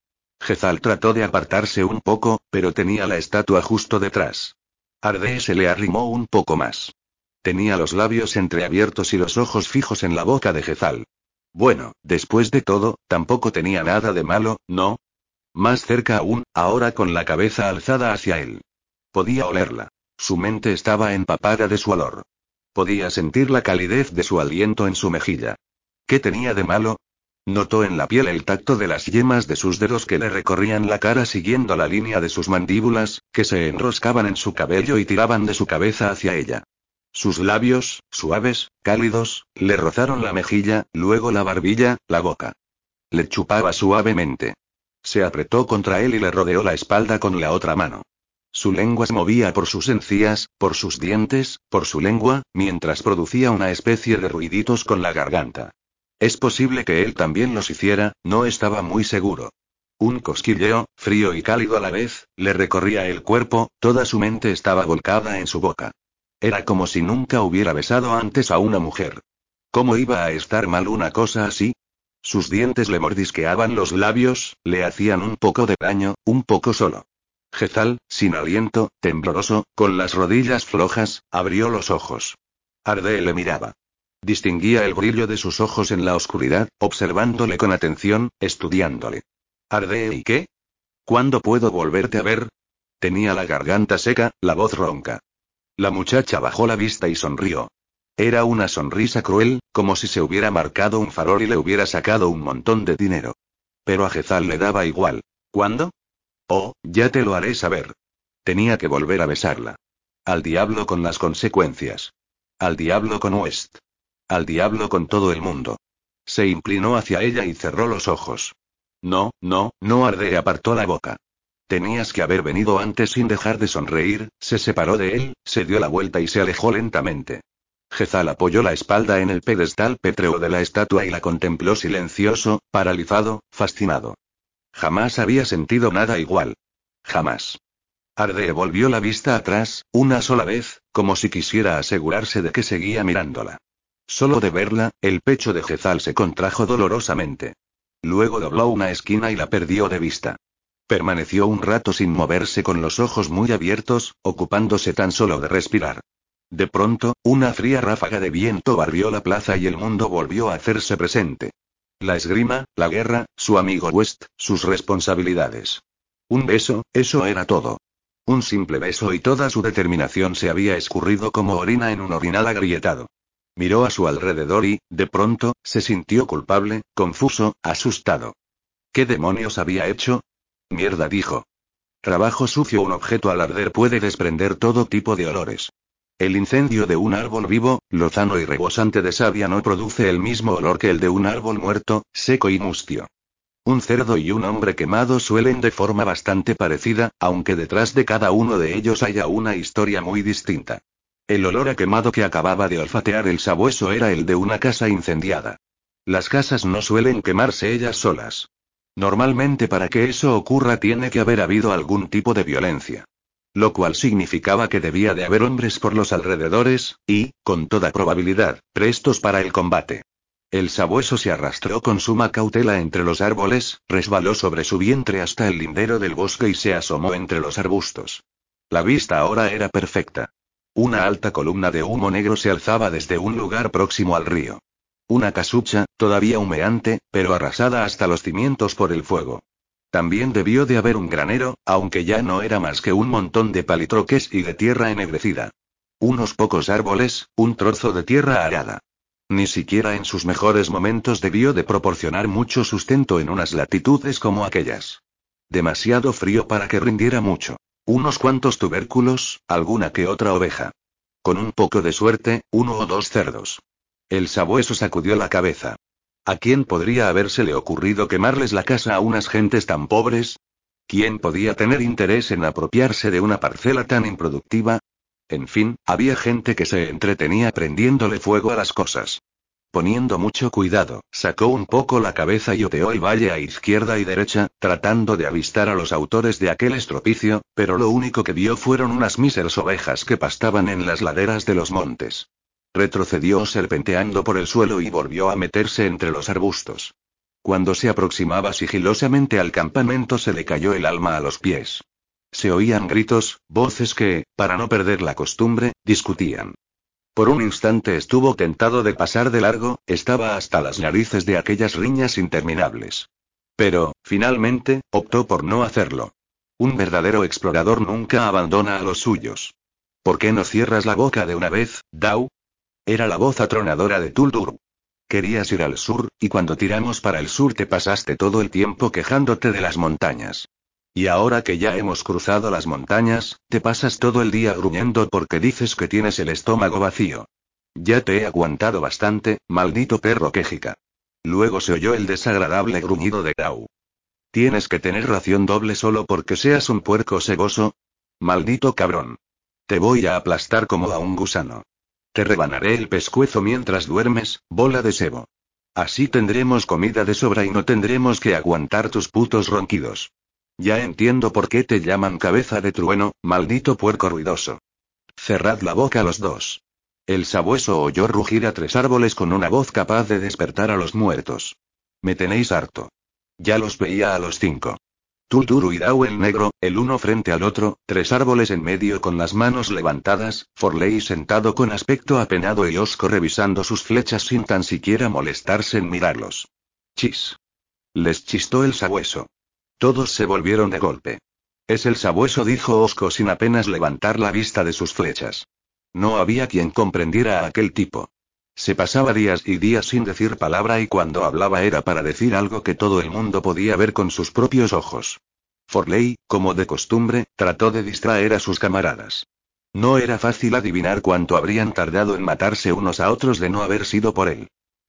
Jezal trató de apartarse un poco, pero tenía la estatua justo detrás. Ardei se le arrimó un poco más. Tenía los labios entreabiertos y los ojos fijos en la boca de Jezal. Bueno, después de todo, tampoco tenía nada de malo, ¿no? Más cerca aún, ahora con la cabeza alzada hacia él. Podía olerla. Su mente estaba empapada de su olor. Podía sentir la calidez de su aliento en su mejilla. ¿Qué tenía de malo? Notó en la piel el tacto de las yemas de sus dedos que le recorrían la cara siguiendo la línea de sus mandíbulas, que se enroscaban en su cabello y tiraban de su cabeza hacia ella. Sus labios, suaves, cálidos, le rozaron la mejilla, luego la barbilla, la boca. Le chupaba suavemente. Se apretó contra él y le rodeó la espalda con la otra mano. Su lengua se movía por sus encías, por sus dientes, por su lengua, mientras producía una especie de ruiditos con la garganta. Es posible que él también los hiciera, no estaba muy seguro. Un cosquilleo, frío y cálido a la vez, le recorría el cuerpo, toda su mente estaba volcada en su boca. Era como si nunca hubiera besado antes a una mujer. ¿Cómo iba a estar mal una cosa así? Sus dientes le mordisqueaban los labios, le hacían un poco de daño, un poco solo. Jezal, sin aliento, tembloroso, con las rodillas flojas, abrió los ojos. Arde le miraba. Distinguía el brillo de sus ojos en la oscuridad, observándole con atención, estudiándole. ¿Arde y qué? ¿Cuándo puedo volverte a ver? Tenía la garganta seca, la voz ronca. La muchacha bajó la vista y sonrió. Era una sonrisa cruel, como si se hubiera marcado un farol y le hubiera sacado un montón de dinero. Pero a Jezal le daba igual. ¿Cuándo? Oh, ya te lo haré saber. Tenía que volver a besarla. Al diablo con las consecuencias. Al diablo con West. Al diablo con todo el mundo. Se inclinó hacia ella y cerró los ojos. No, no, no arde apartó la boca. Tenías que haber venido antes sin dejar de sonreír, se separó de él, se dio la vuelta y se alejó lentamente. Jezal apoyó la espalda en el pedestal pétreo de la estatua y la contempló silencioso, paralizado, fascinado. Jamás había sentido nada igual. Jamás. Arde volvió la vista atrás, una sola vez, como si quisiera asegurarse de que seguía mirándola. Solo de verla, el pecho de Jezal se contrajo dolorosamente. Luego dobló una esquina y la perdió de vista. Permaneció un rato sin moverse con los ojos muy abiertos, ocupándose tan solo de respirar. De pronto, una fría ráfaga de viento barrió la plaza y el mundo volvió a hacerse presente. La esgrima, la guerra, su amigo West, sus responsabilidades. Un beso, eso era todo. Un simple beso y toda su determinación se había escurrido como orina en un orinal agrietado. Miró a su alrededor y, de pronto, se sintió culpable, confuso, asustado. ¿Qué demonios había hecho? Mierda, dijo. Trabajo sucio. Un objeto al arder puede desprender todo tipo de olores. El incendio de un árbol vivo, lozano y rebosante de savia no produce el mismo olor que el de un árbol muerto, seco y mustio. Un cerdo y un hombre quemado suelen de forma bastante parecida, aunque detrás de cada uno de ellos haya una historia muy distinta. El olor a quemado que acababa de olfatear el sabueso era el de una casa incendiada. Las casas no suelen quemarse ellas solas. Normalmente para que eso ocurra tiene que haber habido algún tipo de violencia. Lo cual significaba que debía de haber hombres por los alrededores, y, con toda probabilidad, prestos para el combate. El sabueso se arrastró con suma cautela entre los árboles, resbaló sobre su vientre hasta el lindero del bosque y se asomó entre los arbustos. La vista ahora era perfecta. Una alta columna de humo negro se alzaba desde un lugar próximo al río. Una casucha, todavía humeante, pero arrasada hasta los cimientos por el fuego. También debió de haber un granero, aunque ya no era más que un montón de palitroques y de tierra ennegrecida. Unos pocos árboles, un trozo de tierra arada. Ni siquiera en sus mejores momentos debió de proporcionar mucho sustento en unas latitudes como aquellas. Demasiado frío para que rindiera mucho. Unos cuantos tubérculos, alguna que otra oveja. Con un poco de suerte, uno o dos cerdos. El sabueso sacudió la cabeza. ¿A quién podría habérsele ocurrido quemarles la casa a unas gentes tan pobres? ¿Quién podía tener interés en apropiarse de una parcela tan improductiva? En fin, había gente que se entretenía prendiéndole fuego a las cosas. Poniendo mucho cuidado, sacó un poco la cabeza y oteó el valle a izquierda y derecha, tratando de avistar a los autores de aquel estropicio, pero lo único que vio fueron unas míseras ovejas que pastaban en las laderas de los montes. Retrocedió serpenteando por el suelo y volvió a meterse entre los arbustos. Cuando se aproximaba sigilosamente al campamento se le cayó el alma a los pies. Se oían gritos, voces que, para no perder la costumbre, discutían. Por un instante estuvo tentado de pasar de largo, estaba hasta las narices de aquellas riñas interminables. Pero, finalmente, optó por no hacerlo. Un verdadero explorador nunca abandona a los suyos. ¿Por qué no cierras la boca de una vez, Dao? Era la voz atronadora de Tuldur. Querías ir al sur, y cuando tiramos para el sur te pasaste todo el tiempo quejándote de las montañas. Y ahora que ya hemos cruzado las montañas, te pasas todo el día gruñendo porque dices que tienes el estómago vacío. Ya te he aguantado bastante, maldito perro quejica. Luego se oyó el desagradable gruñido de Grau. ¿Tienes que tener ración doble solo porque seas un puerco segoso? Maldito cabrón. Te voy a aplastar como a un gusano. Te rebanaré el pescuezo mientras duermes, bola de sebo. Así tendremos comida de sobra y no tendremos que aguantar tus putos ronquidos. Ya entiendo por qué te llaman cabeza de trueno, maldito puerco ruidoso. Cerrad la boca los dos. El sabueso oyó rugir a tres árboles con una voz capaz de despertar a los muertos. Me tenéis harto. Ya los veía a los cinco. Tulturu y Dao el negro, el uno frente al otro, tres árboles en medio con las manos levantadas, Forley sentado con aspecto apenado y osco revisando sus flechas sin tan siquiera molestarse en mirarlos. Chis. Les chistó el sabueso. Todos se volvieron de golpe. Es el sabueso, dijo Osco sin apenas levantar la vista de sus flechas. No había quien comprendiera a aquel tipo. Se pasaba días y días sin decir palabra y cuando hablaba era para decir algo que todo el mundo podía ver con sus propios ojos. Forley, como de costumbre, trató de distraer a sus camaradas. No era fácil adivinar cuánto habrían tardado en matarse unos a otros de no haber sido por él.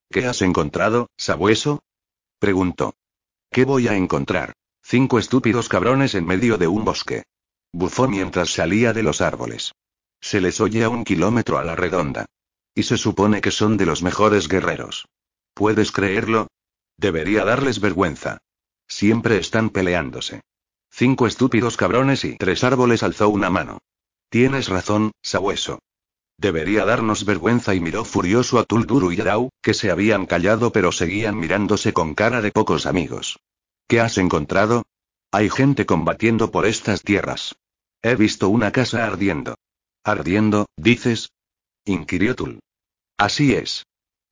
¿Qué has encontrado, sabueso? preguntó. ¿Qué voy a encontrar? Cinco estúpidos cabrones en medio de un bosque. Bufó mientras salía de los árboles. Se les oye a un kilómetro a la redonda. Y se supone que son de los mejores guerreros. ¿Puedes creerlo? Debería darles vergüenza. Siempre están peleándose. Cinco estúpidos cabrones y tres árboles alzó una mano. Tienes razón, sabueso. Debería darnos vergüenza y miró furioso a Tulduru y Rau, que se habían callado pero seguían mirándose con cara de pocos amigos. ¿Qué has encontrado? Hay gente combatiendo por estas tierras. He visto una casa ardiendo. ¿Ardiendo, dices? inquirió Tul. Así es.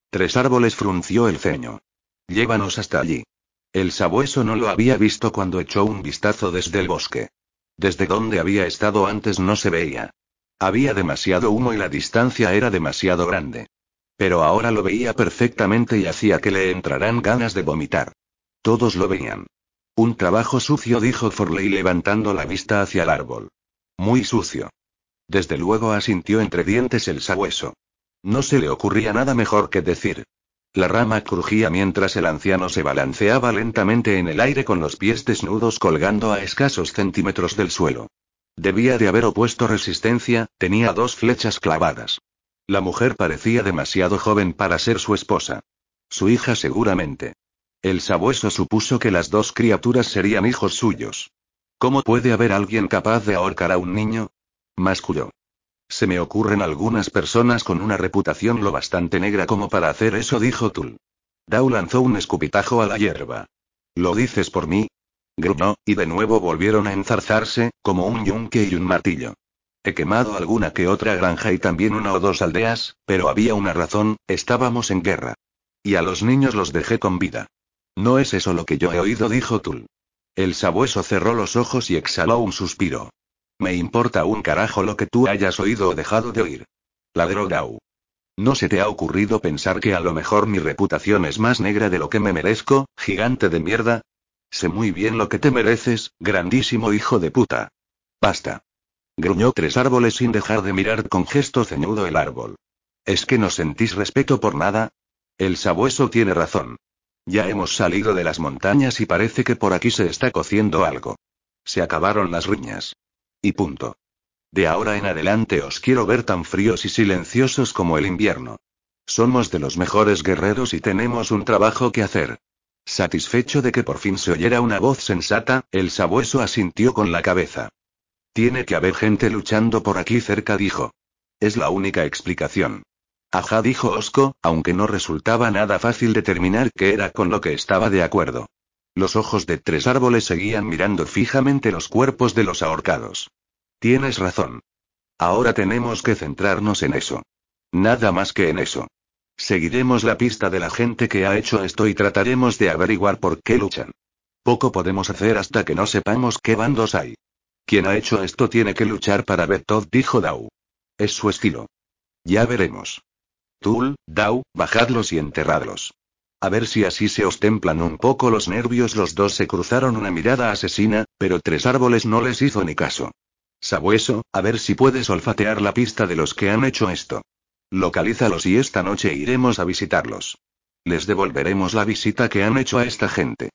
Tres árboles frunció el ceño. Llévanos hasta allí. El sabueso no lo había visto cuando echó un vistazo desde el bosque. Desde donde había estado antes no se veía. Había demasiado humo y la distancia era demasiado grande. Pero ahora lo veía perfectamente y hacía que le entraran ganas de vomitar. Todos lo veían. Un trabajo sucio, dijo Forley levantando la vista hacia el árbol. Muy sucio. Desde luego asintió entre dientes el sabueso. No se le ocurría nada mejor que decir. La rama crujía mientras el anciano se balanceaba lentamente en el aire con los pies desnudos colgando a escasos centímetros del suelo. Debía de haber opuesto resistencia, tenía dos flechas clavadas. La mujer parecía demasiado joven para ser su esposa. Su hija seguramente. El sabueso supuso que las dos criaturas serían hijos suyos. ¿Cómo puede haber alguien capaz de ahorcar a un niño? Masculló. Se me ocurren algunas personas con una reputación lo bastante negra como para hacer eso, dijo Tul. Dao lanzó un escupitajo a la hierba. ¿Lo dices por mí? Gruñó, y de nuevo volvieron a enzarzarse, como un yunque y un martillo. He quemado alguna que otra granja y también una o dos aldeas, pero había una razón, estábamos en guerra. Y a los niños los dejé con vida. No es eso lo que yo he oído, dijo Tul. El sabueso cerró los ojos y exhaló un suspiro. Me importa un carajo lo que tú hayas oído o dejado de oír. Ladró Gau. ¿No se te ha ocurrido pensar que a lo mejor mi reputación es más negra de lo que me merezco, gigante de mierda? Sé muy bien lo que te mereces, grandísimo hijo de puta. Basta. Gruñó tres árboles sin dejar de mirar con gesto ceñudo el árbol. ¿Es que no sentís respeto por nada? El sabueso tiene razón. Ya hemos salido de las montañas y parece que por aquí se está cociendo algo. Se acabaron las riñas. Y punto. De ahora en adelante os quiero ver tan fríos y silenciosos como el invierno. Somos de los mejores guerreros y tenemos un trabajo que hacer. Satisfecho de que por fin se oyera una voz sensata, el sabueso asintió con la cabeza. Tiene que haber gente luchando por aquí cerca, dijo. Es la única explicación. Ajá, dijo Osco, aunque no resultaba nada fácil determinar qué era con lo que estaba de acuerdo. Los ojos de tres árboles seguían mirando fijamente los cuerpos de los ahorcados. Tienes razón. Ahora tenemos que centrarnos en eso. Nada más que en eso. Seguiremos la pista de la gente que ha hecho esto y trataremos de averiguar por qué luchan. Poco podemos hacer hasta que no sepamos qué bandos hay. Quien ha hecho esto tiene que luchar para Bertolt, dijo Dau. Es su estilo. Ya veremos. Tul, Dau, bajadlos y enterradlos. A ver si así se os templan un poco los nervios. Los dos se cruzaron una mirada asesina, pero Tres Árboles no les hizo ni caso. Sabueso, a ver si puedes olfatear la pista de los que han hecho esto. Localízalos y esta noche iremos a visitarlos. Les devolveremos la visita que han hecho a esta gente.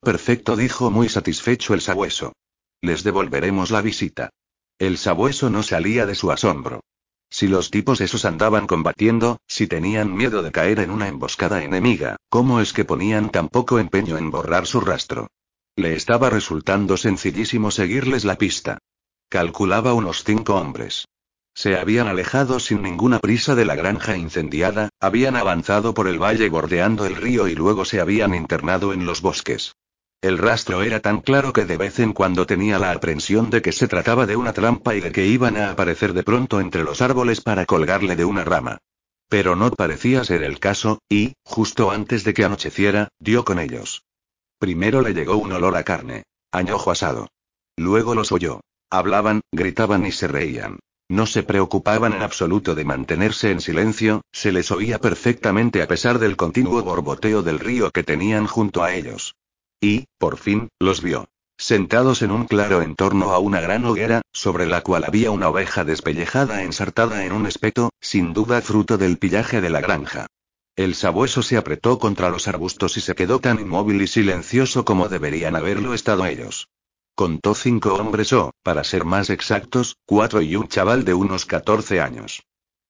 Perfecto, dijo muy satisfecho el sabueso. Les devolveremos la visita. El sabueso no salía de su asombro. Si los tipos esos andaban combatiendo, si tenían miedo de caer en una emboscada enemiga, ¿cómo es que ponían tan poco empeño en borrar su rastro? Le estaba resultando sencillísimo seguirles la pista. Calculaba unos cinco hombres. Se habían alejado sin ninguna prisa de la granja incendiada, habían avanzado por el valle bordeando el río y luego se habían internado en los bosques. El rastro era tan claro que de vez en cuando tenía la aprensión de que se trataba de una trampa y de que iban a aparecer de pronto entre los árboles para colgarle de una rama. Pero no parecía ser el caso, y, justo antes de que anocheciera, dio con ellos. Primero le llegó un olor a carne. Añojo asado. Luego los oyó. Hablaban, gritaban y se reían. No se preocupaban en absoluto de mantenerse en silencio, se les oía perfectamente a pesar del continuo borboteo del río que tenían junto a ellos. Y, por fin, los vio. Sentados en un claro en torno a una gran hoguera, sobre la cual había una oveja despellejada ensartada en un espeto, sin duda fruto del pillaje de la granja. El sabueso se apretó contra los arbustos y se quedó tan inmóvil y silencioso como deberían haberlo estado ellos. Contó cinco hombres o, para ser más exactos, cuatro y un chaval de unos 14 años.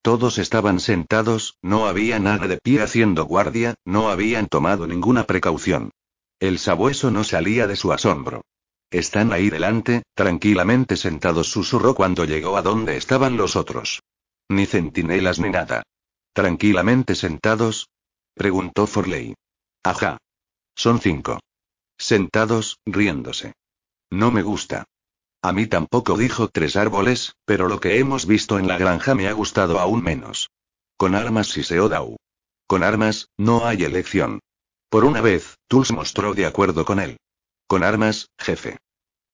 Todos estaban sentados, no había nada de pie haciendo guardia, no habían tomado ninguna precaución. El sabueso no salía de su asombro. Están ahí delante, tranquilamente sentados, susurró cuando llegó a donde estaban los otros. Ni centinelas ni nada. ¿Tranquilamente sentados? preguntó Forley. Ajá. Son cinco. Sentados, riéndose. No me gusta. A mí tampoco dijo tres árboles, pero lo que hemos visto en la granja me ha gustado aún menos. Con armas si se odau. Con armas, no hay elección. Por una vez, Tuls mostró de acuerdo con él. Con armas, jefe.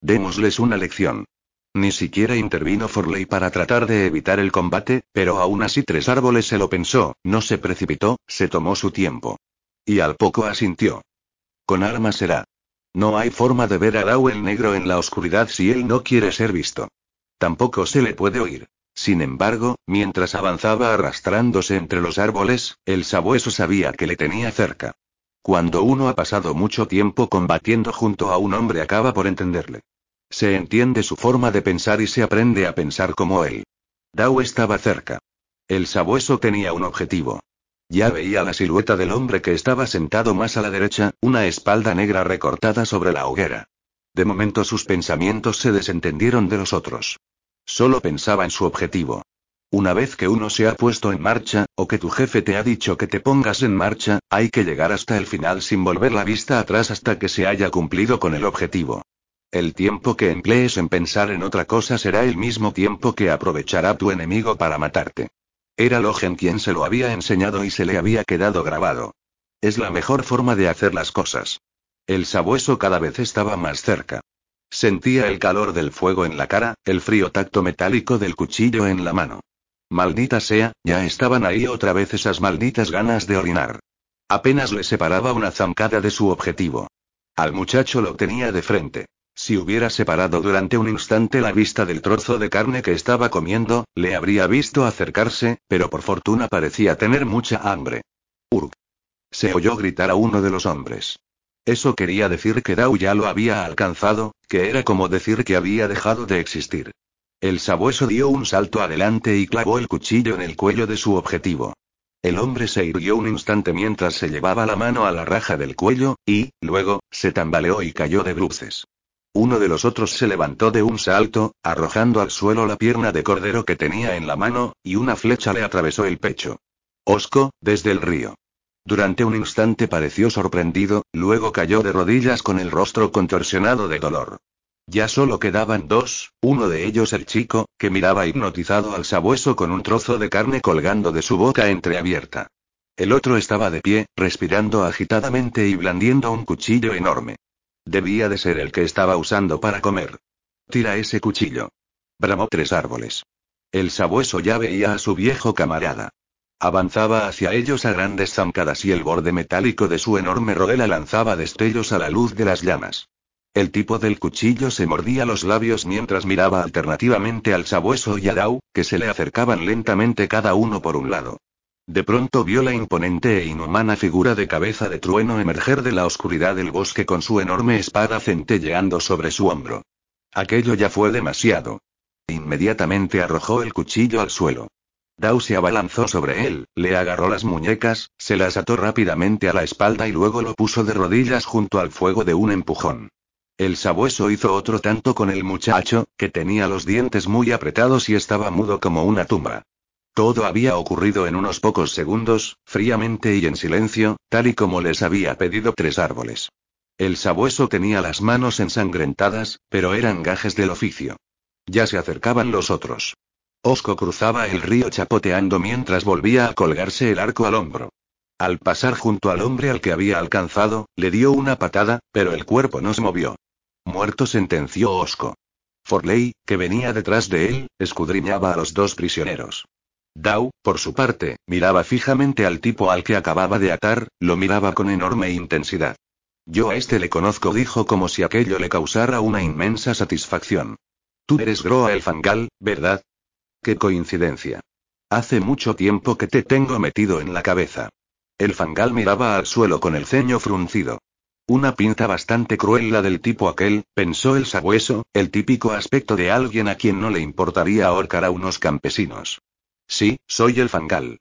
Démosles una lección. Ni siquiera intervino Forley para tratar de evitar el combate, pero aún así Tres Árboles se lo pensó, no se precipitó, se tomó su tiempo. Y al poco asintió. Con armas será. No hay forma de ver a Dao el negro en la oscuridad si él no quiere ser visto. Tampoco se le puede oír. Sin embargo, mientras avanzaba arrastrándose entre los árboles, el sabueso sabía que le tenía cerca. Cuando uno ha pasado mucho tiempo combatiendo junto a un hombre acaba por entenderle. Se entiende su forma de pensar y se aprende a pensar como él. Dao estaba cerca. El sabueso tenía un objetivo. Ya veía la silueta del hombre que estaba sentado más a la derecha, una espalda negra recortada sobre la hoguera. De momento sus pensamientos se desentendieron de los otros. Solo pensaba en su objetivo. Una vez que uno se ha puesto en marcha, o que tu jefe te ha dicho que te pongas en marcha, hay que llegar hasta el final sin volver la vista atrás hasta que se haya cumplido con el objetivo. El tiempo que emplees en pensar en otra cosa será el mismo tiempo que aprovechará tu enemigo para matarte. Era Logen quien se lo había enseñado y se le había quedado grabado. Es la mejor forma de hacer las cosas. El sabueso cada vez estaba más cerca. Sentía el calor del fuego en la cara, el frío tacto metálico del cuchillo en la mano. Maldita sea, ya estaban ahí otra vez esas malditas ganas de orinar. Apenas le separaba una zancada de su objetivo. Al muchacho lo tenía de frente. Si hubiera separado durante un instante la vista del trozo de carne que estaba comiendo, le habría visto acercarse, pero por fortuna parecía tener mucha hambre. Urg. Se oyó gritar a uno de los hombres. Eso quería decir que Dao ya lo había alcanzado, que era como decir que había dejado de existir. El sabueso dio un salto adelante y clavó el cuchillo en el cuello de su objetivo. El hombre se irguió un instante mientras se llevaba la mano a la raja del cuello, y, luego, se tambaleó y cayó de bruces. Uno de los otros se levantó de un salto, arrojando al suelo la pierna de cordero que tenía en la mano, y una flecha le atravesó el pecho. Osco, desde el río. Durante un instante pareció sorprendido, luego cayó de rodillas con el rostro contorsionado de dolor. Ya solo quedaban dos, uno de ellos el chico, que miraba hipnotizado al sabueso con un trozo de carne colgando de su boca entreabierta. El otro estaba de pie, respirando agitadamente y blandiendo un cuchillo enorme. Debía de ser el que estaba usando para comer. Tira ese cuchillo. Bramó tres árboles. El sabueso ya veía a su viejo camarada. Avanzaba hacia ellos a grandes zancadas y el borde metálico de su enorme rodela lanzaba destellos a la luz de las llamas. El tipo del cuchillo se mordía los labios mientras miraba alternativamente al sabueso y a Dao, que se le acercaban lentamente cada uno por un lado. De pronto vio la imponente e inhumana figura de cabeza de trueno emerger de la oscuridad del bosque con su enorme espada centelleando sobre su hombro. Aquello ya fue demasiado. Inmediatamente arrojó el cuchillo al suelo. Dao se abalanzó sobre él, le agarró las muñecas, se las ató rápidamente a la espalda y luego lo puso de rodillas junto al fuego de un empujón. El sabueso hizo otro tanto con el muchacho, que tenía los dientes muy apretados y estaba mudo como una tumba. Todo había ocurrido en unos pocos segundos, fríamente y en silencio, tal y como les había pedido tres árboles. El sabueso tenía las manos ensangrentadas, pero eran gajes del oficio. Ya se acercaban los otros. Osco cruzaba el río chapoteando mientras volvía a colgarse el arco al hombro. Al pasar junto al hombre al que había alcanzado, le dio una patada, pero el cuerpo no se movió. Muerto sentenció Osco. Forley, que venía detrás de él, escudriñaba a los dos prisioneros. Dao, por su parte, miraba fijamente al tipo al que acababa de atar, lo miraba con enorme intensidad. Yo a este le conozco, dijo como si aquello le causara una inmensa satisfacción. Tú eres Groa el Fangal, ¿verdad? Qué coincidencia. Hace mucho tiempo que te tengo metido en la cabeza. El Fangal miraba al suelo con el ceño fruncido. Una pinta bastante cruel la del tipo aquel, pensó el sabueso, el típico aspecto de alguien a quien no le importaría ahorcar a unos campesinos. Sí, soy el fangal.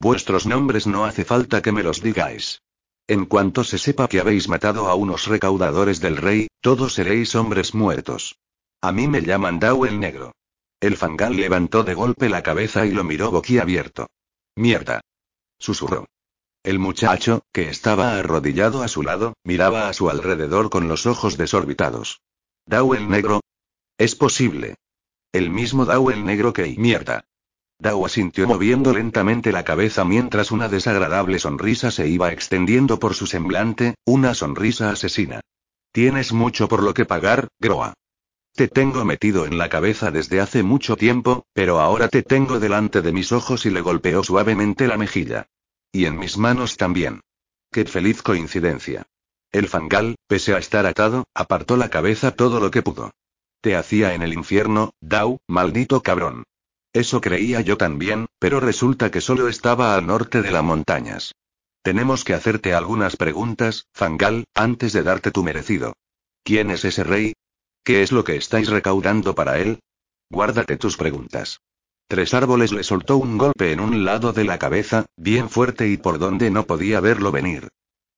Vuestros nombres no hace falta que me los digáis. En cuanto se sepa que habéis matado a unos recaudadores del rey, todos seréis hombres muertos. A mí me llaman Dao el Negro. El fangal levantó de golpe la cabeza y lo miró boquiabierto. Mierda. Susurró. El muchacho, que estaba arrodillado a su lado, miraba a su alrededor con los ojos desorbitados. ¿Dao el negro? Es posible. El mismo Dao el negro que... Mierda. Dao asintió moviendo lentamente la cabeza mientras una desagradable sonrisa se iba extendiendo por su semblante, una sonrisa asesina. Tienes mucho por lo que pagar, Groa. Te tengo metido en la cabeza desde hace mucho tiempo, pero ahora te tengo delante de mis ojos y le golpeó suavemente la mejilla. Y en mis manos también. Qué feliz coincidencia. El fangal, pese a estar atado, apartó la cabeza todo lo que pudo. Te hacía en el infierno, Dao, maldito cabrón. Eso creía yo también, pero resulta que solo estaba al norte de las montañas. Tenemos que hacerte algunas preguntas, Fangal, antes de darte tu merecido. ¿Quién es ese rey? ¿Qué es lo que estáis recaudando para él? Guárdate tus preguntas. Tres árboles le soltó un golpe en un lado de la cabeza, bien fuerte y por donde no podía verlo venir.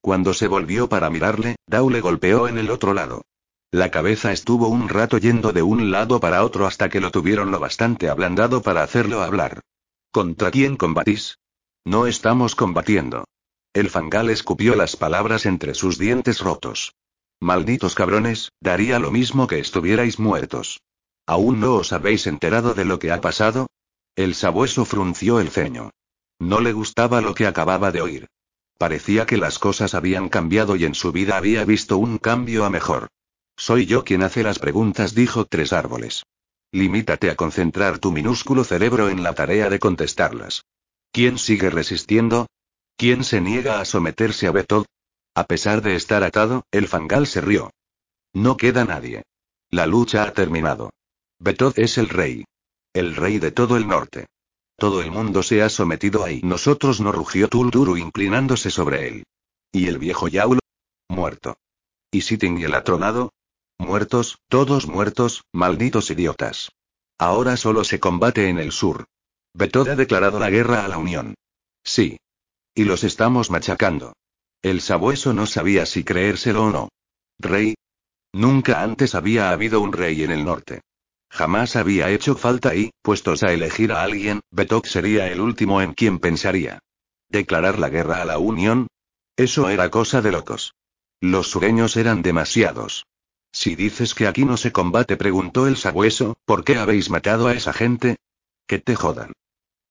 Cuando se volvió para mirarle, Dao le golpeó en el otro lado. La cabeza estuvo un rato yendo de un lado para otro hasta que lo tuvieron lo bastante ablandado para hacerlo hablar. ¿Contra quién combatís? No estamos combatiendo. El fangal escupió las palabras entre sus dientes rotos. Malditos cabrones, daría lo mismo que estuvierais muertos. ¿Aún no os habéis enterado de lo que ha pasado? El sabueso frunció el ceño. No le gustaba lo que acababa de oír. Parecía que las cosas habían cambiado y en su vida había visto un cambio a mejor. Soy yo quien hace las preguntas, dijo Tres Árboles. Limítate a concentrar tu minúsculo cerebro en la tarea de contestarlas. ¿Quién sigue resistiendo? ¿Quién se niega a someterse a Betod? A pesar de estar atado, el fangal se rió. No queda nadie. La lucha ha terminado. Betod es el rey. El rey de todo el norte. Todo el mundo se ha sometido ahí. Nosotros no rugió Tulduru inclinándose sobre él. ¿Y el viejo Yaulo? Muerto. ¿Y Sitting y el atronado? Muertos, todos muertos, malditos idiotas. Ahora solo se combate en el sur. Betod ha declarado la guerra a la Unión. Sí. Y los estamos machacando. El sabueso no sabía si creérselo o no. ¿Rey? Nunca antes había habido un rey en el norte. Jamás había hecho falta y, puestos a elegir a alguien, Betok sería el último en quien pensaría. ¿Declarar la guerra a la Unión? Eso era cosa de locos. Los sureños eran demasiados. Si dices que aquí no se combate, preguntó el sabueso, ¿por qué habéis matado a esa gente? Que te jodan.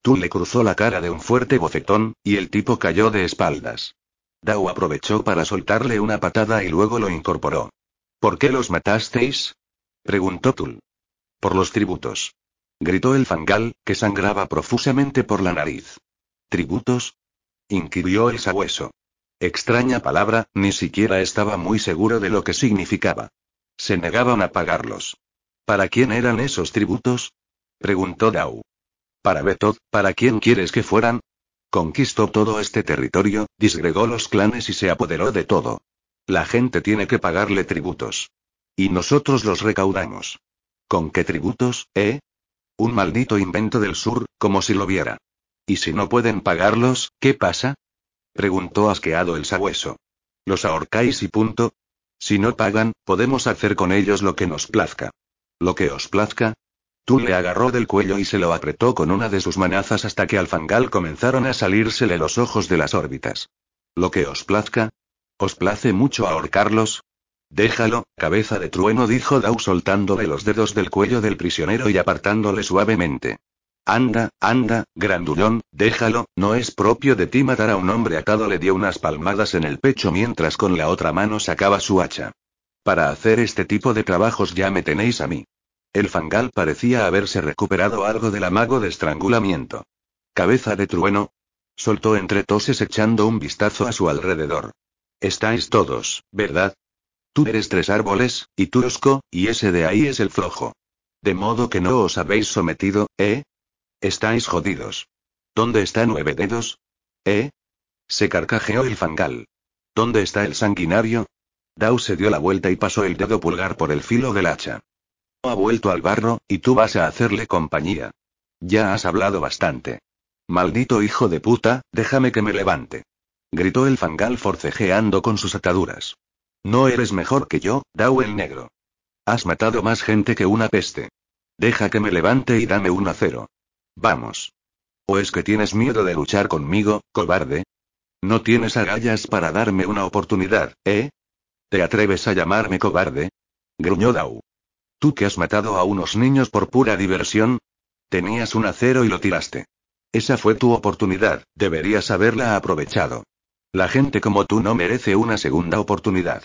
Tú le cruzó la cara de un fuerte bofetón, y el tipo cayó de espaldas. Dao aprovechó para soltarle una patada y luego lo incorporó. ¿Por qué los matasteis? preguntó Tul. Por los tributos. Gritó el fangal, que sangraba profusamente por la nariz. ¿Tributos? inquirió el sabueso. Extraña palabra, ni siquiera estaba muy seguro de lo que significaba. Se negaban a pagarlos. ¿Para quién eran esos tributos? preguntó Dao. Para Betod, ¿para quién quieres que fueran? Conquistó todo este territorio, disgregó los clanes y se apoderó de todo. La gente tiene que pagarle tributos. Y nosotros los recaudamos. ¿Con qué tributos, eh? Un maldito invento del sur, como si lo viera. ¿Y si no pueden pagarlos, qué pasa? preguntó asqueado el sabueso. Los ahorcáis y punto. Si no pagan, podemos hacer con ellos lo que nos plazca. ¿Lo que os plazca? Tú le agarró del cuello y se lo apretó con una de sus manazas hasta que al fangal comenzaron a salírsele los ojos de las órbitas. ¿Lo que os plazca? ¿Os place mucho ahorcarlos? Déjalo, cabeza de trueno, dijo Dau soltándole los dedos del cuello del prisionero y apartándole suavemente. Anda, anda, grandullón, déjalo, no es propio de ti matar a un hombre atado. Le dio unas palmadas en el pecho mientras con la otra mano sacaba su hacha. Para hacer este tipo de trabajos ya me tenéis a mí. El fangal parecía haberse recuperado algo del amago de estrangulamiento. Cabeza de trueno. Soltó entre toses echando un vistazo a su alrededor. Estáis todos, ¿verdad? Tú eres tres árboles, y tú Osco, y ese de ahí es el flojo. De modo que no os habéis sometido, ¿eh? Estáis jodidos. ¿Dónde está nueve dedos? ¿Eh? Se carcajeó el fangal. ¿Dónde está el sanguinario? Dau se dio la vuelta y pasó el dedo pulgar por el filo del hacha. Ha vuelto al barro, y tú vas a hacerle compañía. Ya has hablado bastante. Maldito hijo de puta, déjame que me levante. Gritó el fangal forcejeando con sus ataduras. No eres mejor que yo, Dao el negro. Has matado más gente que una peste. Deja que me levante y dame un acero. Vamos. ¿O es que tienes miedo de luchar conmigo, cobarde? No tienes agallas para darme una oportunidad, ¿eh? ¿Te atreves a llamarme cobarde? Gruñó Dao. ¿Tú que has matado a unos niños por pura diversión? Tenías un acero y lo tiraste. Esa fue tu oportunidad, deberías haberla aprovechado. La gente como tú no merece una segunda oportunidad.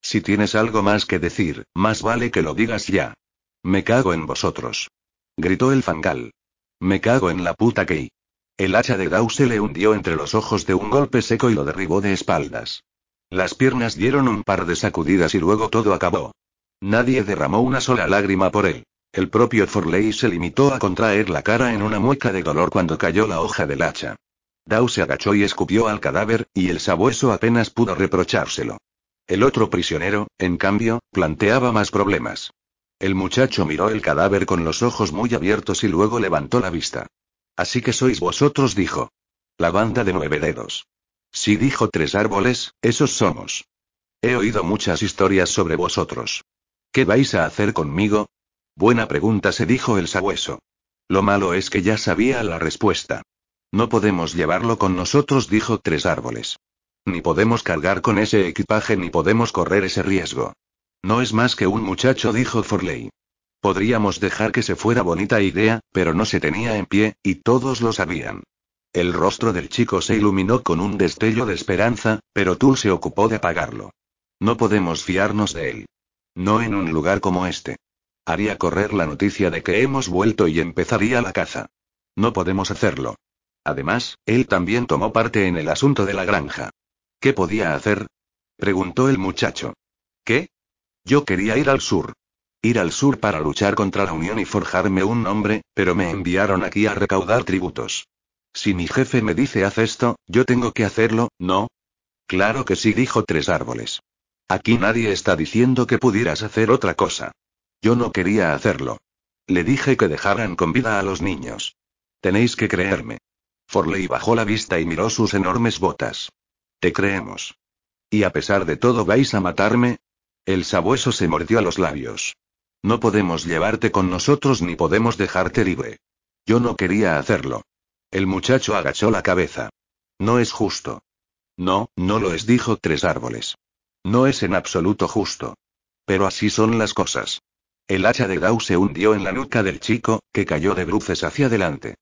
Si tienes algo más que decir, más vale que lo digas ya. Me cago en vosotros. Gritó el fangal. Me cago en la puta que. El hacha de Dau se le hundió entre los ojos de un golpe seco y lo derribó de espaldas. Las piernas dieron un par de sacudidas y luego todo acabó. Nadie derramó una sola lágrima por él. El propio Forley se limitó a contraer la cara en una mueca de dolor cuando cayó la hoja del hacha. Dau se agachó y escupió al cadáver, y el sabueso apenas pudo reprochárselo. El otro prisionero, en cambio, planteaba más problemas. El muchacho miró el cadáver con los ojos muy abiertos y luego levantó la vista. Así que sois vosotros, dijo. La banda de nueve dedos. Sí, dijo tres árboles, esos somos. He oído muchas historias sobre vosotros. ¿Qué vais a hacer conmigo? Buena pregunta, se dijo el sabueso. Lo malo es que ya sabía la respuesta. No podemos llevarlo con nosotros, dijo tres árboles. Ni podemos cargar con ese equipaje ni podemos correr ese riesgo. No es más que un muchacho, dijo Forley. Podríamos dejar que se fuera bonita idea, pero no se tenía en pie, y todos lo sabían. El rostro del chico se iluminó con un destello de esperanza, pero Tul se ocupó de apagarlo. No podemos fiarnos de él. No en un lugar como este. Haría correr la noticia de que hemos vuelto y empezaría la caza. No podemos hacerlo. Además, él también tomó parte en el asunto de la granja. ¿Qué podía hacer? preguntó el muchacho. ¿Qué? Yo quería ir al sur. Ir al sur para luchar contra la Unión y forjarme un nombre, pero me enviaron aquí a recaudar tributos. Si mi jefe me dice haz esto, yo tengo que hacerlo, ¿no? Claro que sí, dijo Tres Árboles. Aquí nadie está diciendo que pudieras hacer otra cosa. Yo no quería hacerlo. Le dije que dejaran con vida a los niños. Tenéis que creerme. Forley bajó la vista y miró sus enormes botas. Te creemos. ¿Y a pesar de todo vais a matarme? El sabueso se mordió a los labios. No podemos llevarte con nosotros ni podemos dejarte libre. Yo no quería hacerlo. El muchacho agachó la cabeza. No es justo. No, no lo es, dijo Tres Árboles. No es en absoluto justo. Pero así son las cosas. El hacha de Dau se hundió en la nuca del chico, que cayó de bruces hacia adelante.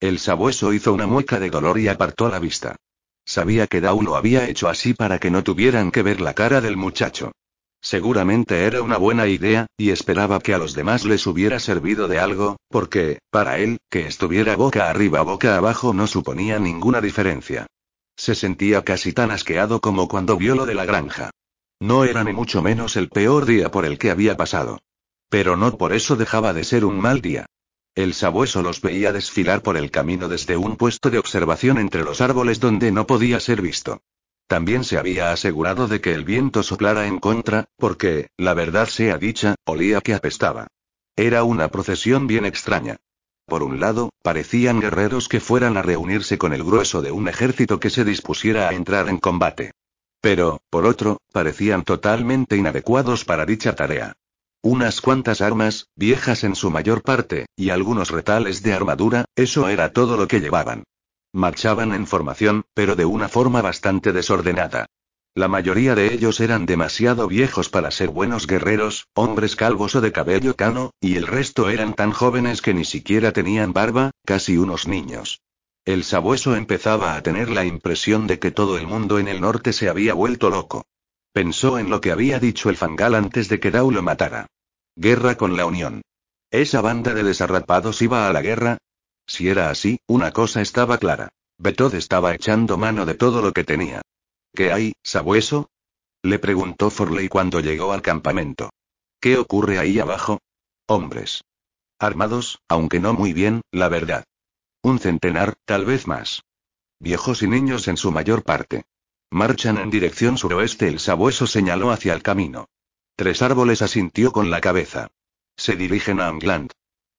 El sabueso hizo una mueca de dolor y apartó la vista. Sabía que Dau lo había hecho así para que no tuvieran que ver la cara del muchacho. Seguramente era una buena idea, y esperaba que a los demás les hubiera servido de algo, porque, para él, que estuviera boca arriba boca abajo no suponía ninguna diferencia. Se sentía casi tan asqueado como cuando vio lo de la granja. No era ni mucho menos el peor día por el que había pasado. Pero no por eso dejaba de ser un mal día. El sabueso los veía desfilar por el camino desde un puesto de observación entre los árboles donde no podía ser visto. También se había asegurado de que el viento soplara en contra, porque, la verdad sea dicha, olía que apestaba. Era una procesión bien extraña. Por un lado, parecían guerreros que fueran a reunirse con el grueso de un ejército que se dispusiera a entrar en combate. Pero, por otro, parecían totalmente inadecuados para dicha tarea. Unas cuantas armas, viejas en su mayor parte, y algunos retales de armadura, eso era todo lo que llevaban. Marchaban en formación, pero de una forma bastante desordenada. La mayoría de ellos eran demasiado viejos para ser buenos guerreros, hombres calvos o de cabello cano, y el resto eran tan jóvenes que ni siquiera tenían barba, casi unos niños. El sabueso empezaba a tener la impresión de que todo el mundo en el norte se había vuelto loco. Pensó en lo que había dicho el fangal antes de que Dau lo matara. Guerra con la Unión. ¿Esa banda de desarrapados iba a la guerra? Si era así, una cosa estaba clara. Betod estaba echando mano de todo lo que tenía. ¿Qué hay, sabueso? Le preguntó Forley cuando llegó al campamento. ¿Qué ocurre ahí abajo? Hombres. Armados, aunque no muy bien, la verdad. Un centenar, tal vez más. Viejos y niños en su mayor parte. Marchan en dirección suroeste. El sabueso señaló hacia el camino. Tres árboles asintió con la cabeza. Se dirigen a Angland.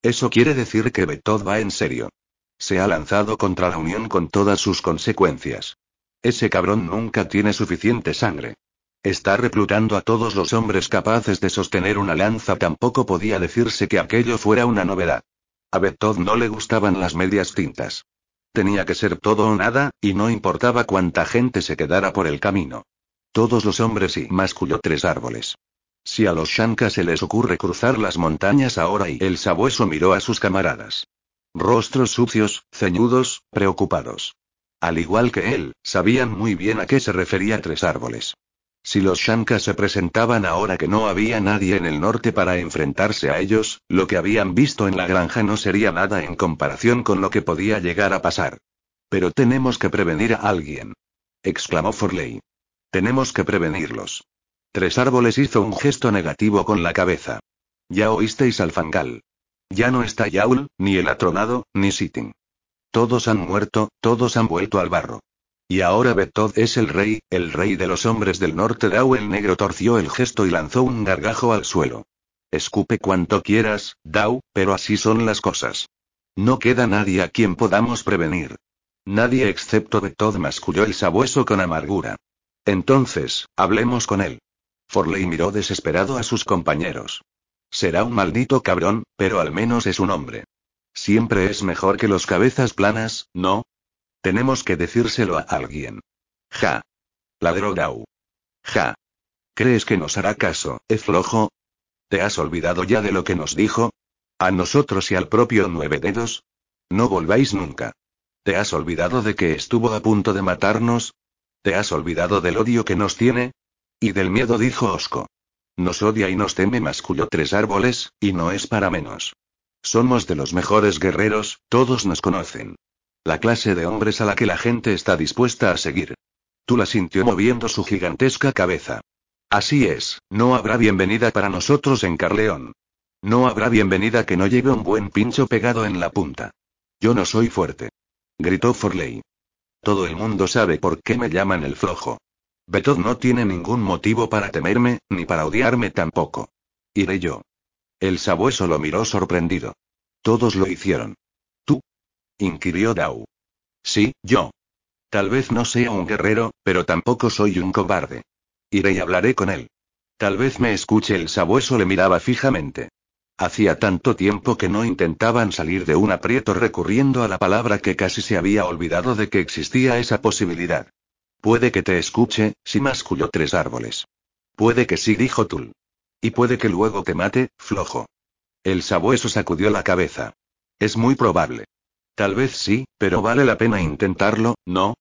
Eso quiere decir que Betod va en serio. Se ha lanzado contra la Unión con todas sus consecuencias. Ese cabrón nunca tiene suficiente sangre. Está reclutando a todos los hombres capaces de sostener una lanza. Tampoco podía decirse que aquello fuera una novedad. A Betod no le gustaban las medias tintas. Tenía que ser todo o nada, y no importaba cuánta gente se quedara por el camino. Todos los hombres y masculló tres árboles. Si a los Shanka se les ocurre cruzar las montañas ahora y el sabueso miró a sus camaradas. Rostros sucios, ceñudos, preocupados. Al igual que él, sabían muy bien a qué se refería tres árboles. Si los Shanka se presentaban ahora que no había nadie en el norte para enfrentarse a ellos, lo que habían visto en la granja no sería nada en comparación con lo que podía llegar a pasar. Pero tenemos que prevenir a alguien. exclamó Forley. Tenemos que prevenirlos. Tres árboles hizo un gesto negativo con la cabeza. Ya oísteis al fangal. Ya no está Yaul, ni el atronado, ni Sitting. Todos han muerto, todos han vuelto al barro. Y ahora Betod es el rey, el rey de los hombres del norte. Dao el negro torció el gesto y lanzó un gargajo al suelo. Escupe cuanto quieras, Dao, pero así son las cosas. No queda nadie a quien podamos prevenir. Nadie excepto Betod masculló el sabueso con amargura. Entonces, hablemos con él. Forley miró desesperado a sus compañeros. Será un maldito cabrón, pero al menos es un hombre. Siempre es mejor que los cabezas planas, ¿no? Tenemos que decírselo a alguien. Ja. Ladró Dao. Ja. ¿Crees que nos hará caso, es flojo? ¿Te has olvidado ya de lo que nos dijo? ¿A nosotros y al propio Nueve Dedos? No volváis nunca. ¿Te has olvidado de que estuvo a punto de matarnos? ¿Te has olvidado del odio que nos tiene? Y del miedo, dijo Osco. Nos odia y nos teme, masculló tres árboles, y no es para menos. Somos de los mejores guerreros, todos nos conocen. La clase de hombres a la que la gente está dispuesta a seguir. Tú la sintió moviendo su gigantesca cabeza. Así es, no habrá bienvenida para nosotros en Carleón. No habrá bienvenida que no lleve un buen pincho pegado en la punta. Yo no soy fuerte. Gritó Forley. Todo el mundo sabe por qué me llaman el flojo. Betod no tiene ningún motivo para temerme, ni para odiarme tampoco. Iré yo. El sabueso lo miró sorprendido. Todos lo hicieron. Inquirió Dao. Sí, yo. Tal vez no sea un guerrero, pero tampoco soy un cobarde. Iré y hablaré con él. Tal vez me escuche. El sabueso le miraba fijamente. Hacía tanto tiempo que no intentaban salir de un aprieto recurriendo a la palabra que casi se había olvidado de que existía esa posibilidad. Puede que te escuche, si masculló tres árboles. Puede que sí, dijo Tul. Y puede que luego te mate, flojo. El sabueso sacudió la cabeza. Es muy probable. Tal vez sí, pero vale la pena intentarlo, ¿no?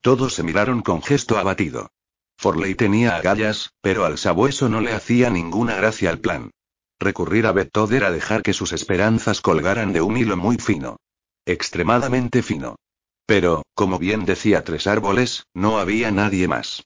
Todos se miraron con gesto abatido. Forley tenía agallas, pero al sabueso no le hacía ninguna gracia el plan. Recurrir a Betod era dejar que sus esperanzas colgaran de un hilo muy fino. Extremadamente fino. Pero, como bien decía Tres Árboles, no había nadie más.